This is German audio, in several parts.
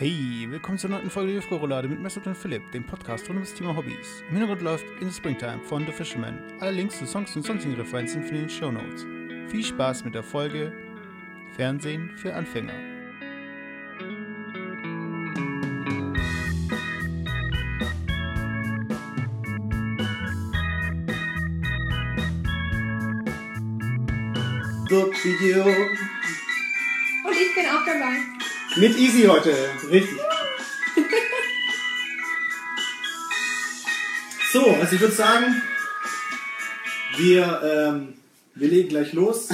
Hey, willkommen zur neunten Folge der Roulade mit Mesut und Philipp, dem Podcast rund ums Thema Hobbys. Im Hintergrund läuft In the Springtime von The Fisherman. Alle Links zu Songs und sonstigen Referenzen finden in den Show Notes. Viel Spaß mit der Folge Fernsehen für Anfänger. Video Und ich bin auch dabei. Mit Easy heute. Richtig. So, also ich würde sagen, wir, ähm, wir legen gleich los.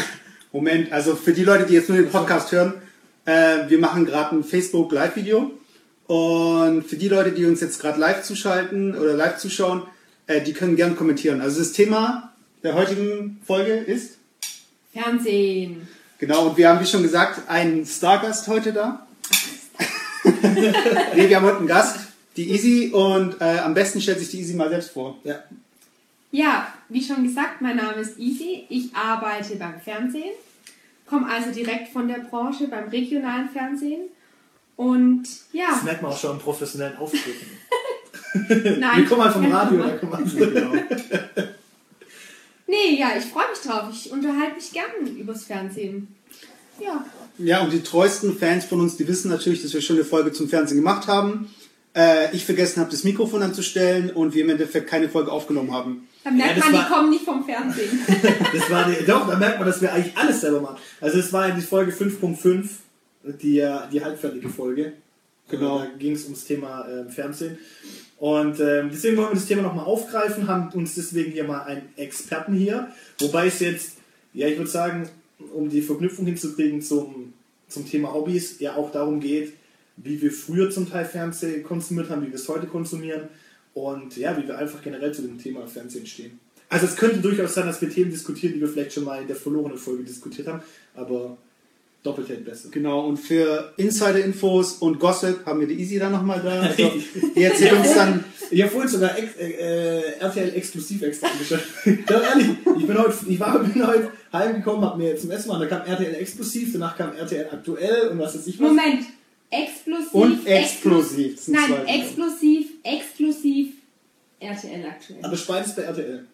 Moment, also für die Leute, die jetzt nur den Podcast hören, äh, wir machen gerade ein Facebook Live-Video. Und für die Leute, die uns jetzt gerade live zuschalten oder live zuschauen, äh, die können gern kommentieren. Also das Thema der heutigen Folge ist Fernsehen. Genau, und wir haben, wie schon gesagt, einen Stargast heute da. nee, wir haben heute einen Gast, die Easy, und äh, am besten stellt sich die Easy mal selbst vor. Ja. Ja, wie schon gesagt, mein Name ist Easy. Ich arbeite beim Fernsehen, komme also direkt von der Branche beim regionalen Fernsehen. Und ja, Das merkt man auch schon im professionellen Auftreten. nein. Wir kommen halt vom Radio, da kommen wir genau. Nee, ja, ich freue mich drauf. Ich unterhalte mich gern übers Fernsehen. Ja, Ja, und die treuesten Fans von uns, die wissen natürlich, dass wir schon eine Folge zum Fernsehen gemacht haben. Äh, ich vergessen habe, das Mikrofon anzustellen und wir im Endeffekt keine Folge aufgenommen haben. dann merkt Ja, man, die war- kommen nicht vom Fernsehen. Das war die, doch, da merkt man, dass wir eigentlich alles selber machen. Also es war die Folge 5.5, die, äh, die halbfertige Folge. Genau. Da ging es ums Thema ähm, Fernsehen. Und ähm, deswegen wollen wir das Thema nochmal aufgreifen, haben uns deswegen hier mal einen Experten hier. Wobei es jetzt, ja ich würde sagen, um die Verknüpfung hinzukriegen zum, zum Thema Hobbys, ja auch darum geht, wie wir früher zum Teil Fernsehen konsumiert haben, wie wir es heute konsumieren und ja, wie wir einfach generell zu dem Thema Fernsehen stehen. Also es könnte durchaus sein, dass wir Themen diskutieren, die wir vielleicht schon mal in der verlorenen Folge diskutiert haben, aber doppelt hält besser. Genau, und für Insider-Infos und Gossip haben wir die Easy dann nochmal da. Also, die erzählt uns dann Ich habe vorhin sogar ex, äh, äh, RTL exklusiv extra angeschaut. Ehrlich, ich bin heute, ich war, bin heute heimgekommen, hab mir zum Essen mal, da kam RTL exklusiv, danach kam RTL aktuell und was weiß ich was. Moment. Explosiv. und explosiv. Sind Nein, explosiv, exklusiv, RTL aktuell. Aber beides bei RTL.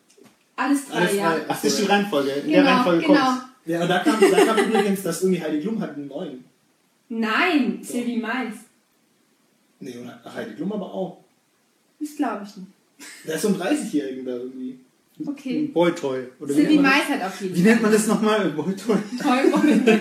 Alles drei, Alles ja. drei. Ach, das ist die Reihenfolge. In der Genau, Reihenfolge genau. kommt's. Ja, und da kam, da kam übrigens, dass irgendwie Heidi Klum hat einen neuen. Nein, Sylvie Mais. Nee, und Heidi Klum aber auch. Das glaube ich nicht. Der ist so ein 30-Jährigen da irgendwie. Okay. Boy-Toy. Man Mais hat auf das? jeden Wie nennt man das nochmal? Boy-Toy. Toll.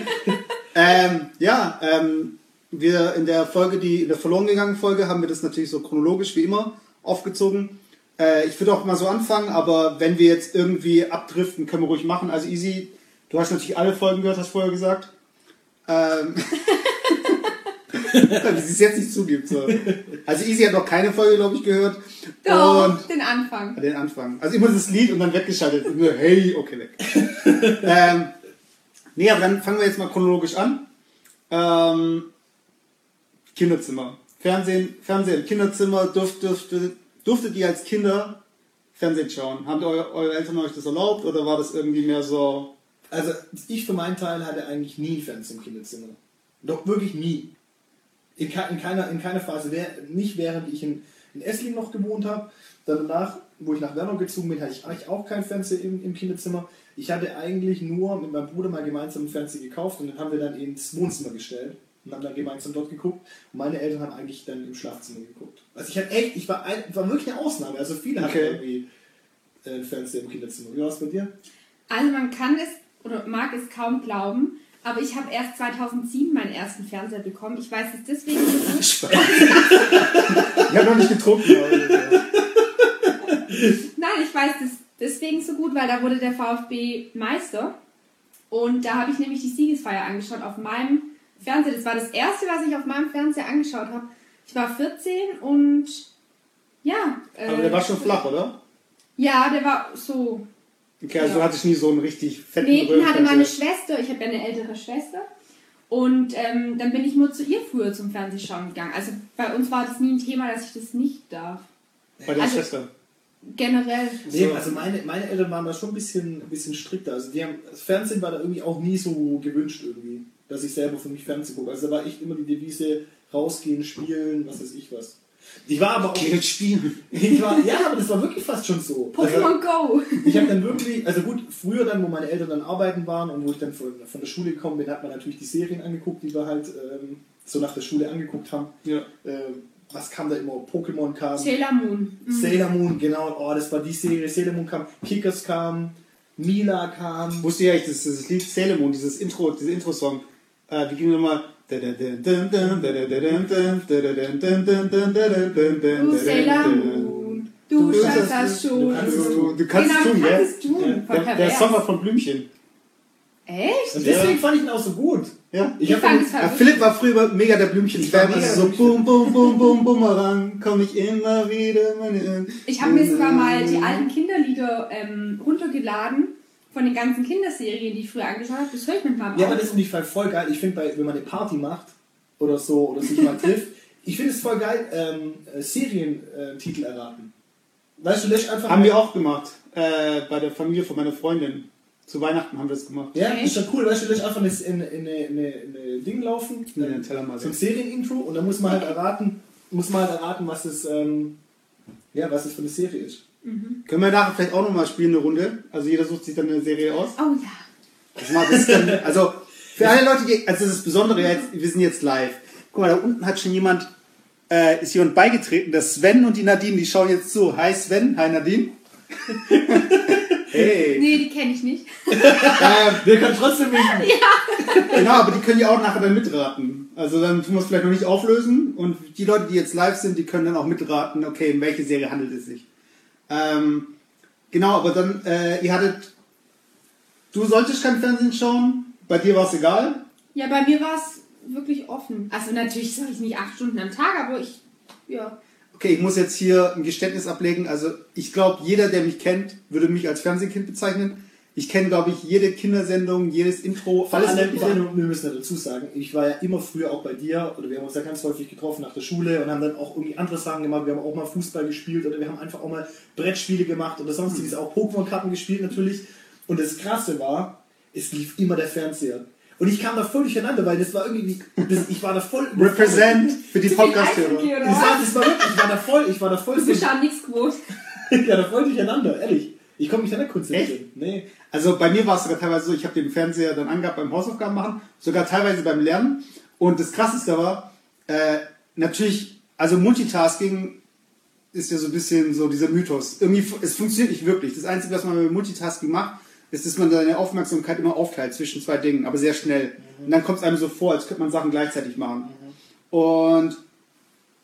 Ähm, ja, ähm, wir in der Folge, die in der verloren gegangenen Folge, haben wir das natürlich so chronologisch wie immer aufgezogen. Äh, ich würde auch mal so anfangen, aber wenn wir jetzt irgendwie abdriften, können wir ruhig machen. Also Easy, du hast natürlich alle Folgen gehört, hast du vorher gesagt. Ähm, wie sie es jetzt nicht zugibt. So. Also Easy hat noch keine Folge, glaube ich, gehört. Doch, Und den Anfang. den Anfang. Also immer das Lied und dann weggeschaltet. Und nur, hey, okay, weg. ähm, nee, aber dann fangen wir jetzt mal chronologisch an. Ähm, Kinderzimmer. Fernsehen, Fernsehen im Kinderzimmer. Durft, durfte, durftet ihr als Kinder Fernsehen schauen? Haben eu, eure Eltern euch das erlaubt oder war das irgendwie mehr so... Also ich für meinen Teil hatte eigentlich nie Fernseher im Kinderzimmer. Doch wirklich nie. In, in, keiner, in keiner Phase. Nicht während ich in, in Esslingen noch gewohnt habe. Dann danach, wo ich nach Wernau gezogen bin, hatte ich eigentlich auch kein Fernseher im, im Kinderzimmer. Ich hatte eigentlich nur mit meinem Bruder mal gemeinsam einen Fernseher gekauft und den haben wir dann ins Wohnzimmer gestellt und haben dann gemeinsam dort geguckt. Und meine Eltern haben eigentlich dann im Schlafzimmer geguckt. Also ich hatte echt, ich war, ein, war wirklich eine Ausnahme. Also viele hatten Okay. irgendwie äh, einen Fernseher im Kinderzimmer. Wie war es bei dir? Also man kann es oder mag es kaum glauben, aber ich habe erst 2007 meinen ersten Fernseher bekommen. Ich weiß es deswegen so gut. Ich habe noch nicht getrunken. Nein, ich weiß das deswegen so gut, weil da wurde der VfB Meister. Und da habe ich nämlich die Siegesfeier angeschaut auf meinem Fernseher. Das war das erste, was ich auf meinem Fernseher angeschaut habe. Ich war 14 und ja. äh, aber der war schon flach, oder? Ja, der war so. Okay, also Ja. du hattest nie so einen richtig fetten Nee, den hatte meine. Schwester. Ich habe ja eine ältere Schwester. Und ähm, dann bin ich nur zu ihr früher zum Fernsehschauen gegangen. Also bei uns war das nie ein Thema, dass ich das nicht darf. Bei der Also- Schwester. Generell. Nee, So. also meine, meine Eltern waren da schon ein bisschen, ein bisschen strikter. Also die haben, das Fernsehen war da irgendwie auch nie so gewünscht irgendwie. dass ich selber für mich Fernsehen gucke. Also da war echt immer die Devise, rausgehen, spielen, was weiß ich was. Ich war aber auch... Geld spielen. Ich war, ja, aber das war wirklich fast schon so. Also, Pokémon Go. ich habe dann wirklich, also gut, früher dann, wo meine Eltern dann arbeiten waren und wo ich dann von, von der Schule gekommen bin, hat man natürlich die Serien angeguckt, die wir halt ähm, so nach der Schule angeguckt haben. Ja. Ähm, was kam da immer? Pokémon kam, Sailor Moon. Mhm. Sailor Moon, genau, oh, das war die Serie, Sailor Moon kam, Kickers kam, Mila kam. Wusste ja, ich, das, das Lied Sailor Moon, dieses Intro, dieser Intro-Song, äh, wie ging nochmal? Du Sailor Moon. Du Du schaffst kannst das schon. du kannst es Du, du kannst genau, es tun, es tun. Voll Der, der war von Blümchen. Echt? Und deswegen fand ich ihn auch so gut. Ja. Ich Ich hab fand ihn- Ja. Philipp war früher mega der Blümchen-Fan, Ich war mega also so bum, bum, bum, bum, bumerang, komm ich immer wieder. Meine Ich habe mir sogar mal die alten Kinderlieder ähm, runtergeladen von den ganzen Kinderserien, die ich früher angeschaut habe. Das höre ich mit meinem Ja, aber das finde ich voll- voll geil. Ich finde, bei- wenn man eine Party macht oder so oder sich mal trifft, ich finde es voll geil, ähm, äh, Serientitel erraten. Weißt du, lässt einfach. Haben wir auch gemacht, äh, bei der Familie von meiner Freundin. Zu Weihnachten haben wir das gemacht. Ja, Okay. ist schon cool. Weißt du, lässt einfach eine, eine Ding laufen, Ja, ähm, erzähl mal. so ein Serienintro und dann muss man halt erraten, muss man halt erraten, was es, ähm, ja, was es für eine Serie ist. Können wir nachher vielleicht auch nochmal spielen, eine Runde? Also jeder sucht sich dann eine Serie aus. Oh ja. Das macht das ist dann, also für alle Leute, die, also das ist das Besondere jetzt, wir sind jetzt live. Guck mal, da unten hat schon jemand, äh, ist jemand beigetreten. Der Sven und die Nadine, die schauen jetzt zu. Hi Sven, hi Nadine. hey. Nee, die kenne ich nicht. Ähm, Wir können trotzdem winken. genau, aber die können ja auch nachher dann mitraten. Also dann tun wir es vielleicht noch nicht auflösen. Und die Leute, die jetzt live sind, die können dann auch mitraten, okay, um welche Serie handelt es sich. Ähm, genau, aber dann, äh, ihr hattet, du solltest kein Fernsehen schauen, bei dir war es egal. Ja, bei mir war es wirklich offen. Also natürlich soll ich nicht acht Stunden am Tag, aber ich, ja. Okay, ich muss jetzt hier ein Geständnis ablegen. Also ich glaube, jeder, der mich kennt, würde mich als Fernsehkind bezeichnen. Ich kenne, glaube ich, jede Kindersendung, jedes Intro, Vor alles. allem, ich wir müssen ja dazu sagen, ich war ja immer früher auch bei dir, oder wir haben uns ja ganz häufig getroffen nach der Schule und haben dann auch irgendwie andere Sachen gemacht. Wir haben auch mal Fußball gespielt oder wir haben einfach auch mal Brettspiele gemacht oder sonstiges, auch Pokémon-Karten gespielt natürlich. Und das Krasse war, es lief immer der Fernseher. Und ich kam da voll durcheinander, weil das war irgendwie, das, ich war da voll... Represent für die Podcast-Hörer. Das war, was? das war wirklich, ich war da voll, ich war da voll... Du bist ja nichts groß. ja, da voll durcheinander, ehrlich. Ich konnte mich da nicht konzentrieren. Nee. Also bei mir war es sogar teilweise so, ich habe den Fernseher dann angehabt beim Hausaufgaben machen, sogar teilweise beim Lernen. Und das Krasseste war, äh, natürlich, also Multitasking ist ja so ein bisschen so dieser Mythos. Irgendwie, es funktioniert nicht wirklich. Das Einzige, was man mit Multitasking macht, ist, dass man seine Aufmerksamkeit immer aufteilt zwischen zwei Dingen, aber sehr schnell. Und dann kommt es einem so vor, als könnte man Sachen gleichzeitig machen. Und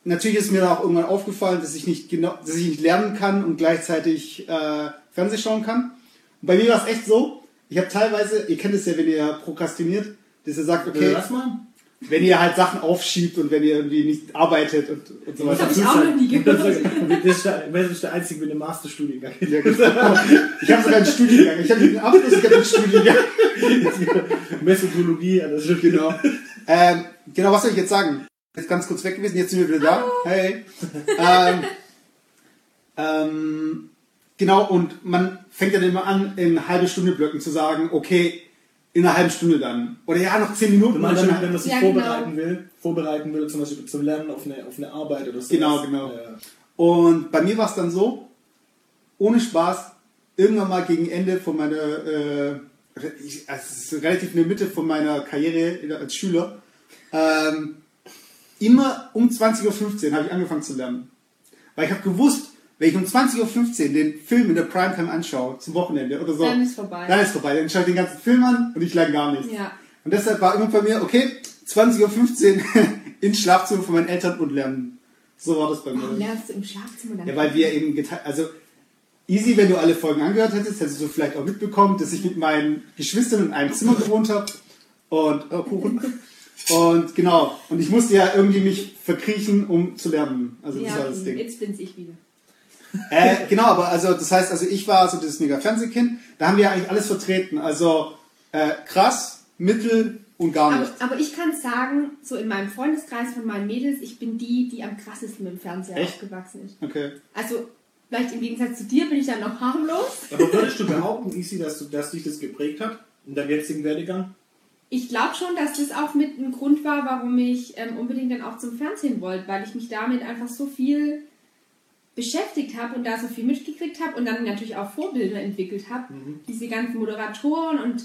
natürlich ist mir dann auch irgendwann aufgefallen, dass ich nicht genau, dass ich nicht lernen kann und gleichzeitig äh, Fernsehen schauen kann. Und bei mir war es echt so, ich habe teilweise, ihr kennt es ja, wenn ihr prokrastiniert, dass ihr sagt, okay, Okay. Lass mal. wenn ihr halt Sachen aufschiebt und wenn ihr irgendwie nicht arbeitet und, und so Das weiter. habe ich auch noch nie gehört. Das ist der, das ist der einzige mit einem Masterstudiengang. Ja, genau. Ich habe sogar einen Studiengang. Ich habe nicht einen Abschluss, ich habe einen Studiengang. Methodologie, also Genau. Ähm, genau, was soll ich jetzt sagen? Jetzt ganz kurz weg gewesen, jetzt sind wir wieder da. Hey. Ähm, ähm, genau, und man fängt dann immer an, in halbe Stunde Blöcken zu sagen, okay, in einer halben Stunde dann. Oder ja, noch zehn Minuten. Wenn dann- wenn man sich Ja, genau. vorbereiten will, vorbereiten will, zum Beispiel zum Lernen auf eine, auf eine Arbeit oder so. Genau, genau. Ja. Und bei mir war es dann so, ohne Spaß, irgendwann mal gegen Ende von meiner, äh, ich, also es ist relativ in der Mitte von meiner Karriere als Schüler, ähm, immer um 20.15 Uhr habe ich angefangen zu lernen. Weil ich habe gewusst, wenn ich um 20.15 Uhr den Film in der Primetime anschaue, zum Wochenende oder so, Dann ist vorbei. dann ist vorbei. Dann schaue ich den ganzen Film an und ich lerne gar nichts. Ja. Und deshalb war immer bei mir, okay, 20.15 Uhr ins Schlafzimmer von meinen Eltern und lernen. So war das bei mir. Warum lernst du im Schlafzimmer dann? Ja, weil wir eben geteilt, also easy, wenn du alle Folgen angehört hättest, hättest du vielleicht auch mitbekommen, dass ich mit meinen Geschwistern in einem Zimmer gewohnt habe und oh, Kuchen. Und genau, und ich musste ja irgendwie mich verkriechen, um zu lernen. Also das ja, war das Ding. jetzt bin's ich wieder. Äh, genau, aber also das heißt, also ich war so das mega Fernsehkind, da haben wir ja eigentlich alles vertreten. Also äh, krass, mittel und gar Aber, nicht. aber ich kann sagen, so in meinem Freundeskreis von meinen Mädels, ich bin die, die am krassesten mit dem Fernseher Echt? aufgewachsen ist. Okay. Also, vielleicht im Gegensatz zu dir bin ich dann noch harmlos. Aber würdest du behaupten, Isi, dass, du, dass dich das geprägt hat in deinem jetzigen Werdegang? ich glaube schon, dass das auch mit ein Grund war, warum ich ähm, unbedingt dann auch zum Fernsehen wollte, weil ich mich damit einfach so viel beschäftigt habe und da so viel mitgekriegt habe und dann natürlich auch Vorbilder entwickelt habe. Mhm. Diese ganzen Moderatoren und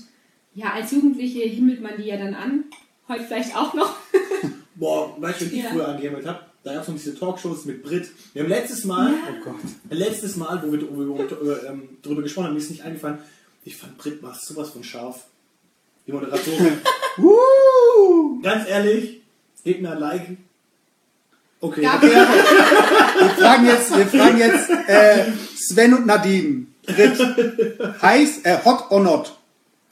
ja, als Jugendliche himmelt man die ja dann an. Heute vielleicht auch noch. Boah, weißt du, wenn ich Ja. früher angehimmelt habe? Da gab es noch diese Talkshows mit Brit. Wir haben letztes Mal, Oh Gott. letztes Mal, wo wir, äh, ähm, drüber gesprochen haben, mir ist nicht eingefallen, ich fand Brit war sowas von scharf. Die Moderatorin. Uh! Ganz ehrlich, gebt mir ein Like. Okay. Gab- Wir fragen jetzt, wir fragen jetzt äh, Sven und Nadine. Dritt. Heiß, äh, hot or not?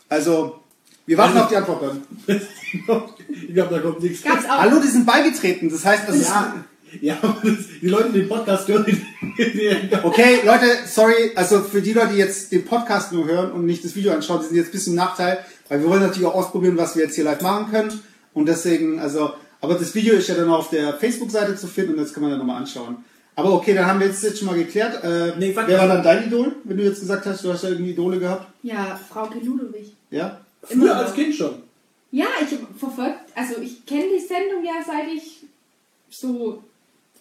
Also, wir warten Also- auf die Antwort dann. ich glaube, da kommt nichts. Gab's auch. Hallo, die sind beigetreten. Das heißt, das Ja, ja aber das, die Leute, die den Podcast hören, die, die, ist, okay, Leute, sorry, also für die Leute, die jetzt den Podcast nur hören und nicht das Video anschauen, die sind jetzt ein bisschen im Nachteil, weil wir wollen natürlich auch ausprobieren, was wir jetzt hier live machen können. Und deswegen, also, aber das Video ist ja dann auf der Facebook-Seite zu finden und das kann man dann nochmal anschauen. Aber okay, dann haben wir jetzt, jetzt schon mal geklärt. Äh, Nee, wer war dann dein Idol, wenn du jetzt gesagt hast, du hast ja irgendwie Idole gehabt? Ja, Frauke Ludwig. Ja? früher als Kind schon. Ja, ich hab verfolgt, also ich kenne die Sendung ja seit ich so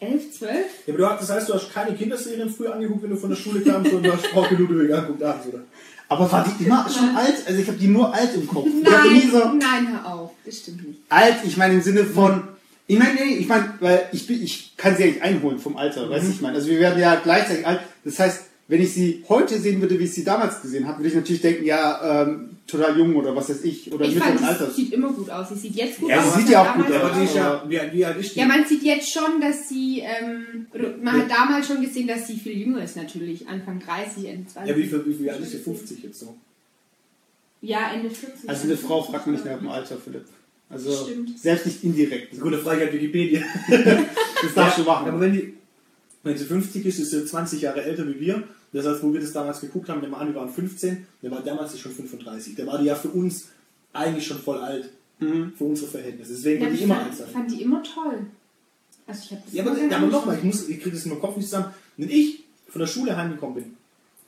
11, 12. Ja, aber du hast, das heißt, du hast keine Kinderserien früher angeguckt, wenn du von der Schule kamst und du hast Frau Ludwig angeguckt abends, oder? Aber war die immer schon alt? Also ich habe die nur alt im Kopf. Nein, so nein, hör auf, das stimmt nicht. alt, ich meine im Sinne von. Ich meine, nee, ich meine, weil ich bin, ich kann sie ja nicht einholen vom Alter, weißt du, ich meine. Also wir werden ja gleichzeitig alt. Das heißt, wenn ich sie heute sehen würde, wie ich sie damals gesehen habe, würde ich natürlich denken, ja, ähm, total jung oder was weiß ich, oder Ich fand, mittleren sie Alters. sieht immer gut aus. Sie sieht jetzt gut Ja, aus. sie sieht ja auch gut aus. Aber die ist ja, wie, wie alt ist die? Ja, man sieht jetzt schon, dass sie, ähm, oder man hat damals schon gesehen, dass sie viel jünger ist natürlich. Anfang 30, Ende 20. ja, wie viel, wie viel alt ist die? 50 jetzt so? Ja, Ende 40. Also eine Frau fragt man nicht nach dem Alter, Philipp. Also Stimmt. selbst nicht indirekt. Das ist eine gute Frage an Wikipedia. Das darfst du machen. Aber wenn die, wenn sie 50 ist, ist sie 20 Jahre älter wie wir. Das heißt, wo wir das damals geguckt haben, der Mann, wir waren 15, der war damals schon 35. Der war die ja für uns eigentlich schon voll alt. Mhm. Für unsere Verhältnisse. Deswegen ja, wird ich die immer fand, alt sein. fand die immer toll. Also ich hab das Ja, aber, ja, aber nochmal, ich, muss, ich kriege das in meinem Kopf nicht zusammen. Wenn ich von der Schule heimgekommen bin,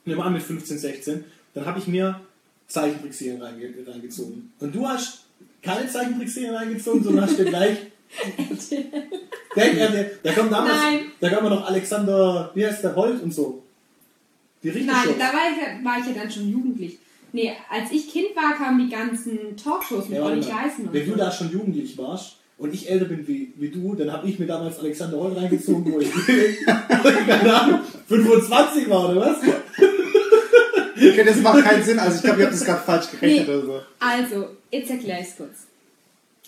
nehmen wir an mit 15, 16, dann habe ich mir Zeichentrickserien reinge reingezogen. Und du hast keine Zeichentrickserien reingezogen, sondern hast dir gleich. Denk, äh, da kommt damals, Nein. da kam noch Alexander, wie heißt der, Holt und so. Die richtige Nein, Show. da war ich, ja, war ich ja dann schon jugendlich. Nee, als ich Kind war, kamen die ganzen Talkshows mit Ja, Olli und Wenn du da schon jugendlich warst und ich älter bin wie, wie du, dann habe ich mir damals Alexander Holt reingezogen, wo ich, ich keine Ahnung, 25 war oder was? Okay, das macht keinen Sinn. Also ich glaube, ihr habt das gerade falsch gerechnet Nee. oder so. Also, jetzt erkläre ich es kurz.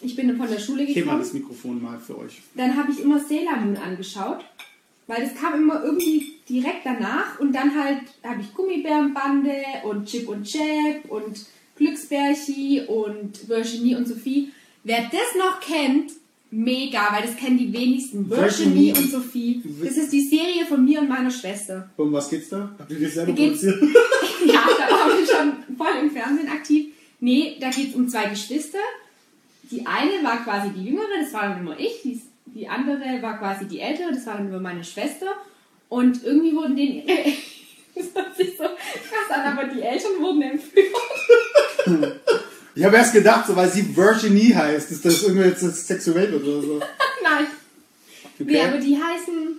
Ich bin von der Schule Ich heb mal gekommen. das Mikrofon mal für euch. Dann habe ich immer Sailor Moon angeschaut, weil das kam immer irgendwie direkt danach und dann halt habe ich Gummibärenbande und Chip und Chap und Glücksbärchi und Virginie und Sophie. Wer das noch kennt, mega, weil das kennen die wenigsten. Virginie Virginie. und Sophie. Das ist die Serie von mir und meiner Schwester. Um was geht's da? Habt ihr das selber produziert? Ja, da waren wir schon voll im Fernsehen aktiv. Nee, da geht es um zwei Geschwister. Die eine war quasi die jüngere, das war dann immer ich. Die, die andere war quasi die ältere, das war dann immer meine Schwester. Und irgendwie wurden denen. Das hört sich so krass an, aber die Eltern wurden entführt. Ich habe erst gedacht, so, weil sie Virginie heißt, dass das irgendwie jetzt sexuell wird oder so. Nein. Okay. Nee, aber die heißen.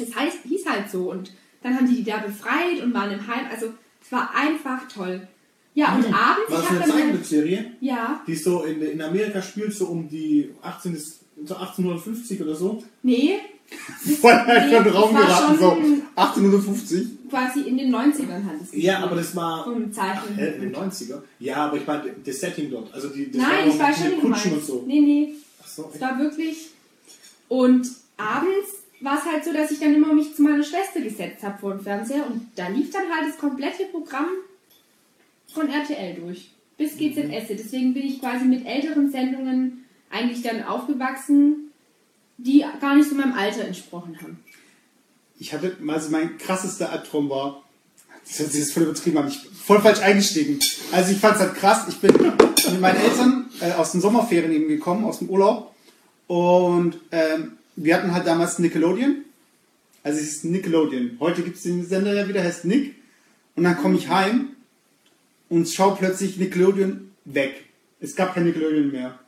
Es heißt, hieß halt so. Und dann haben die die da befreit und waren im Heim. Also, es war einfach toll. Ja, und abends. War das eine Zeichentrickserie, Ja, die so in, in Amerika spielt, so um die 18, bis- so 1850 oder so? nee. Voll in den Raum war geraten, so schon 1850. quasi in den 90ern hat es Ja, aber das war Vom Ach, Zeichen. hä, in den 90er. Ja, aber ich meine, das Setting dort, also die, das Nein, noch ich war schon Kutschen und so. Nee, nee. Ach so, Es war wirklich. Und abends war es halt so, dass ich dann immer mich zu meiner Schwester gesetzt habe vor dem Fernseher und da lief dann halt das komplette Programm von RTL durch. Bis GZS. Deswegen bin ich quasi mit älteren Sendungen eigentlich dann aufgewachsen, die gar nicht so meinem Alter entsprochen haben. Ich hatte, also mein krassester Albtraum war, das sich jetzt voll übertrieben an, ich voll falsch eingestiegen. Also ich fand's halt krass, ich bin mit meinen Eltern äh, aus den Sommerferien eben gekommen, aus dem Urlaub. Und ähm, wir hatten halt damals Nickelodeon. Also es ist Nickelodeon. Heute gibt's den Sender ja wieder, heißt Nick. Und dann komme ich heim und schau plötzlich Nickelodeon weg. Es gab kein Nickelodeon mehr.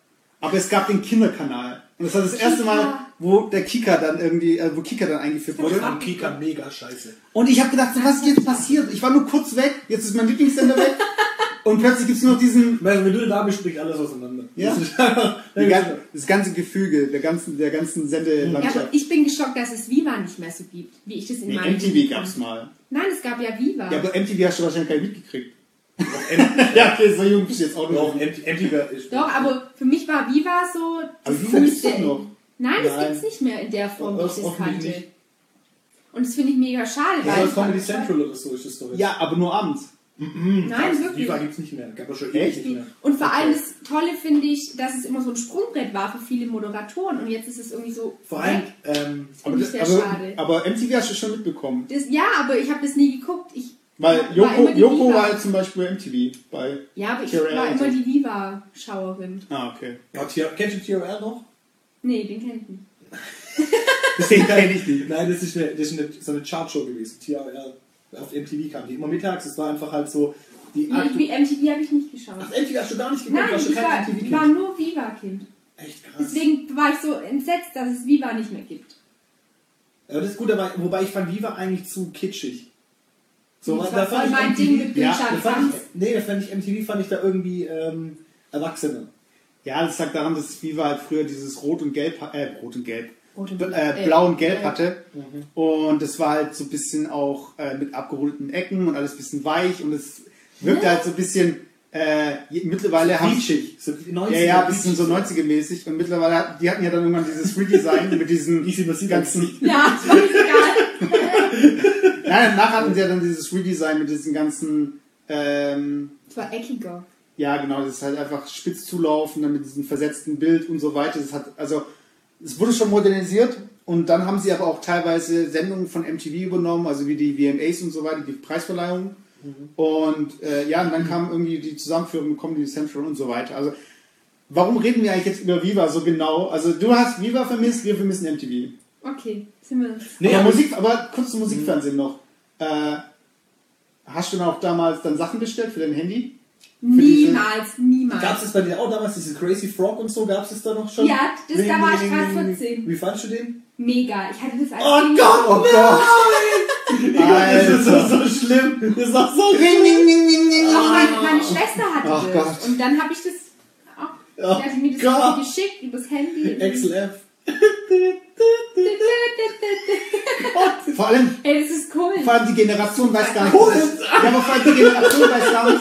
Aber es gab den Kinderkanal. Und das war das erste Mal, wo der Kika dann irgendwie, äh, wo Kika dann eingeführt Ich wurde. fand Kika mega scheiße. Und ich habe gedacht, so, was ist jetzt passiert? Ich war nur kurz weg, jetzt ist mein Lieblingssender weg. Und plötzlich gibt's nur noch diesen, Weil wenn du da bist, spricht alles auseinander. Ja. Das ist einfach- die gan- das ganze Gefüge der ganzen, der ganzen Ja, Sendelandschaft. aber ich bin geschockt, dass es Viva nicht mehr so gibt, wie ich das in Nee, meinem MTV gab's mal. Nein, es gab ja Viva. Ja, aber MTV hast du wahrscheinlich gar nicht mitgekriegt. ja, okay, so jung bist du jetzt auch nicht. MTV ist. Doch, aber für mich war Viva so Aber das Viva gibt's doch noch. Nein, das Nein. gibt's nicht mehr in der Form, wie ich das auch kannte. nicht. Und das finde ich mega schade, Ja, weil das Comedy Central oder so ist das doch jetzt. Ja, aber nur abends. Nein, wirklich. Viva gibt's nicht mehr. Gab es schon Echt? ewig nicht mehr. Und vor allem das Tolle finde ich, dass es immer so ein Sprungbrett war für viele Moderatoren und jetzt ist es irgendwie so Vor allem, ähm, Aber, ich sehr aber, schade. aber MTV hast du schon mitbekommen. Das, ja, aber ich habe das nie geguckt. Ich Weil war Joko, die Joko war halt zum Beispiel bei MTV. Bei, Ja, aber ich TRL war immer die Viva-Schauerin. ah, okay. ja, kennst du TRL noch? Nee, den kenn ich nicht. Den kenn ich nicht. Nein, das ist, eine, das ist eine, so eine Chartshow gewesen. TRL. Auf MTV kam die immer mittags. Das war einfach halt so. Die Nee, MTV habe ich nicht geschaut. Ach, MTV hast du gar nicht geguckt, Nein, ich war, ich war nur Viva-Kind. Echt krass. Deswegen war ich so entsetzt, dass es Viva nicht mehr gibt. Aber das ist gut, aber, wobei ich fand Viva eigentlich zu kitschig. So, Das da war voll mein MTV Ding mit ja, Richard Da fand ich, nee, da fand ich MTV fand ich da irgendwie ähm, erwachsener. Ja, das lag daran, dass Viva halt früher dieses Rot und Gelb, äh, Rot und Gelb, Rot und- äh, Blau und Gelb äh, hatte. Und das war halt so ein bisschen auch äh, mit abgerundeten Ecken und alles ein bisschen weich und es wirkte Ja. halt so ein bisschen, äh, mittlerweile haben Quietschig. So 90er, ja, ja, ein bisschen so quietschig. 90er-mäßig und mittlerweile, die hatten ja dann irgendwann dieses Redesign mit diesen ganzen, Ja. nein, danach hatten sie ja dann dieses Redesign mit diesen ganzen, ähm, Es war eckiger. Ja, genau, das ist halt einfach spitz zulaufen, dann mit diesem versetzten Bild und so weiter. Das hat, also, es wurde schon modernisiert und dann haben sie aber auch teilweise Sendungen von MTV übernommen, also wie die VMAs und so weiter, die Preisverleihung. Und äh, ja, und dann kam irgendwie die Zusammenführung mit Comedy Central und so weiter. Also, warum reden wir eigentlich jetzt über Viva so genau? Also, du hast Viva vermisst, wir vermissen MTV. Okay, sind wir. Nee, aber, Musik, aber kurz zum Musikfernsehen noch. Äh, hast du dann auch damals dann Sachen bestellt für dein Handy? Niemals, niemals. Gab es das bei dir auch damals, diese Crazy Frog und so? Gab es das da noch schon? Ja, das- da war ich gerade 14. Wie fandst du den? Mega. Ich hatte das als Oh Kind- Gott, Oh Gott! Das ist so, Alter. so schlimm. Das ist auch so Ring, ring, ring, ring, ring. Auch meine, meine Schwester hatte Ach das. Gott. Und dann habe ich das auch. Oh die hat mir das Gott. geschickt übers Handy. XLF. Vor allem, Ey, das ist cool. vor allem die Generation weiß gar nicht. dass es- Ja, aber vor allem die Generation weiß gar nicht.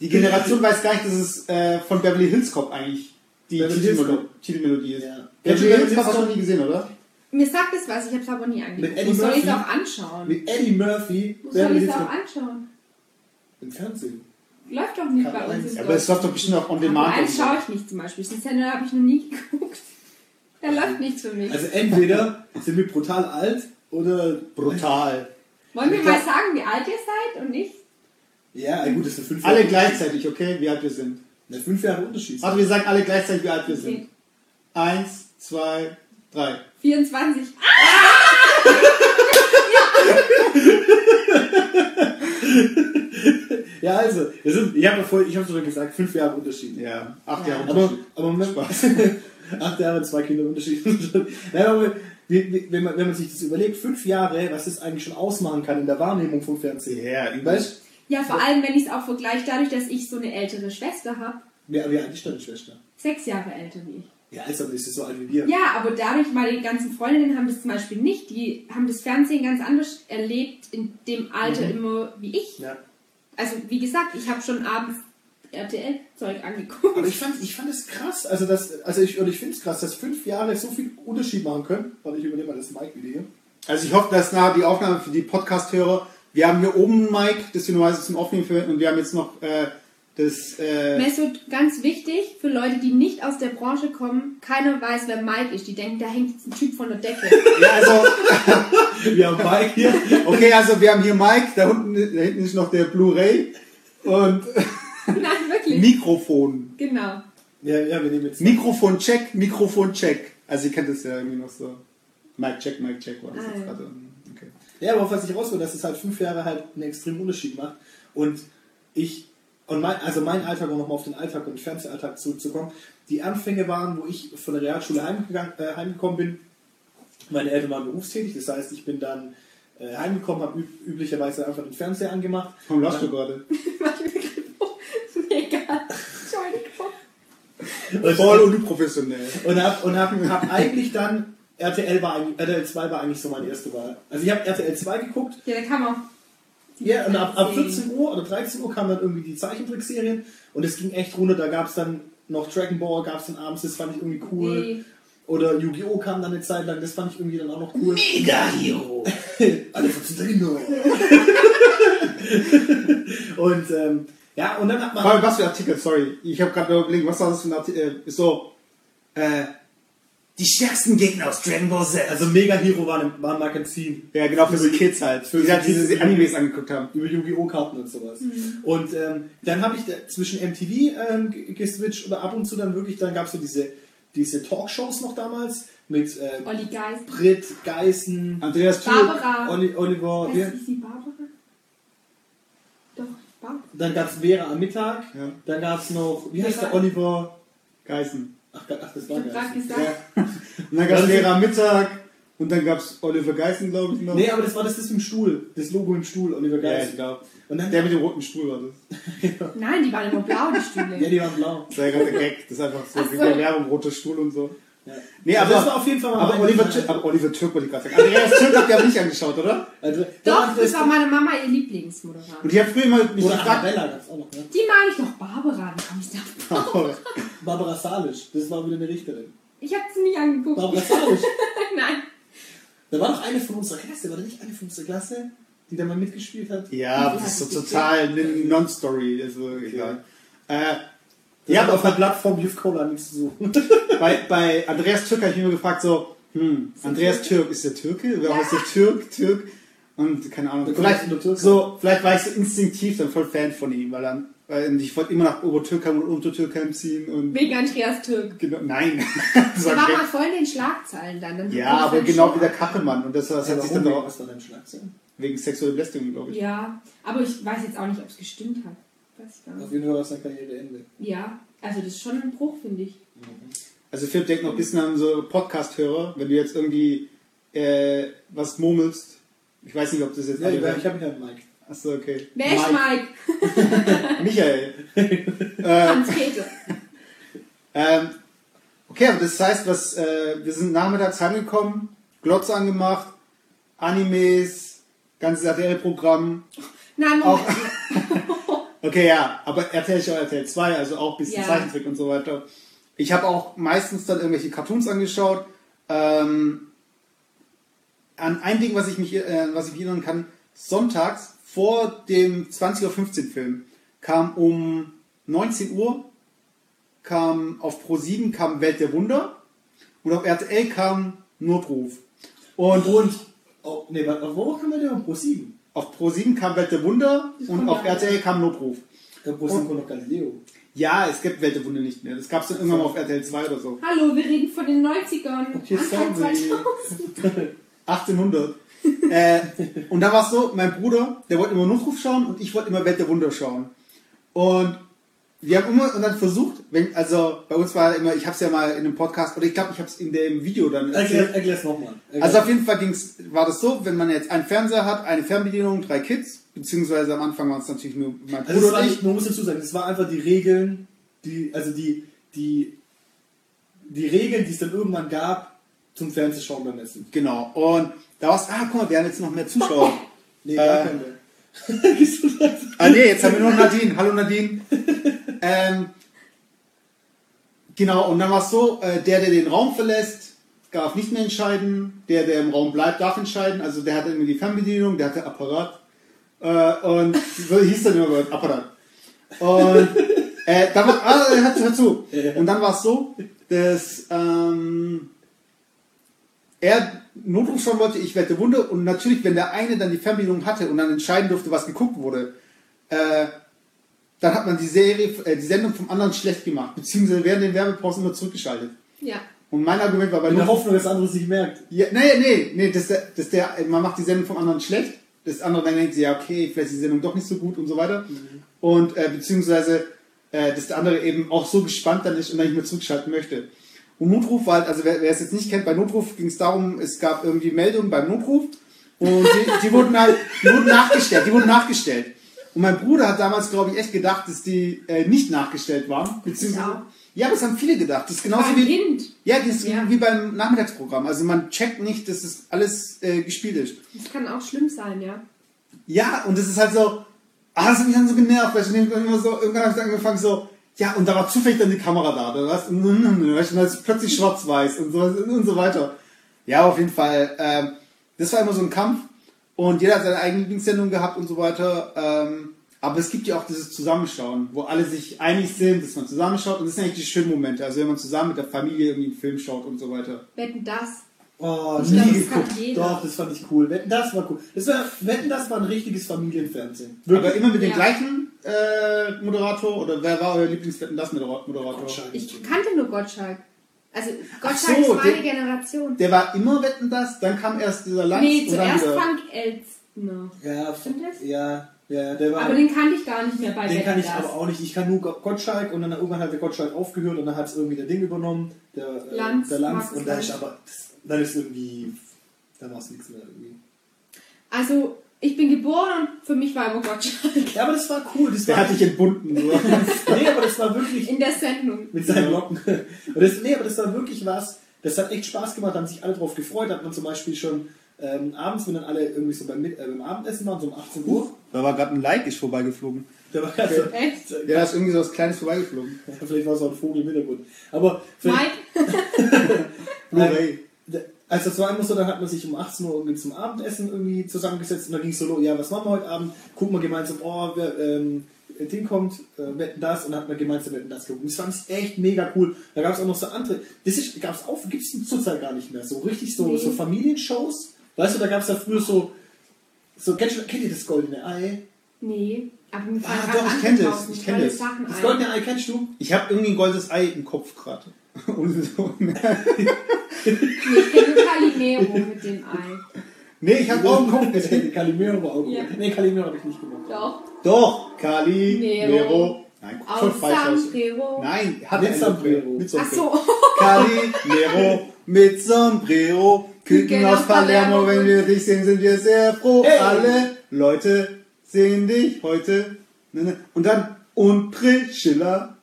Die Generation weiß gar nicht, dass es äh, von Beverly Hills Cop eigentlich die Beverly Hills Titelmelo Cop. Titelmelodie ist. Ja. Beverly Hills Cop hast du noch nie gesehen, oder? Mir sagt das was, ich habe es aber nie Mit angeguckt. Eddie Wo soll ich es Murphy? auch anschauen? Mit Eddie Murphy. Wo soll ich Beverly es auch anschauen? Im Fernsehen. Läuft doch nicht Kann bei uns. in Aber es läuft doch bestimmt auch on demand. und so. schaue ich nicht zum Beispiel. Den Sender habe ich noch nie geguckt. Da läuft nichts für mich. Also entweder sind wir brutal alt oder Brutal. Wollen wir mal sagen, wie alt ihr seid und nicht? Ja, gut, das sind fünf Alle Jahre. gleichzeitig, okay? Wie alt wir sind. Na, fünf Jahre Unterschied. Warte, wir sagen alle gleichzeitig, wie alt wir Okay. sind. Eins, zwei, drei. 24. Ja, also, wir sind, ich habe vorhin, ich habe schon gesagt, fünf Jahre Unterschied. Ja, acht Ja. Jahre Aber, Unterschied. aber Moment, acht Jahre, zwei Kinder Unterschied. Nein, aber wie- wie- wenn man, wenn man sich das überlegt, fünf Jahre, was das eigentlich schon ausmachen kann in der Wahrnehmung vom Fernsehen. Ja. Weißt Ja, vor allem, wenn ich es auch vergleiche, dadurch, dass ich so eine ältere Schwester habe. du, wie, wie alt ist deine Schwester? Sechs Jahre älter wie ich. Ja, also, ist sie so alt wie wir. Ja, aber dadurch, meine ganzen Freundinnen haben das zum Beispiel nicht. Die haben das Fernsehen ganz anders erlebt in dem Alter immer wie ich. Ja. Also, wie gesagt, ich habe schon abends RTL-Zeug angeguckt. Aber ich fand, ich fand es krass, also das, also ich, oder ich finde es krass, dass fünf Jahre so viel Unterschied machen können. Warte, ich übernehme mal das Mic wieder hier. Also ich hoffe, dass nachher die Aufnahme für die Podcast-Hörer, wir haben hier oben ein Mic, das wir normalerweise zum Aufnehmen verwenden und wir haben jetzt noch äh, das... Äh, Mesut, ganz wichtig für Leute, die nicht aus der Branche kommen, keiner weiß, wer Mike ist. Die denken, da hängt jetzt ein Typ von der Decke. ja, also, Wir haben Mike hier. okay, also wir haben hier Mic, da, unten, da hinten ist noch der Blu-ray und Nein, wirklich. Mikrofon. Genau. Ja, ja, wir nehmen jetzt. Mikrofon-Check, Mikrofon-Check. Also ihr kennt das ja irgendwie noch so. Mic-Check, Mic-Check war das Ah, jetzt ja. gerade. Okay. Ja, aber was ich rausgehört, dass es halt fünf Jahre halt einen extremen Unterschied macht. Und ich und mein, also mein Alltag, um nochmal auf den Alltag und Fernsehalltag zurückzukommen, die Anfänge waren, wo ich von der Realschule heimgegangen, äh, heimgekommen bin. Meine Eltern waren berufstätig, das heißt, ich bin dann äh, heimgekommen, habe üb üblicherweise einfach den Fernseher angemacht. Warum lachst du gerade? Mega. Entschuldigung. Voll unprofessionell. Und hab, und hab, hab eigentlich dann, RTL, war eigentlich, RTL 2 war eigentlich so meine erste Wahl. Also ich habe RTL 2 geguckt, Ja, da kann man. ja, und ab, ab 14 Uhr oder 13 Uhr kamen dann irgendwie die Zeichentrickserien und es ging echt runter, da gab es dann noch Dragon Ball, gab es dann abends, das fand ich irgendwie cool. Nee. Oder Yu-Gi-Oh! kam dann eine Zeit lang, das fand ich irgendwie dann auch noch cool. Mega Hero. Alle 14 Kinder. Und ähm, ja, und dann hat man. Allem, was für Artikel, sorry. Ich habe gerade überlegt, was war das für ein Artikel? Äh, so, äh, die stärksten Gegner aus Dragon Ball Z. Also Mega Hero war ein, war ein Magazin ja, genau, für so Kids halt. Für die so halt diese Kids. Animes angeguckt haben. über Yu-Gi-Oh! Karten und sowas. Mhm. Und ähm, dann habe ich da zwischen MTV ähm, ge- geswitcht oder ab und zu dann wirklich, dann gab es so diese, diese Talkshows noch damals mit äh, Olli Geist. Britt, Geißen, Andreas. Barbara. Oli, Oliver, Heißt ja. die Barbara? Dann gab es Vera am Mittag, Ja. dann gab es noch, wie heißt Vera. der Oliver? Geißen. Ach, ach das war Geißen. Ja. Und dann gab es Lehrer am Mittag und dann gab es Oliver Geißen, glaube ich, noch. Nee, aber das war das, das im Stuhl, das Logo im Stuhl, Oliver ja, Geißen. ich glaube. Und dann, Der mit dem roten Stuhl war das. Nein, die waren immer blau, die Stühle. ja, die waren blau. Das war ja gerade der Gag. Das ist einfach so Ach wie so. bei Werbung, roter Stuhl und so. Ja. Nee, Also aber, das war auf jeden Fall mal aber, Oliver, aber Oliver Türk wollte ich gerade sagen. Andreas Türk habt ihr aber nicht angeschaut, oder? Also, Doch, das war meine Mama ihr Lieblingsmoderator. Und ich habe früher mal mich Oder gefragt, Arabella gab es auch noch, ne? Die meine ich doch, Barbara, wie komme ich da? Barbara Salisch, das war wieder eine Richterin. Ich habe sie nicht angeguckt. Barbara Salisch. Nein. Da war doch eine von unserer Klasse, war da nicht eine von unserer Klasse, die da mal mitgespielt hat? Ja, das ist so hat total eine Non-Story. Also, egal. Äh, Ja, hat aber auf der Plattform Youth Cola nichts zu suchen. bei, bei Andreas Türk habe ich mich immer gefragt, so, hm, Andreas Türk, ist der Türke? Wer heißt der Türk? Türk? Und keine Ahnung. Vielleicht, so, vielleicht war ich so instinktiv dann voll Fan von ihm, weil dann, weil ich wollte immer nach Obertürkheim und Untertürkheim ziehen und Wegen Andreas Türk. genau, nein. das Der war mal voll in den Schlagzeilen dann. dann ja, aber genau wie der Kachelmann und das, das hat sich dann Warum? doch Was war dein Schlagzeil? wegen sexueller Belästigung, glaube ich. Ja, aber ich weiß jetzt auch nicht, ob es gestimmt hat. Weiß Auf jeden Fall war es sein Karriereende. Ja, also das ist schon ein Bruch, finde ich. Also Philipp denkt noch ein bisschen an so Podcast-Hörer, wenn du jetzt irgendwie äh, was murmelst. Ich weiß nicht, ob das jetzt Ja, ich, habe mich halt Mike. Achso, okay. Wer ist Mike? Michael. äh, Hans-Peter. ähm, okay, aber das heißt, was, äh, wir sind nachmittags heimgekommen, Glotz angemacht, Animes, ganzes RTL-Programm. Nein, Auch, Moment. okay, ja, aber RTL ist ja auch RTL 2, also auch ein bisschen Ja. Zeichentrick und so weiter. Ich habe auch meistens dann irgendwelche Cartoons angeschaut. Ähm, an ein Ding, was ich mich, äh, was ich mich erinnern kann, sonntags vor dem 20.15 Uhr Film kam um 19 Uhr kam auf Pro 7 kam Welt der Wunder und auf RTL kam Notruf. Und, Und, oh, nee, warte, wo denn auf Pro 7? Auf Pro 7 kam Welt der Wunder und auf ja. RTL kam Notruf. 7 kommt noch Galileo. Ja, es gibt Welt der Wunder nicht mehr. Das gab es dann irgendwann mal auf RTL 2 oder so. Hallo, wir reden von den 90ern. Okay, Anfang sorry. 2000. 1800. äh, und da war es so, mein Bruder, der wollte immer Notruf schauen und ich wollte immer Welt der Wunder schauen. Und wir haben immer und dann versucht, wenn, also bei uns war immer, ich habe es ja mal in einem Podcast, oder ich glaube, ich habe es in dem Video dann Erklär, erzählt. erklär's nochmal. Also auf jeden Fall ging's, war das so, wenn man jetzt einen Fernseher hat, eine Fernbedienung, drei Kids, beziehungsweise am Anfang waren es natürlich nur mein Also es Bruder war und ich. man muss dazu sagen, es war einfach die Regeln, die, also die, die, die Regeln, die es dann irgendwann gab, zum Fernsehschauen beim Essen. Genau. Und da war es, ah, guck mal, wir haben jetzt noch mehr Zuschauer. Nee, Äh. gar keine. Ah nee, jetzt haben wir nur Nadine. Hallo Nadine. ähm, genau, und dann war es so, äh, der, der den Raum verlässt, darf nicht mehr entscheiden. Der, der im Raum bleibt, darf entscheiden. Also der hatte immer die Fernbedienung, der hatte Apparat. Äh, und so hieß dann immer Apparat. Und äh, dann war, ah, hör zu, hör zu. Und dann war es so, dass ähm, er Notruf schauen wollte, ich wette Wunder. Und natürlich, wenn der eine dann die Fernbedienung hatte und dann entscheiden durfte, was geguckt wurde, äh, dann hat man die Serie, äh, die Sendung vom anderen schlecht gemacht, beziehungsweise während den Werbepausen immer zurückgeschaltet. Ja. Und mein Argument war bei In der Hoffnung, dass andere sich merkt. ja, nee, nee, nee, dass der, dass der, man macht die Sendung vom anderen schlecht, das andere dann denkt, ja, okay, vielleicht ist die Sendung doch nicht so gut und so weiter. und äh, beziehungsweise äh, dass der andere eben auch so gespannt dann ist und dann nicht mehr zurückschalten möchte. Und Notruf war halt, also wer, wer es jetzt nicht kennt, bei Notruf ging es darum, es gab irgendwie Meldungen beim Notruf und die, die wurden halt, die wurden nachgestellt, die wurden nachgestellt. Und mein Bruder hat damals, glaube ich, echt gedacht, dass die äh, nicht nachgestellt waren. Beziehungsweise, ja, das haben viele gedacht. Das ist genauso wie, Kind. ja, das ist Ja. wie beim Nachmittagsprogramm. Also man checkt nicht, dass das alles äh, gespielt ist. Das kann auch schlimm sein, ja. Ja, und das ist halt so, ah, das hat mich dann so genervt, weil ich dann immer so, irgendwann habe ich angefangen so, ja, und da war zufällig dann die Kamera da, da war's, und dann ist plötzlich schwarz-weiß und so, und so weiter. Ja, auf jeden Fall, ähm, das war immer so ein Kampf und jeder hat seine eigene Lieblingssendung gehabt und so weiter, ähm, aber es gibt ja auch dieses Zusammenschauen, wo alle sich einig sind, dass man zusammenschaut und das sind eigentlich die schönen Momente, also wenn man zusammen mit der Familie irgendwie einen Film schaut und so weiter. Wetten das. Oh, Ich nie glaub, das geguckt. Doch, das fand ich cool. Wetten, das war cool. Das war, Wetten, das war ein richtiges Familienfernsehen. Aber immer mit dem Ja. gleichen äh, Moderator oder wer war euer Lieblingswetten das Moderator? Gottschalk. Ich kannte nur Gottschalk. Also Ach Gottschalk so, ist meine der- Generation. Der war immer Wetten das, dann kam erst dieser Lanz nee, zuerst. Frank Elstner. Ja, Stimmt das? ja, ja, der war. Aber den kannte ich gar nicht mehr bei Den Wetten kann ich das. aber auch nicht. Ich kann nur Gottschalk und dann irgendwann hat der Gottschalk aufgehört und dann hat es irgendwie der Ding übernommen, der äh, Lanz, der Lanz und dann ist aber das, dann ist irgendwie dann war es nichts mehr irgendwie. Also, ich bin geboren und für mich war immer Gottschalk. Ja, aber das war cool. Das Der war hat dich entbunden. So. nee, aber das war wirklich In der Sendung. mit seinen Locken. Und das, nee, aber das war wirklich was. Das hat echt Spaß gemacht, haben sich alle drauf gefreut. Hat man zum Beispiel schon ähm, abends, wenn dann alle irgendwie so beim, äh, beim Abendessen waren, so um 18 Uhr. da war gerade ein Like ist vorbeigeflogen. Da war also, Echt? Ja, da ist irgendwie so was Kleines vorbeigeflogen. vielleicht war es auch ein Vogel im Hintergrund. Aber vielleicht, Mike? Blu-ray. Also das war immer so, dann hat man sich um 18 Uhr irgendwie zum Abendessen irgendwie zusammengesetzt und dann ging es so, los, ja, was machen wir heute Abend? Gucken wir gemeinsam, oh, wer, ähm, Ding kommt, äh, wetten das und dann hat man gemeinsam wetten das geguckt. Das fand ich echt mega cool. Da gab es auch noch so andere, das gab es auch, gibt es zurzeit gar nicht mehr, so richtig so, Nee. so Familienshows. Weißt du, da gab es ja früher so, so kennt ihr das Goldene Ei? Nee, aber mir fallen Ah, doch, ich andere kenn das, ich kenn tolle das. Sachen Das. Goldene Ei kennst du? Ich habe irgendwie ein goldenes Ei im Kopf gerade. Und so. Nee, ich kenne Calimero mit dem Ei. Nee, ich habe auch einen Kopf. gesehen. Calimero war auch gut. Ja. Nee, Calimero habe ich nicht gemacht. Doch. Doch, Kali, Nero. Nero. Nein, voll Aus falsch aus. Nein, hat Mit Sombrero. Mit Ach Sombrero. so. Kali, Nero, mit Sombrero. Küken aus Palermo, Palermo. wenn wir dich sehen, sind wir sehr froh. Hey. Alle Leute sehen dich heute. Ne, ne. Und dann, und Priscilla.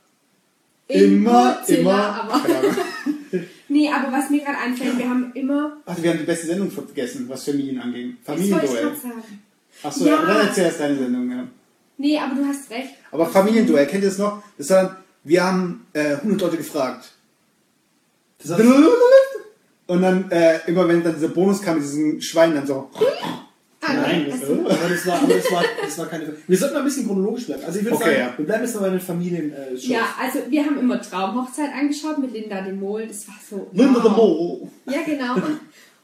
Immer, immer. Aber, nee, aber was mir gerade einfällt, wir haben immer. Ach, wir haben die beste Sendung vergessen, was Familien ich Familienduell. Achso, Ja. aber dann erzähl erst deine Sendung, ja. Nee, aber du hast recht. Aber Familienduell, kennt ihr das noch? Das war dann, wir haben äh, 100 Leute gefragt. Das hat, Und dann, äh, immer wenn dann dieser Bonus kam, mit diesen Schweinen dann so. Nein, das, also, aber das war, aber das war, das war keine. Wir sollten mal ein bisschen chronologisch bleiben. Also ich würde Okay, sagen, ja. wir bleiben jetzt mal bei den Familien. Äh, Shows. ja, also wir haben immer Traumhochzeit angeschaut mit Linda de Mol. Das war so. Linda de wow. Mo. Ja, genau.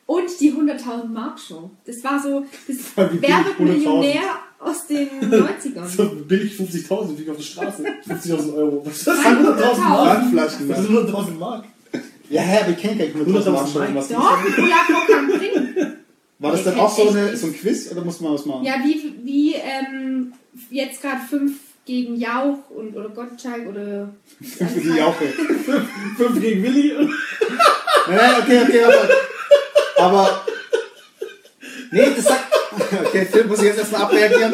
Und die 100.000 Mark Show. Das war so das wie Wer wird Millionär aus den 90ern. So billig 50.000 wie auf der Straße. 50.000 Euro. Was ist das? 100.000 Wandflaschen. Was ist 100.000 Mark? Ja, hä, wir kennen gar nicht 100.000 100.000 Mark. Doch, Ulapo kann bringen. War das dann auch so, eine, so ein Quiz oder muss man was machen? Ja, wie, wie ähm, jetzt gerade 5 gegen Jauch und, oder Gottschalk oder. Für die Jauche. 5 gegen Willi. Nein, nein, okay, okay, warte. Aber. Nee, das sagt. Okay, Phil muss ich jetzt erstmal abreagieren.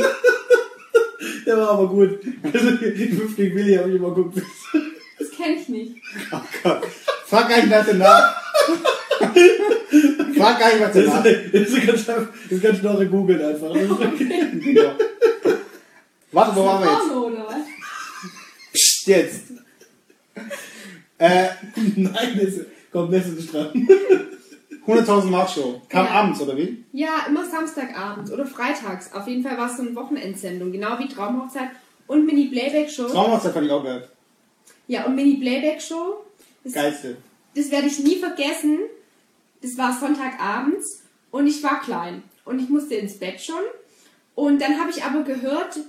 Der war aber gut. Also, 5 gegen Willi habe ich immer geguckt. Das kenne ich nicht. Oh Gott. Frag gar nicht nach danach. Frag gar nicht nach danach. ist, das ist ganz, das kannst du noch googeln einfach. Genau. Warte, wo waren wir jetzt? Porno oder was? Psst, jetzt. Äh, Nein, das kommt Nesse nicht dran. 100.000 Mark Show. Kam Ja. abends, oder wie? Ja, immer Samstagabend oder freitags. Auf jeden Fall war es so eine Wochenendsendung, genau wie Traumhochzeit und Mini-Playback-Show. Traumhochzeit fand ich auch geil. Ja, und Mini-Playback-Show. Das, Geilste. das werde ich nie vergessen. Das war Sonntagabends und ich war klein und ich musste ins Bett schon. Und dann habe ich aber gehört,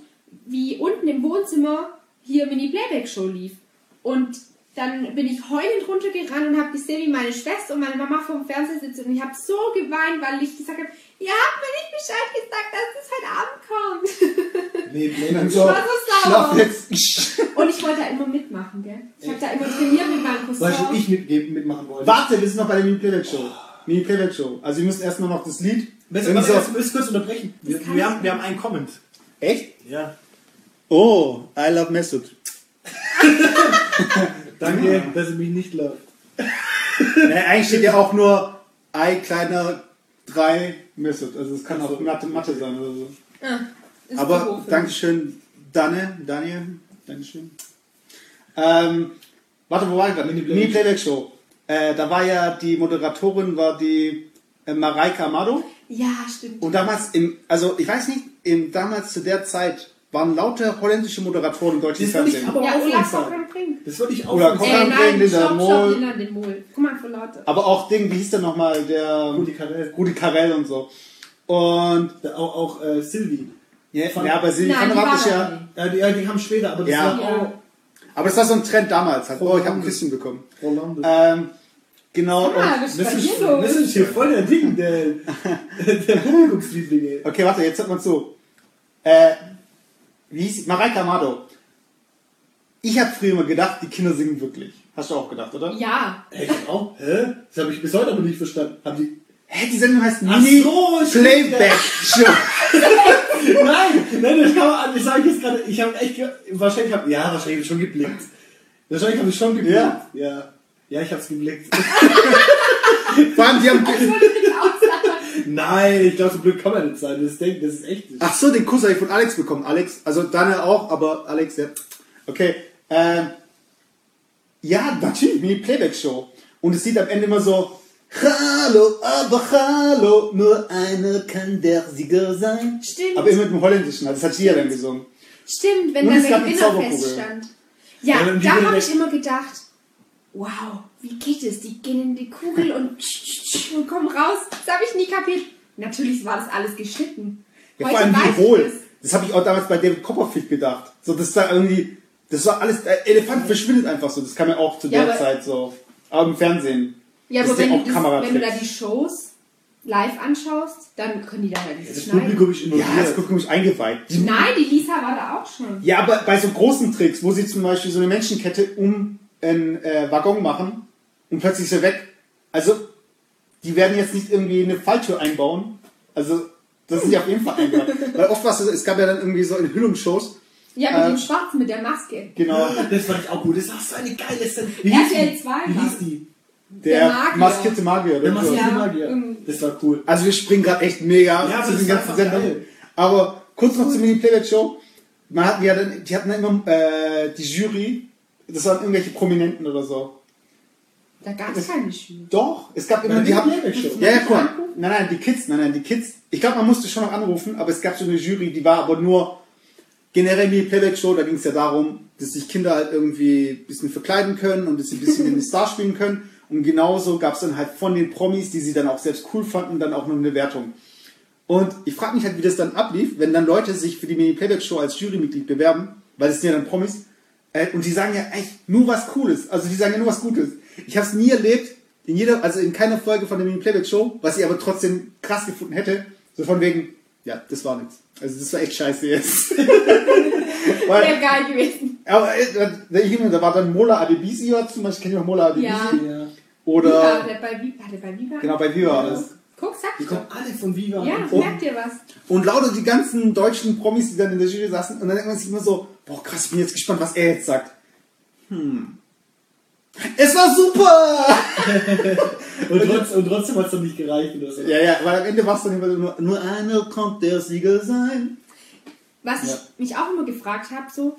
wie unten im Wohnzimmer hier Mini-Playback-Show lief. Und dann bin ich heulend runtergerannt und habe gesehen, wie meine Schwester und meine Mama vor dem Fernseher sitzen. Und ich habe so geweint, weil ich gesagt habe, ihr habt mir nicht Bescheid gesagt, dass es heute Abend kommt. Nee, nee, Und dann Ich so, war so schlaf sauer. jetzt. Und ich wollte da immer mitmachen, gell? Ich habe da immer trainiert mit meinem Cousin. Du, ich mit, mitmachen wollte. Warte, wir sind noch bei der Mini-Playback-Show. Mini-Playback-Show. Also, wir müssen erst nur noch das Lied. So- erst- müssen kurz unterbrechen. Wir, wir, haben, wir haben einen Comment. Echt? Ja. Oh, I love Mesut. Danke, dass ihr mich nicht läuft. Nee, eigentlich steht ja auch nur I kleiner 3 Mesut. Also, es kann auch Mathe, Mathe sein oder so. Ah, ist Aber. Dankeschön, Danne, Daniel, Dankeschön. Ähm, warte, wo war ich gerade? Mini-Playback- Mini-Playback-Show. Äh, da war ja die Moderatorin, war die äh, Mareike Amado. Ja, stimmt. Und damals, im, also ich weiß nicht, im, damals zu der Zeit waren lauter holländische Moderatoren im deutschen Das wollte ich Fernsehen. aber ja, auch sagen. Das wollte ich auch Oder nein, bringt, Linda Mohl. Guck mal, von lauter. Aber auch Ding, wie hieß der nochmal, der Rudi Carell. Rudi Carell und so. Und Auch, auch äh, Sylvie. ja, Von- ja aber Silvi Nein, die ja. nicht. Ja, die, ja, die haben später, aber das Ja. war auch Aber das war so ein Trend damals halt. Oh, ich habe ein Küsschen bekommen. Rolando. Ähm, genau. Ah, das, bei ist, das ist hier voll der Ding, der, der Publikumsliebling. Okay, warte, jetzt hört man zu. Äh, wie hieß? Mareike Amado. Ich habe früher immer gedacht, die Kinder singen wirklich. Hast du auch gedacht, oder? Ja. Hä, ich auch? Hä? Das habe ich bis heute aber nicht verstanden. Haben die. Hä, die Sendung heißt Mini so, Playback Show. Nein, nein, das kann man, ich sage jetzt gerade, ich habe echt, ge- wahrscheinlich hab, ja, wahrscheinlich schon geblickt. Wahrscheinlich habe ich schon geblickt. Ja? Ja. Ja, ich habe es geblickt. Vor allem, die haben. Ich wollte nicht aussagen. Nein, ich glaube, so blöd kann man nicht sein. Das, denk, das ist echt. Ach so, den Kuss habe ich von Alex bekommen. Alex, also Daniel auch, aber Alex, ja. Okay. Ähm, ja, natürlich, Mini Playback Show. Und es sieht am Ende immer so. Hallo, aber hallo, nur einer kann der Sieger sein. Stimmt. Aber immer mit dem Holländischen, also das hat Gia dann gesungen. Stimmt, wenn Und dann es der Gewinner feststand. Ja, Ja, da habe ich immer gedacht, wow, wie geht es? Die gehen in die Kugel und, und kommen raus. Das habe ich nie kapiert. Natürlich war das alles geschnitten. Ja, Heute vor allem wie hohl. das. Das habe ich auch damals bei David Copperfield gedacht. So, das da irgendwie, das war alles, der Elefant verschwindet einfach so. Das kam ja auch zu Ja, der aber- Zeit so. Aber im Fernsehen. Ja, aber ist ja wenn auch du, das, wenn du da die Shows live anschaust, dann können die da ja nicht Das schneiden. Publikum ist Ja, involviert. das Publikum ist eingeweiht. Die- Nein, die Lisa war da auch schon. Ja, aber bei so großen Tricks, wo sie zum Beispiel so eine Menschenkette um einen äh, Waggon machen und plötzlich ist er weg. Also, die werden jetzt nicht irgendwie eine Falltür einbauen. Also, das ist ja auf jeden Fall eingeweiht. Weil oft war es, so, es gab ja dann irgendwie so Enthüllungsshows. Ja, mit Äh, dem Schwarzen, mit der Maske. Genau. Das fand ich auch gut. Das war so eine geile Sendung. Wie RTL hieß die? 2 Wie hieß die? Der, Der Magier. maskierte Magier. Der maskierte Ja, Magier. irgendwie. Das war cool. Also wir springen gerade echt mega Ja, aber zu den ganzen Sendungen. Aber kurz noch zur Mini-Playback-Show. Man hatten ja dann, die hatten dann immer äh, die Jury, das waren irgendwelche Prominenten oder so. Da gab es keine Schule. Doch, es gab immer, Bei die der haben. Ja, ja, guck mal. Nein, nein, die Kids, nein, nein, die Kids. Ich glaube, man musste schon noch anrufen, aber es gab so eine Jury, die war aber nur generell wie die Playback-Show, da ging es ja darum, dass sich Kinder halt irgendwie ein bisschen verkleiden können und dass sie ein bisschen in die Star spielen können. Und genauso gab es dann halt von den Promis, die sie dann auch selbst cool fanden, dann auch noch eine Wertung. Und ich frage mich halt, wie das dann ablief, wenn dann Leute sich für die Mini-Playback-Show als Jurymitglied bewerben, weil das sind ja dann Promis, äh, und die sagen ja eigentlich nur was Cooles. Also die sagen ja nur was Gutes. Ich habe es nie erlebt, in jeder, also in keiner Folge von der Mini-Playback-Show, was ich aber trotzdem krass gefunden hätte, so von wegen, ja, das war nichts. Also das war echt scheiße jetzt. Weil, Wäre geil gewesen. aber äh, da, ich erinnere, da war dann Mola Adebisi zum Beispiel, kennt ihr noch Mola Adebisi? Ja. Ja. Viva, Oder, der bei Viva, der bei Viva? genau, bei Viva war das. Guck, sag Die kommen alle von Viva. Ja, Und- merkt ihr was? Und lauter die ganzen deutschen Promis, die dann in der Jury saßen, und dann denkt man sich immer so, boah krass, ich bin jetzt gespannt, was er jetzt sagt. Hm. Es war super! Und, trotz, und trotzdem hat es dann nicht gereicht oder so. ja, ja, weil am Ende war es dann immer nur, nur einer kommt der Sieger sein. Was Ja. ich mich auch immer gefragt habe, so,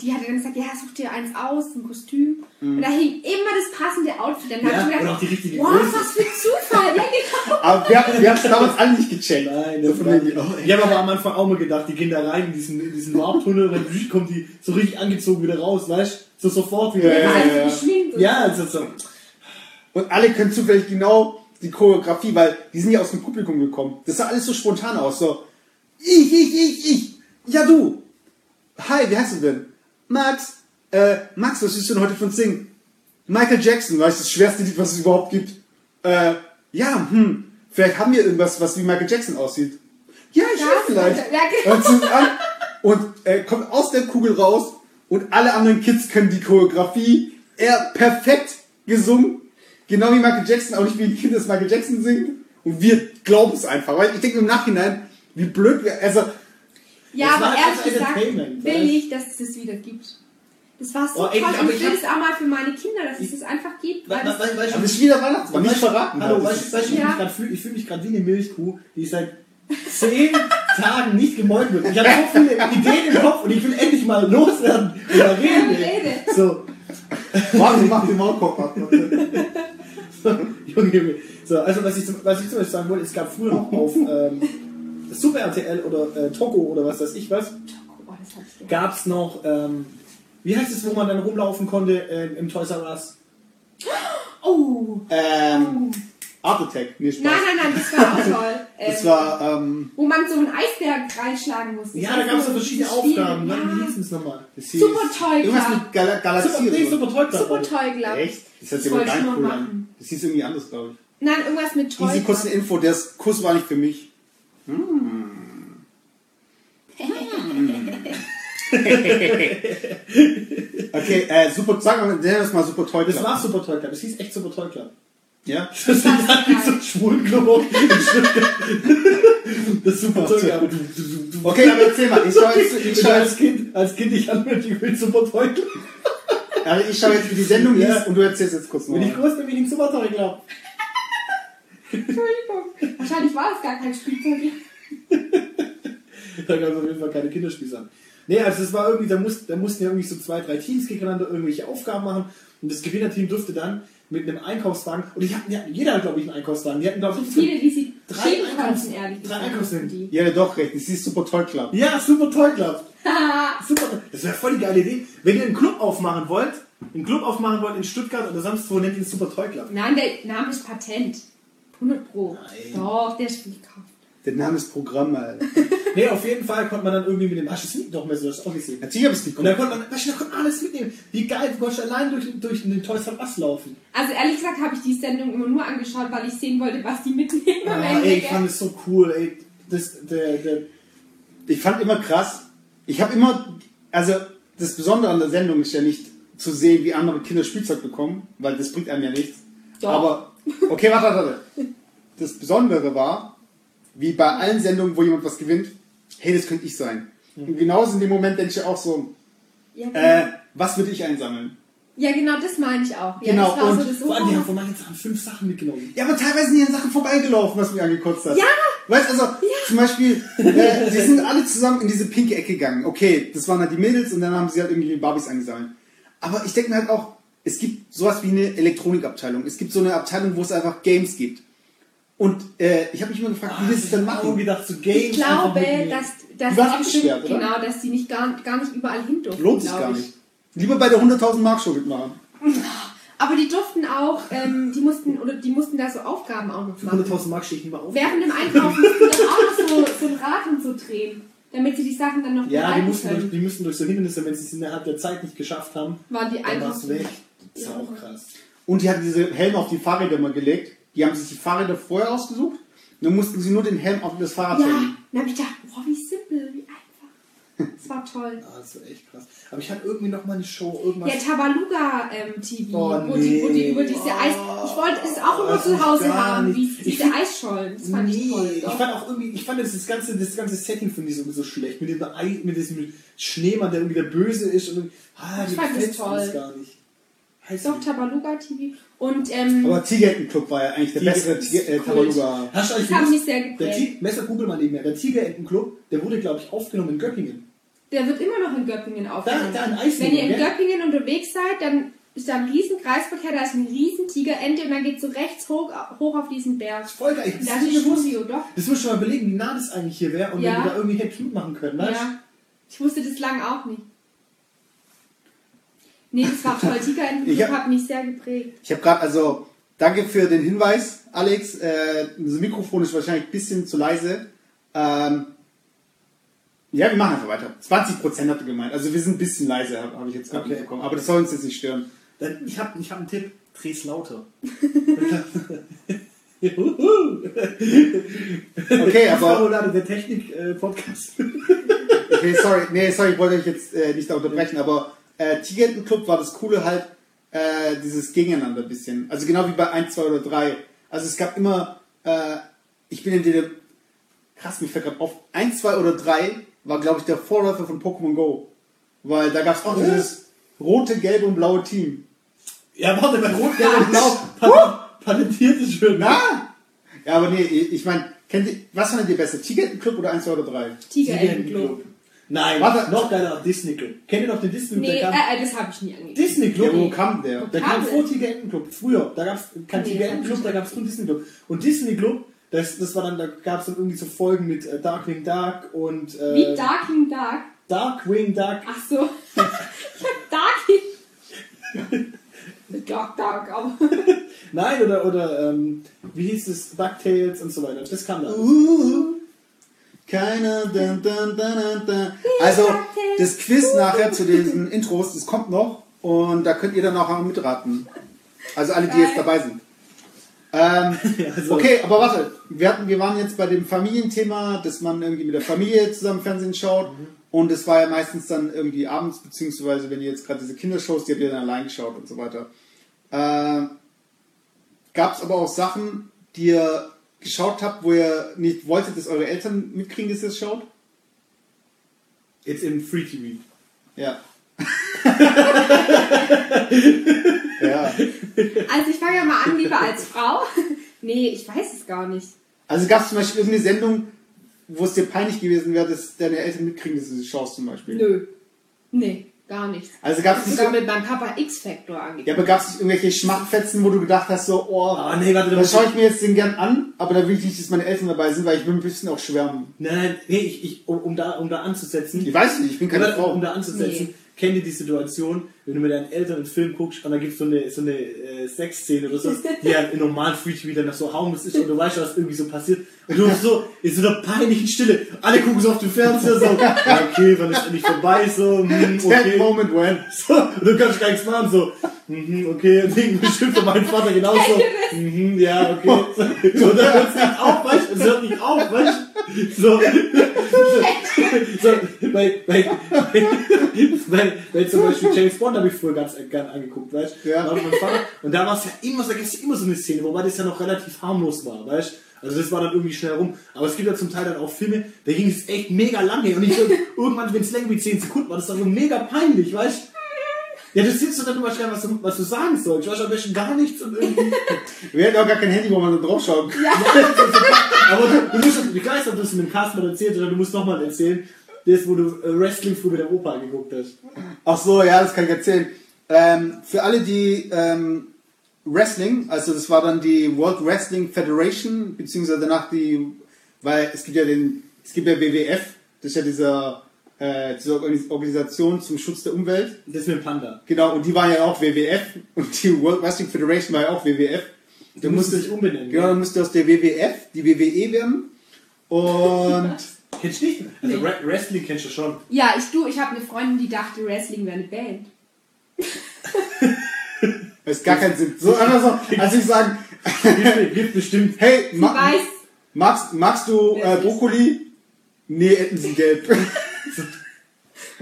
die hat dann gesagt, ja, such dir eins aus, ein Kostüm. Mhm. Und da hing immer das passende Outfit. Dann Ja, hab ich mir und gedacht, auch die richtige wow, Größe. was für Zufall. Ja, genau. Aber wir, wir haben es damals alle nicht gecheckt. Nein, das war wegen, oh, Ich habe aber am Anfang auch mal gedacht, die gehen da rein in diesen, in diesen Warptunnel und dann kommt die so richtig angezogen wieder raus, weißt du? So sofort wieder. Ja, Ja, ja, ja. also so. Und alle können zufällig genau die Choreografie, weil die sind ja aus dem Publikum gekommen. Das sah alles so spontan aus. So, ich, ich, ich, ich. Ja, du. Hi, wie heißt du denn? Max. Äh, Max, was willst du denn heute von singen? Michael Jackson, weil es das schwerste Lied, was es überhaupt gibt. Äh, ja, hm, vielleicht haben wir irgendwas, was wie Michael Jackson aussieht. Ja, ich Ja, vielleicht. ja, genau. Und, an, und äh, kommt aus der Kugel raus und alle anderen Kids können die Choreografie. Er perfekt gesungen. Genau wie Michael Jackson, auch nicht wie ein Kind, das Michael Jackson singt. Und wir glauben es einfach. Weil ich denke im Nachhinein, wie blöd wir, also, Ja, Das aber war halt ehrlich gesagt Entertainment, will ich, dass es das wieder gibt. Das war so Oh, ey, toll ich ich will es auch mal für meine Kinder, dass es das einfach gibt. Weil das, Weißt aber es ist wieder Weihnachtsmann, nicht verraten. Hallo, Das weißt ist- du, weißt du, wie ich Ja. mich grad fühl? Ich fühle mich gerade wie eine Milchkuh, die seit zehn Tagen nicht gemolken wird. Ich habe so viele Ideen im Kopf und ich will endlich mal loswerden oder reden. ey. Rede. So, Warte, mach den Maulkorb ab. Junge, Junge. So, also was ich, zum- was ich zum Beispiel sagen wollte, es gab früher noch auf ähm, Super RTL oder äh, Togo oder was weiß ich was, Oh, das gab es noch, ähm, wie heißt es, wo man dann rumlaufen konnte äh, im Toys R Us? Oh. Ähm, Art Attack. Nee, Spaß. Nein, nein, nein, das war auch toll. Das Ähm, war, ähm, wo man so einen Eisberg reinschlagen musste. Ja, da gab es so verschiedene. Aufgaben. Wie Ja. hießen es nochmal? das hieß- Super Toy Irgendwas Club. mit Gal Galaxie. Super, nee. Super Toy Club. Super Toy Club. Echt? Das Das sich aber gar nicht cool an. Das hieß irgendwie anders, glaube ich. Nein, irgendwas mit Toy Diese kurze. Info, der Kuss war nicht für mich. Okay, äh, super, sagen wir, nennen wir es mal Super Toy Das war Super Toy Club. Das hieß echt Super Toy Club. Ja? Das ist halt wie so ein Schwulenclub. Das Super Toy Club. Okay, aber erzähl mal, ich schau jetzt, ich schau als Kind, als Kind ich anmelde, ich will Super Club. also ich schau jetzt, wie die Sendung Ja. hieß und du erzählst jetzt kurz Wenn ich groß bin, bin ich ein Super Club. Entschuldigung. Wahrscheinlich war das gar kein Spielzeug. Da gab es auf jeden Fall keine Kinderspielsachen. Nee, also es war irgendwie, da, muss, da mussten ja irgendwie so zwei, drei Teams gegeneinander irgendwelche Aufgaben machen und das Gewinnerteam durfte dann mit einem Einkaufswagen, und ich hab, ja, jeder hat glaube ich einen Einkaufswagen, die hatten glaube ich Viele, die sie Drei schieben Einkaufs- konnten, ehrlich drei. Einkaufswagen. Ja, doch, recht, das hieß Super Toy Club. Ja, Super Toy Club. Super. Das wäre voll die geile Idee. Wenn ihr einen Club aufmachen wollt, einen Club aufmachen wollt in Stuttgart oder sonst wo, nennt ihr ihn Super Toy Club. Nein, der Name ist Patent. 100 Pro. Nein. Doch, der ist gekauft. Der Name ist Programm, Alter. Nee, auf jeden Fall konnte man dann irgendwie mit dem Asche Sneak noch mehr so, das auch gesehen. Natürlich hab ich's Und geguckt. da konnte man, weißt du, da konnte man alles mitnehmen. Wie geil, du konntest allein durch, durch den Toys R Us laufen. Also ehrlich gesagt habe ich die Sendung immer nur angeschaut, weil ich sehen wollte, was die mitnehmen Ah, ey, ich fand es so cool, ey. Das, der, der, Ich fand immer krass, ich habe immer, also das Besondere an der Sendung ist ja nicht zu sehen, wie andere Kinder Spielzeug bekommen, weil das bringt einem ja nichts. Doch. Aber, okay, warte, warte, warte. Das Besondere war, wie bei allen Sendungen, wo jemand was gewinnt, hey, das könnte ich sein. Und genauso in dem Moment denke ich auch so, ja, genau. äh, was würde ich einsammeln? ja, genau, das meine ich auch. Ja, Genau, und so vor allem, die haben von meinen Sachen fünf Sachen mitgenommen. Ja, aber teilweise sind die an Sachen vorbeigelaufen, was mich angekotzt hat. Ja! Weißt also, zum Beispiel, äh, die sind alle zusammen in diese pinke Ecke gegangen. Okay, das waren halt die Mädels und dann haben sie halt irgendwie Barbies angesammelt. Aber ich denke mir halt auch, es gibt sowas wie eine Elektronikabteilung. Es gibt so eine Abteilung, wo es einfach Games gibt. Und äh, ich habe mich immer gefragt, wie willst du das denn machen? gedacht, so Games ich einfach glaube, dass, dass die bestimmt, genau, dass die nicht gar, gar nicht überall hin durften. Lohnt sich gar ich. nicht. Lieber bei der 100.000 Mark Show mitmachen. Aber die durften auch, ähm, die mussten oder die mussten da so Aufgaben auch noch machen. 100.000 Mark stehe ich nicht mehr auf. Während dem Einkaufen mussten die dann auch noch so, so ein Rad und so drehen, damit sie die Sachen dann noch Ja, die mussten, durch, können. die müssen durch so Hindernisse, wenn sie es innerhalb der Zeit nicht geschafft haben, Waren die du weg. Das ist Ja. auch krass. Und die hatten diese Helme auf die Fahrräder mal gelegt. Die haben sich die Fahrräder vorher ausgesucht. Und dann mussten sie nur den Helm auf das Fahrrad Ja, hängen. dann habe ich gedacht, boah, wie simpel, wie einfach. Das war toll. Ah, das ist echt krass. Aber ich hatte irgendwie noch mal eine Show, irgendwas. Ja, Tabaluga ähm, TV, Oh, wo, die, wo die nee. über diese Eis. Ich wollte es auch immer das zu Hause haben, wie Ich diese find- Eisschollen. Das fand ich toll. ich doch. fand auch irgendwie, ich fand das, das ganze, das ganze Setting finde ich sowieso schlecht. Mit, dem Ei, mit diesem Schneemann, der irgendwie der Böse ist. Und, ah, Ich fand das toll. alles gar nicht. Heißt Doch. Tabaluga TV. Und ähm, Aber Tigerentenclub war ja eigentlich der Tiger- bessere Tiger, äh. Tabaluga. Hast du eigentlich Das hat mich sehr der geprägt. Ti- Messer google mal nicht mehr. Der Tigerentenclub, der wurde, glaube ich, aufgenommen in Göppingen. der wird immer noch in Göppingen aufgenommen. da in Eislingen, Wenn ihr in gell? Göppingen unterwegs seid, dann ist da ein riesen Kreisverkehr, da ist ein riesen Tigerente und dann geht so rechts hoch, hoch auf diesen Berg. Das ist voll geil. Ich Da hab's ist ein. Studio, doch. Das musst du mal überlegen, wie nah das eigentlich hier wäre und Ja. wenn wir da irgendwie hätten mitmachen können. Weißt? Ja. Ich wusste das lang auch nicht. Nee, das war toll. Ich Tigerentenclub hab- hat mich sehr geprägt. Ich habe gerade, also, danke für den Hinweis, Alex. Äh, das Mikrofon ist wahrscheinlich ein bisschen zu leise. Ähm, ja, wir machen einfach weiter. 20% hat er gemeint. Also wir sind ein bisschen leise, habe hab ich jetzt gerade Okay. mitbekommen. Aber das soll uns jetzt nicht stören. Dann, ich habe ich hab einen Tipp. Dreh's lauter. Okay, aber. Favorlade, der Technik-Podcast. Okay, sorry, nee, sorry, ich wollte euch jetzt äh, nicht da unterbrechen, aber äh, Tigerentenclub war das Coole halt, äh, dieses Gegeneinander ein bisschen. Also genau wie bei 1, 2 oder 3. Also es gab immer, äh, ich bin in dem, krass, mich fällt gerade auf, 1, 2 oder 3 war, glaube ich, der Vorläufer von Pokémon Go. Weil da gab es auch Oh. dieses rote, gelbe und blaue Team. Ja, warte, bei Rot, Gelb und Blau pat- patentiert ist schön. Na? Ja, aber nee, ich meine, kennt ihr, was fandet ihr besser, Tigerentenclub oder 1, 2 oder 3? Tigerentenclub. Nein, Warte. noch geiler Disney Club. Kennt ihr noch den Disney Club? Nee, der äh, kam, äh, das habe ich nie angeguckt. Disney Club? Ja, wo kam der? Der kam Kam vor? Tiger Enten Club. Früher. Da gab es kein Nee, Tiger Club, da gab es nur Disney Club. Und Disney Club, das, das war dann, da gab es dann irgendwie so Folgen mit äh, Darkwing Duck und äh, Wie Darking Dark. Darkwing Duck. Ach so. ich hab Darking. Dark, Dark, aber. Nein, oder, oder ähm, wie hieß es? DuckTales und so weiter. Das kam da. Uh, keiner. Dun, dun, dun, dun, dun. Also, das Quiz nachher zu diesen Intros, das kommt noch und da könnt ihr dann auch mitraten. Also alle, die jetzt dabei sind. Ähm, also- okay, aber warte, wir, hatten, wir waren jetzt bei dem Familienthema, dass man irgendwie mit der Familie zusammen Fernsehen schaut und es war ja meistens dann irgendwie abends, beziehungsweise wenn ihr jetzt gerade diese Kindershows, die habt ihr dann allein geschaut und so weiter. Äh, Gab es aber auch Sachen, die ihr geschaut habt, wo ihr nicht wolltet, dass eure Eltern mitkriegen, dass ihr es schaut? Jetzt im Free TV. Ja. ja. Also ich fange ja mal an, lieber als Frau. nee, ich weiß es gar nicht. Also gab es zum Beispiel irgendeine Sendung, wo es dir peinlich gewesen wäre, dass deine Eltern mitkriegen, dass du es schaust zum Beispiel? Nö. Nee, gar nichts. Also gab es sogar mit meinem Papa X-Factor angeguckt. ja, aber gab's nicht irgendwelche Schmachtfetzen, wo du gedacht hast, so, oh, Ah, nee, warte, da schaue ich mir jetzt den gern an, aber da will ich nicht, dass meine Eltern dabei sind, weil ich will ein bisschen auch schwärmen. Nein, nein, nee, ich, ich, um, um, da, um da anzusetzen. Ich weiß nicht, ich bin keine Frau. um da anzusetzen, Nee. kennt ihr die Situation, wenn du mit deinen Eltern einen Film guckst und da gibt es so eine, so eine äh, Sexszene oder so, die ja in normalen Free TV dann noch so harmlos ist und du weißt, was irgendwie so passiert. Und du so in so einer peinlichen Stille. Alle gucken so auf den Fernseher so, ja, okay, wann ist endlich vorbei, so, hm, That okay. moment when. So, und du kannst gar nichts machen, so, mhm, okay, und irgendwie bestimmt für meinen Vater genauso, mhm, ja, okay. So, und dann hört es nicht auf, weißt du, es hört nicht auf, weißt du. So, so, bei, bei, bei, bei zum Beispiel James Bond habe ich früher ganz gern angeguckt, weißt du? Ja. Und da war es ja immer so, da gibt's ja immer so eine Szene, wobei das ja noch relativ harmlos war, weißt du? Also das war dann irgendwie schnell rum. Aber es gibt ja zum Teil dann auch Filme, da ging es echt mega lange. Und ich irgendwann, wenn es länger wie 10 Sekunden war, das dann so mega peinlich, weißt du? Ja, du sitzt dann immer schwer, was du, was du sagen sollst. Ich weiß am besten gar nichts und irgendwie. Wir hätten auch gar kein Handy, wo man so draufschauen kann. Aber du, du musst, ich weiß, ob du es in dem Cast mal erzählt oder du musst nochmal erzählen, das, wo du äh, Wrestling früher mit der Opa geguckt hast. Ach so, ja, das kann ich erzählen. Ähm, für alle, die ähm, Wrestling, also das war dann die World Wrestling Federation, beziehungsweise danach die, weil es gibt ja den, es gibt ja WWF, das ist ja dieser, äh, diese Organis- Organisation zum Schutz der Umwelt. Das mit dem Panda. Genau, und die waren ja auch WWF und die World Wrestling Federation war ja auch WWF. Du musst dich umbenennen. Genau, dann musste aus der WWF die WWE werden. Und Kennst du nicht? Also Nee. Wre- Wrestling kennst du schon. Ja, ich du, ich habe eine Freundin, die dachte, Wrestling wäre eine Band. das ist gar keinen Sinn. So einfach so, als ich sagen, Gibt, bestimmt. hey, Sie ma weiß, magst, magst du äh, Brokkoli? Nee, Enten sind gelb.